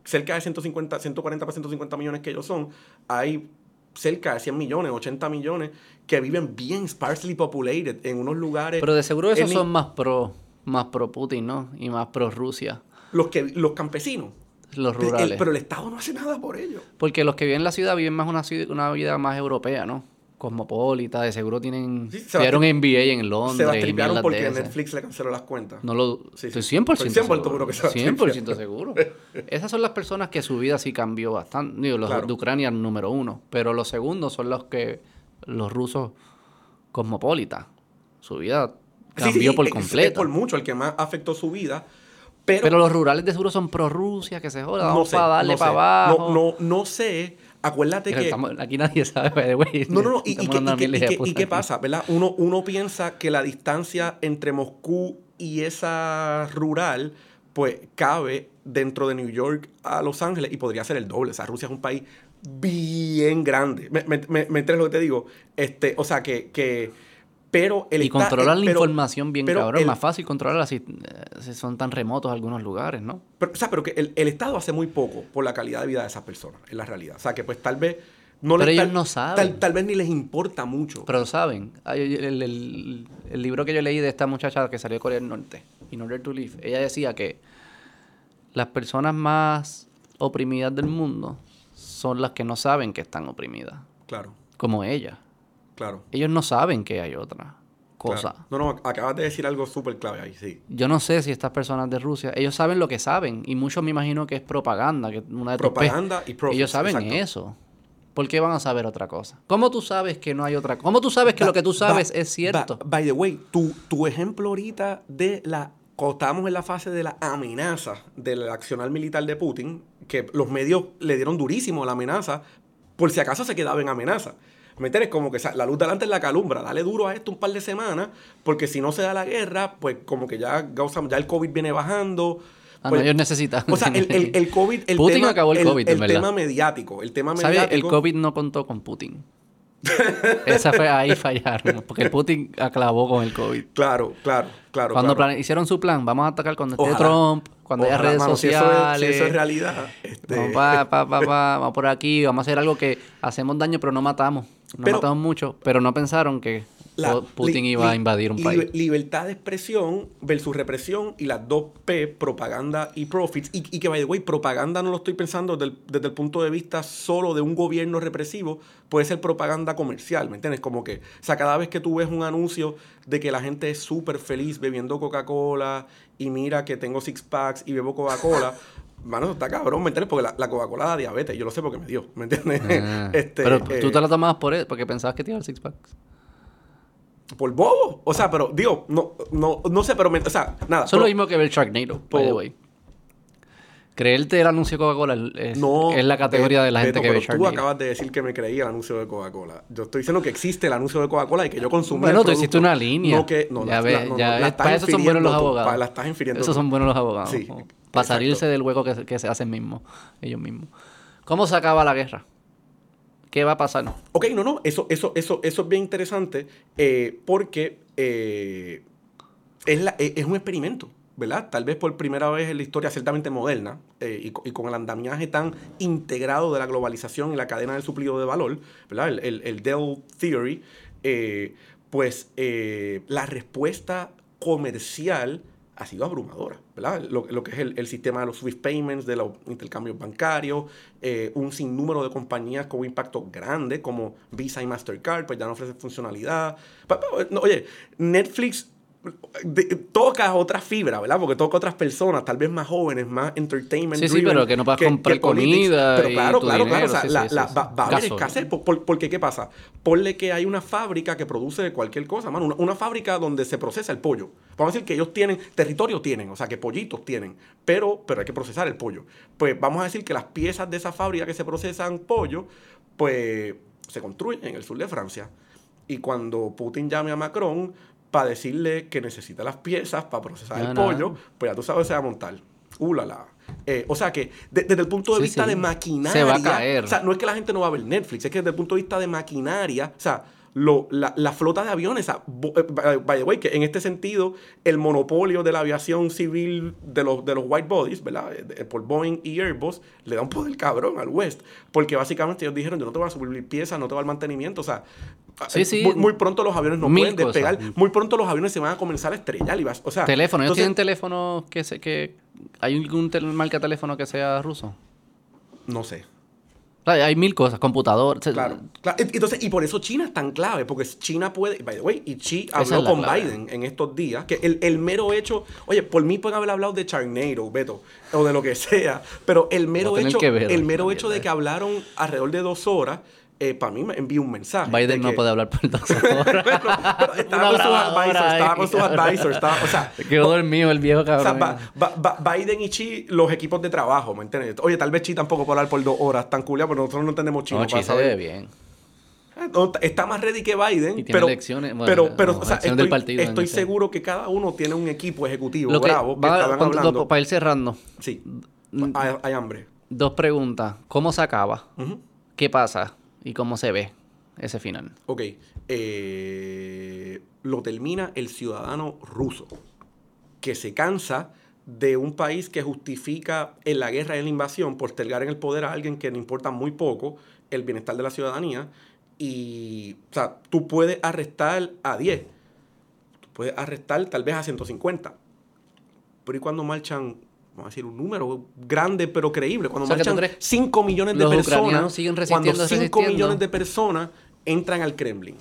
cerca de 150, 140 para 150 millones que ellos son, hay cerca de 100 millones, 80 millones que viven bien sparsely populated en unos lugares. Pero de seguro esos en- son más pro, más pro Putin, ¿no? Y más pro Rusia. los, que, los campesinos. Los El- rurales. pero el Estado no hace nada por ellos. Porque los que viven en la ciudad viven más una vida más europea, ¿no? Cosmopolita, de seguro tienen... Sí, se va a Tuvieron tri- MBA en Se Londres va a y tripearon porque de. Netflix le canceló las cuentas. No lo... Sí, estoy sí. 100% Estoy 100% seguro. seguro que se va a 100% seguro. Esas son las personas que su vida sí cambió bastante. Digo, los Claro. de Ucrania número uno. Pero los segundos son los que... Los rusos cosmopolitas. Su vida cambió por completo. Es por mucho el que más afectó su vida. Pero, Pero los rurales de seguro son pro Rusia, que se joda, no sé, para darle no para sé. abajo. No, no, no sé. Acuérdate Pero que. estamos- aquí nadie sabe, by the way. No, no, no. ¿Y, qué- y y pasa? ¿Verdad? Uno, uno piensa que la distancia entre Moscú y esa rural, pues cabe dentro de New York a Los Ángeles y podría ser el doble. O sea, Rusia es un país bien grande. ¿Me, me, me, lo que te digo? Este, o sea, que. que pero el Y controlan eh, la pero- información bien pero cabrón. Es más fácil controlarla si, eh, si son tan remotos algunos lugares, ¿no? Pero, o sea, pero que el, el Estado hace muy poco por la calidad de vida de esas personas, es la realidad. O sea, que pues tal vez no Pero les- ellos tal- no saben. Tal, tal vez ni les importa mucho. Pero saben, el, el- el libro que yo leí de esta muchacha que salió de Corea del Norte, In Order to Live, ella decía que las personas más oprimidas del mundo son las que no saben que están oprimidas, claro, como ella. Claro. Ellos no saben que hay otra cosa. claro. No, no, acabas de decir algo súper clave ahí, sí. Yo no sé si estas personas de Rusia, ellos saben lo que saben y muchos me imagino que es propaganda, que una de Propaganda y profits. Ellos saben exacto. eso. ¿Por qué van a saber otra cosa? ¿Cómo tú sabes que no hay otra cosa? ¿Cómo tú sabes que Ba- lo que tú sabes ba- es cierto? ba- by the way, tu, tu ejemplo ahorita de la. Estábamos en la fase de la amenaza del accionar militar de Putin, que los medios le dieron durísimo a la amenaza, por si acaso se quedaba en amenaza. ¿Me entiendes? Como que la luz delante es la calumbra, dale duro a esto un par de semanas, porque si no se da la guerra, pues como que ya, ya el COVID viene bajando. Ah, pues- no, ellos necesitan. o sea, el, el, el COVID, el Putin tema, acabó el COVID, el verdad. tema mediático, el tema ¿Sabes? El mediático. COVID no contó con Putin. Esa fue ahí fallaron, porque Putin aclavó con el COVID. Claro, claro, claro. Cuando claro. hicieron su plan, vamos a atacar cuando esté Ojalá. Trump, cuando haya Ojalá, redes mano, si eso es- sociales. Si eso es, realidad. este, Vamos, pa, pa, pa, pa, vamos por aquí, vamos a hacer algo que hacemos daño, pero no matamos. No Pero- matamos mucho, pero no pensaron que la Putin li- iba a invadir un li- país. Libertad de expresión versus represión y las dos P, propaganda y profits. Y, y que, by the way, propaganda no lo estoy pensando desde el, desde el punto de vista solo de un gobierno represivo, puede ser propaganda comercial, ¿me entiendes? Como que, o sea, cada vez que tú ves un anuncio de que la gente es súper feliz bebiendo Coca-Cola y mira que tengo six packs y bebo Coca-Cola. Mano, está cabrón, ¿me entiendes? Porque la, la Coca-Cola da diabetes, yo lo sé porque me dio, ¿me entiendes? Ah, Este, pero eh, tú te la tomabas por eso, porque pensabas que te iba a dar six packs. Por bobo. O sea, pero, digo, no, no, no sé, pero, me- o sea, nada. Eso es lo mismo que ver Sharknado, by the way. Creerte el anuncio de Coca-Cola es, No, es la categoría de la gente Beto, que ve pero tú Sharknado. acabas de decir que me creí el anuncio de Coca-Cola. Yo estoy diciendo que existe el anuncio de Coca-Cola y que yo consumí Bueno, el tú hiciste una línea. No que, no, ya la- ves, la- no, ya no, ves. Para eso son buenos los tú, abogados. pa- la estás infiriendo Esos tú. son buenos los abogados. Sí, Para exacto. salirse del hueco que, se- que se hacen mismos, ellos mismos. ¿Cómo se acaba la guerra? ¿Qué va a pasar? Ok, no, no, eso, eso, eso, eso es bien interesante eh, porque eh, es, la- es es un experimento, ¿verdad? Tal vez por primera vez en la historia ciertamente moderna eh, y, y con el andamiaje tan integrado de la globalización y la cadena del suplido de valor, ¿verdad? El, el, el Dell Theory, eh, pues eh, la respuesta comercial ha sido abrumadora, ¿verdad? Lo, que es el, sistema de los Swift Payments, de los intercambios bancarios, eh, un sinnúmero de compañías con impacto grande como Visa y Mastercard, pues ya no ofrecen funcionalidad. Oye, Netflix de- toca otra fibra, ¿verdad? Porque toca otras personas, tal vez más jóvenes, más entertainment. Sí, sí, pero que no puedas comprar comida Pero y claro, tu claro, claro. O sea, sí, la- sí, la- sí, va, a haber escasez. Por- por- porque, ¿qué pasa? Ponle que hay una fábrica que produce cualquier cosa, mano. Una, una fábrica donde se procesa el pollo. Vamos a decir que ellos tienen, territorio tienen, o sea, que pollitos tienen, pero, pero hay que procesar el pollo. Pues vamos a decir que las piezas de esa fábrica que se procesan pollo, pues se construyen en el sur de Francia. Y cuando Putin llame a Macron para decirle que necesita las piezas para procesar No, el no. pollo, pues ya tú sabes, se va a montar. Uh, la, la. Eh, o sea que de- desde el punto de Sí, vista sí. de maquinaria. Se va a caer. O sea, no es que la gente no va a ver Netflix, es que desde el punto de vista de maquinaria, o sea, lo- la, la flota de aviones, o sea, bo- eh, by, the way, que en este sentido, el monopolio de la aviación civil de los, de los white bodies, ¿verdad? Eh, por Boeing y Airbus, le da un poder cabrón al West. Porque básicamente ellos dijeron, yo no te voy a subir piezas, no te voy a mantenimiento, o sea, Sí, sí. Muy, muy pronto los aviones no Mil pueden despegar, cosas. muy pronto los aviones se van a comenzar a estrellar y vas, o sea, Teléfono, ellos entonces- tienen teléfonos que se, que hay algún tel- marca de teléfono que sea ruso. no sé. Hay mil cosas, computador. Claro, claro. Entonces, y por eso China es tan clave, porque China puede, by the way, y Xi habló es con clave. Biden en estos días, que el, el mero hecho, oye, por mí pueden haber hablado de Charnado, Beto, o de lo que sea, pero el mero hecho, ver el mero hecho de que hablaron alrededor de dos horas, para mí me envió un mensaje. Biden de no que- puede hablar por dos horas. Pero estaba con sus advisors, estaba con sus cabrón. advisors, estaba, o sea, Quedó dormido el viejo o sea, cabrón. Ba- Ba- Ba- Biden y Chi, los equipos de trabajo, ¿me entiendes? Oye, tal vez Chi tampoco puede hablar por dos horas tan culia, pero nosotros no entendemos chino. no, Chi se ve bien. No, está más ready que Biden, Y tiene pero, elecciones, bueno, pero, pero no, o sea, estoy, partido seguro que cada uno tiene un equipo ejecutivo Lo que bravo que estaban hablando. para ir cerrando, Sí, Mm. hay, hay hambre. dos preguntas. ¿Cómo se acaba? ¿Qué pasa? ¿Y cómo se ve ese final? Ok, eh, lo termina el ciudadano ruso, que se cansa de un país que justifica en la guerra y en la invasión por telgar en el poder a alguien que le importa muy poco el bienestar de la ciudadanía. Y, o sea, tú puedes arrestar a 10, tú puedes arrestar tal vez a 150. Pero ¿y cuando marchan, vamos a decir, un número grande pero creíble? Cuando O sea, marchan crees 5 millones de los personas, cuando resistiendo, 5 resistiendo. millones de personas entran al Kremlin.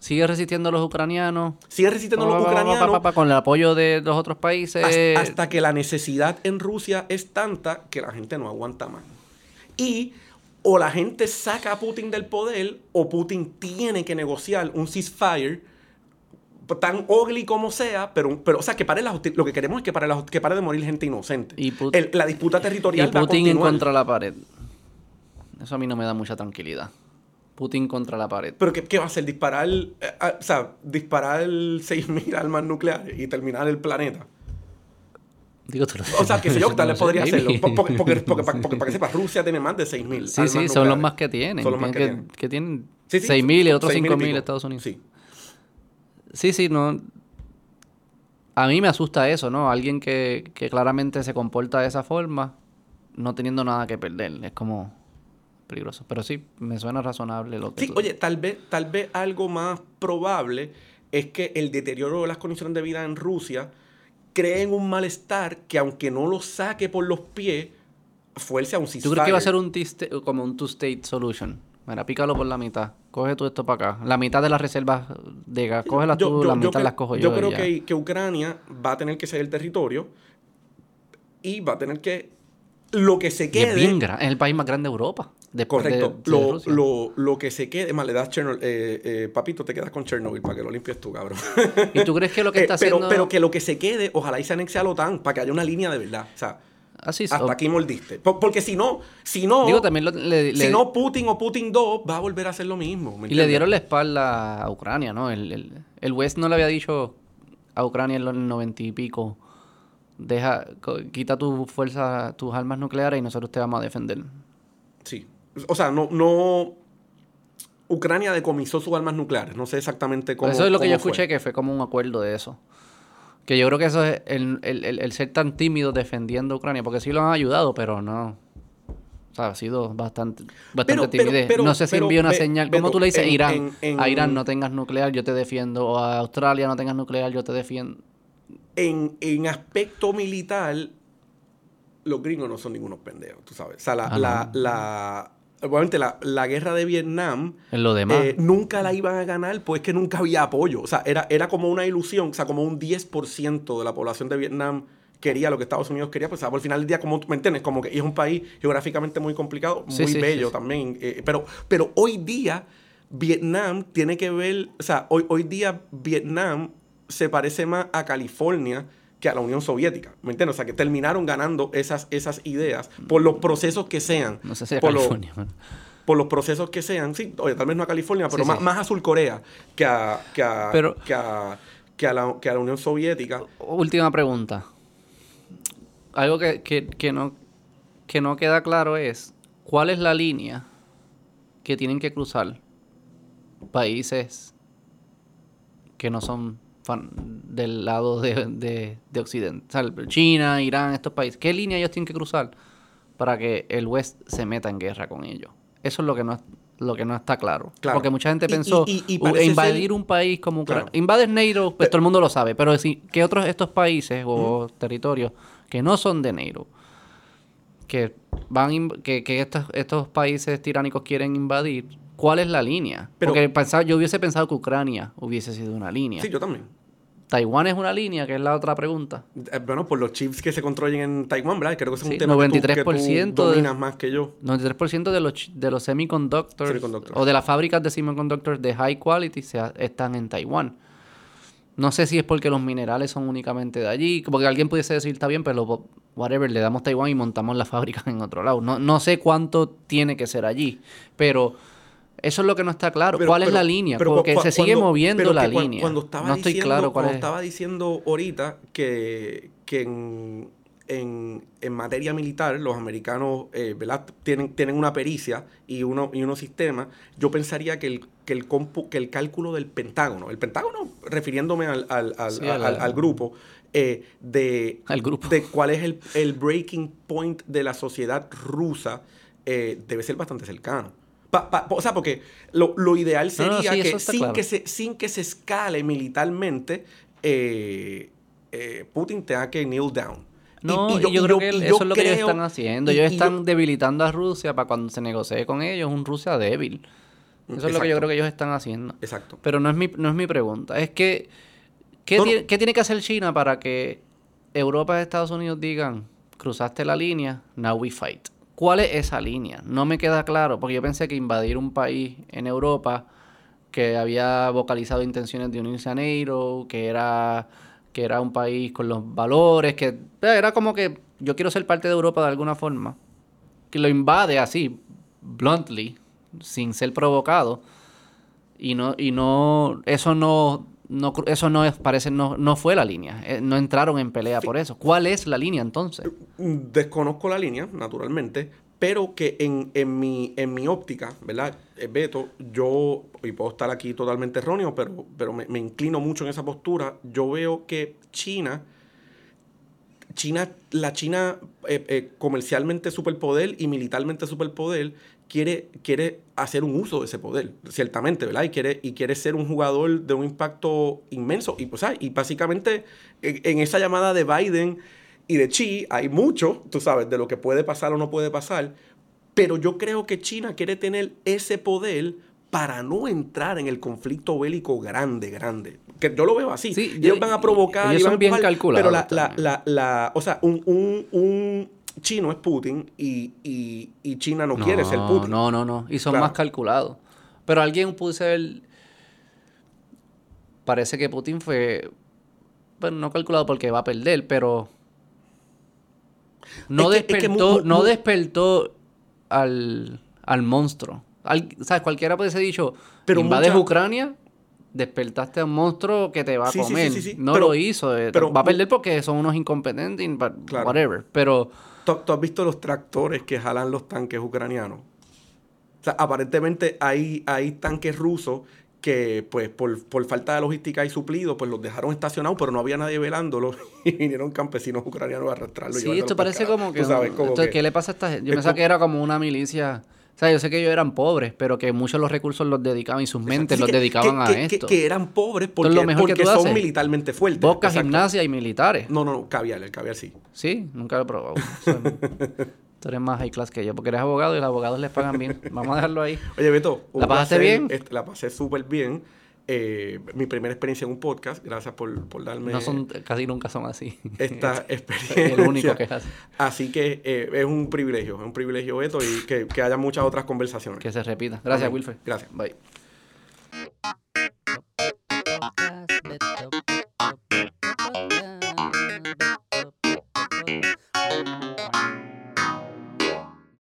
¿Sigue resistiendo los ucranianos? Siguen resistiendo Pa, los ucranianos pa, pa, con el apoyo de los otros países. hasta, hasta que la necesidad en Rusia es tanta que la gente no aguanta más. Y o la gente saca a Putin del poder o Putin tiene que negociar un ceasefire tan ugly como sea, pero, pero o sea, que pare la lo que queremos es que pare, la, que pare de morir gente inocente. Y El- la disputa y territorial va a Putin continuar. contra la pared. Eso a mí no me da mucha tranquilidad. Putin contra la pared. Pero ¿qué, qué va a hacer? Disparar, eh, o sea, disparar 6.000 armas nucleares y terminar el planeta. Digo, tú lo O sea, que sé yo, tal vez podría hacerlo. Porque, porque, porque, porque, porque para que sepas, Rusia tiene más de 6.000. Sí, armas sí, son los más que tienen. Son los más que tienen. que, tienen Sí, sí, 6.000 y otros 6.000 y 5.000 pico. Estados Unidos. Sí. Sí, sí, no. A mí me asusta eso, ¿no? Alguien que, que claramente se comporta de esa forma, no teniendo nada que perder. Es como peligroso. Pero sí, me suena razonable lo que Sí, tú oye, tal vez, tal vez algo más probable es que el deterioro de las condiciones de vida en Rusia creen un malestar que aunque no lo saque por los pies, fuerce a un ¿Tú crees que va a ser un como un two-state solution? Mira, pícalo por la mitad. Coge tú esto para acá. La mitad de las reservas de gas, cógelas Yo- tú, yo- la yo mitad las cojo yo. Yo y creo que, que Ucrania va a tener que ser el territorio y va a tener que lo que se Y quede es bien grande. Es el país más grande de Europa. Después Correcto. de lo, lo, lo que se quede, más le das Chernobyl, eh, eh, papito, te quedas con Chernobyl para que lo limpies tú, cabrón. ¿Y tú crees que lo que Eh, está pero, haciendo... pero que lo que se quede, ojalá y se anexe a la OTAN para que haya una línea de verdad. O sea, Así es. hasta aquí mordiste. Por- porque si no, si no, Digo, también lo- le, si le- no Putin o Putin 2 va a volver a hacer lo mismo. ¿me y le dieron la espalda a Ucrania, ¿no? El, el, el West no le había dicho a Ucrania en los noventa y pico, deja, quita tu fuerza, tus armas nucleares y nosotros te vamos a defender. Sí. O sea, no, no. Ucrania decomisó sus armas nucleares. No sé exactamente cómo. eso es lo que yo fue. escuché, que fue como un acuerdo de eso. Que yo creo que eso es el, el- el- el ser tan tímido defendiendo a Ucrania, porque sí lo han ayudado, pero no. O sea, ha sido bastante, bastante Pero- timidez. pero- no sé si envió una señal. ¿Cómo tú le dices en- Irán? en- en- A Irán no tengas nuclear, yo te defiendo. O a Australia no tengas nuclear, yo te defiendo. En, en aspecto militar, los gringos no son ningunos pendejos, tú sabes. O sea, la, Ah, la, la- obviamente la, la guerra de Vietnam En lo demás. eh, nunca la iban a ganar, pues que nunca había apoyo. O sea, era, era como una ilusión, o sea, como un 10% de la población de Vietnam quería lo que Estados Unidos quería, pues al final del día, como, ¿me entiendes? Como que es un país geográficamente muy complicado, muy sí, bello sí. también. eh, pero, pero hoy día, Vietnam tiene que ver, o sea, hoy, hoy día Vietnam se parece más a California que a la Unión Soviética, ¿me entiendes? O sea, que terminaron ganando esas, esas ideas por los procesos que sean. no sé si a por los- California. man. por los procesos que sean, sí, oye, tal vez no a California, pero Sí, más, sí. más a Sur Corea que a, que a, Pero- que a, que a la, que a la Unión Soviética. Última pregunta. Algo que, que- que no, que no queda claro es cuál es la línea que tienen que cruzar países que no son del lado de, de- de Occidente. O sea, China, Irán, estos países. ¿Qué línea ellos tienen que cruzar para que el West se meta en guerra con ellos? Eso es lo que no, lo que no está claro. Claro. Porque mucha gente pensó, y- y- y "Uh, invadir ser- un país como Ucrania. Claro. Invades NATO, pues todo el mundo lo sabe. Pero si, ¿qué otros estos países o territorios que no son de NATO, que van que, que estos, estos países tiránicos quieren invadir, ¿cuál es la línea? Pero- Porque pensaba, yo hubiese pensado que Ucrania hubiese sido una línea. Sí, yo también. Taiwán es una línea, que es la otra pregunta. Eh, Bueno, por los chips que se controlen en Taiwán, ¿verdad? Creo que es Sí, un tema que tú- que tú, 93% de- dominas más que yo. 93% de los, de los semiconductors, Semiconductors. o de las fábricas de semiconductors de high quality se están en Taiwán. No sé si es porque los minerales son únicamente de allí, porque alguien pudiese decir, está bien, pero whatever, le damos Taiwán y montamos las fábricas en otro lado. No, no sé cuánto tiene que ser allí, pero eso es lo que no está claro. Pero- ¿Cuál es la línea? pero porque se sigue cuando- moviendo pero la que línea. Cuando estaba no estoy diciendo, claro cuál cuando es. estaba diciendo ahorita que, que en, en- en materia militar los americanos eh, ¿verdad? Tienen, tienen una pericia y, uno, y unos sistemas, yo pensaría que el, que, el compu- que el cálculo del Pentágono, el Pentágono refiriéndome al, al- al- Sí, al- al- al- al grupo, eh, de, grupo. de cuál es el, el breaking point de la sociedad rusa, eh, debe ser bastante cercano. Pa- pa- o sea, porque lo, lo ideal No, no, sería sí, que, sin claro. que se sin que se escale militarmente, eh, eh, Putin tenga que kneel down. Y- No, y y yo, creo que y eso yo es lo que ellos están haciendo. y- ellos y yo- están debilitando a Rusia para cuando se negocie con ellos, un Rusia débil. Eso es lo que yo creo que ellos están haciendo. Exacto. Pero no es mi, no es mi pregunta. Es que, ¿qué, no. tiene, qué tiene que hacer China para que Europa y Estados Unidos digan, cruzaste la línea, now we fight? ¿Cuál es esa línea? No me queda claro, porque yo pensé que invadir un país en Europa que había vocalizado intenciones de unirse a NATO, que era, que era un país con los valores, que eh, era como que yo quiero ser parte de Europa de alguna forma, que lo invade así, bluntly, sin ser provocado y no y no eso no no eso no es parece no no fue la línea. Eh, no entraron en pelea por eso. Cuál es la línea entonces Desconozco la línea, naturalmente, pero que en, en, mi, en mi óptica, ¿verdad? Eh, Beto, yo, y puedo estar aquí totalmente erróneo, pero, pero me, me inclino mucho en esa postura, yo veo que China China, la China eh, eh, comercialmente superpoder y militarmente superpoder quiere, quiere hacer un uso de ese poder, ciertamente, ¿verdad? Y quiere, y quiere ser un jugador de un impacto inmenso. Y, pues, y básicamente en, esa llamada de Biden y de Xi hay mucho, tú sabes, de lo que puede pasar o no puede pasar. Pero yo creo que China quiere tener ese poder para no entrar en el conflicto bélico grande, grande. Que yo lo veo así. Sí, ellos van a provocar. Ellos son bien calculados. Pero la, la, la, la, o sea, un, un, un chino es Putin y, y, y China no, quiere ser Putin. No, no, no. Y son más calculados. Pero alguien pudo ser. Parece que Putin fue. Bueno, no calculado porque va a perder, pero. No despertó, no despertó al, al monstruo. ¿Sabes? Cualquiera puede ser dicho, pero invades Ucrania, despertaste a un monstruo que te va a comer. no lo hizo. Eh, pero, va a perder porque son unos incompetentes, whatever. Pero... ¿Tú, has visto los tractores que jalan los tanques ucranianos? O sea, aparentemente hay, hay tanques rusos que pues por, falta de logística y suplido pues los dejaron estacionados pero no había nadie velándolos y vinieron campesinos ucranianos a arrastrarlos. Sí, esto parece como que, ¿Qué le pasa a esta gente? Yo pensaba que era como una milicia sea, yo sé que ellos eran pobres, pero que muchos de los recursos los dedicaban y sus mentes los dedicaban a esto. Que, eran pobres porque, porque son militarmente fuertes. Boca, gimnasia y militares. No, no, no, caviar, el caviar sí. Sí, nunca lo he probado. Tú eres más high class que yo, porque eres abogado y los abogados les pagan bien. Vamos a dejarlo ahí. Oye, Beto, ¿la pasaste bien? La pasé súper bien. Eh, mi primera experiencia en un podcast. Gracias por, por darme. No son, casi nunca son así. Esta experiencia. El único que es así. Que eh, es un privilegio, es un privilegio, esto y que, que haya muchas otras conversaciones. Que se repita. Gracias, Wilfred. Gracias. Bye.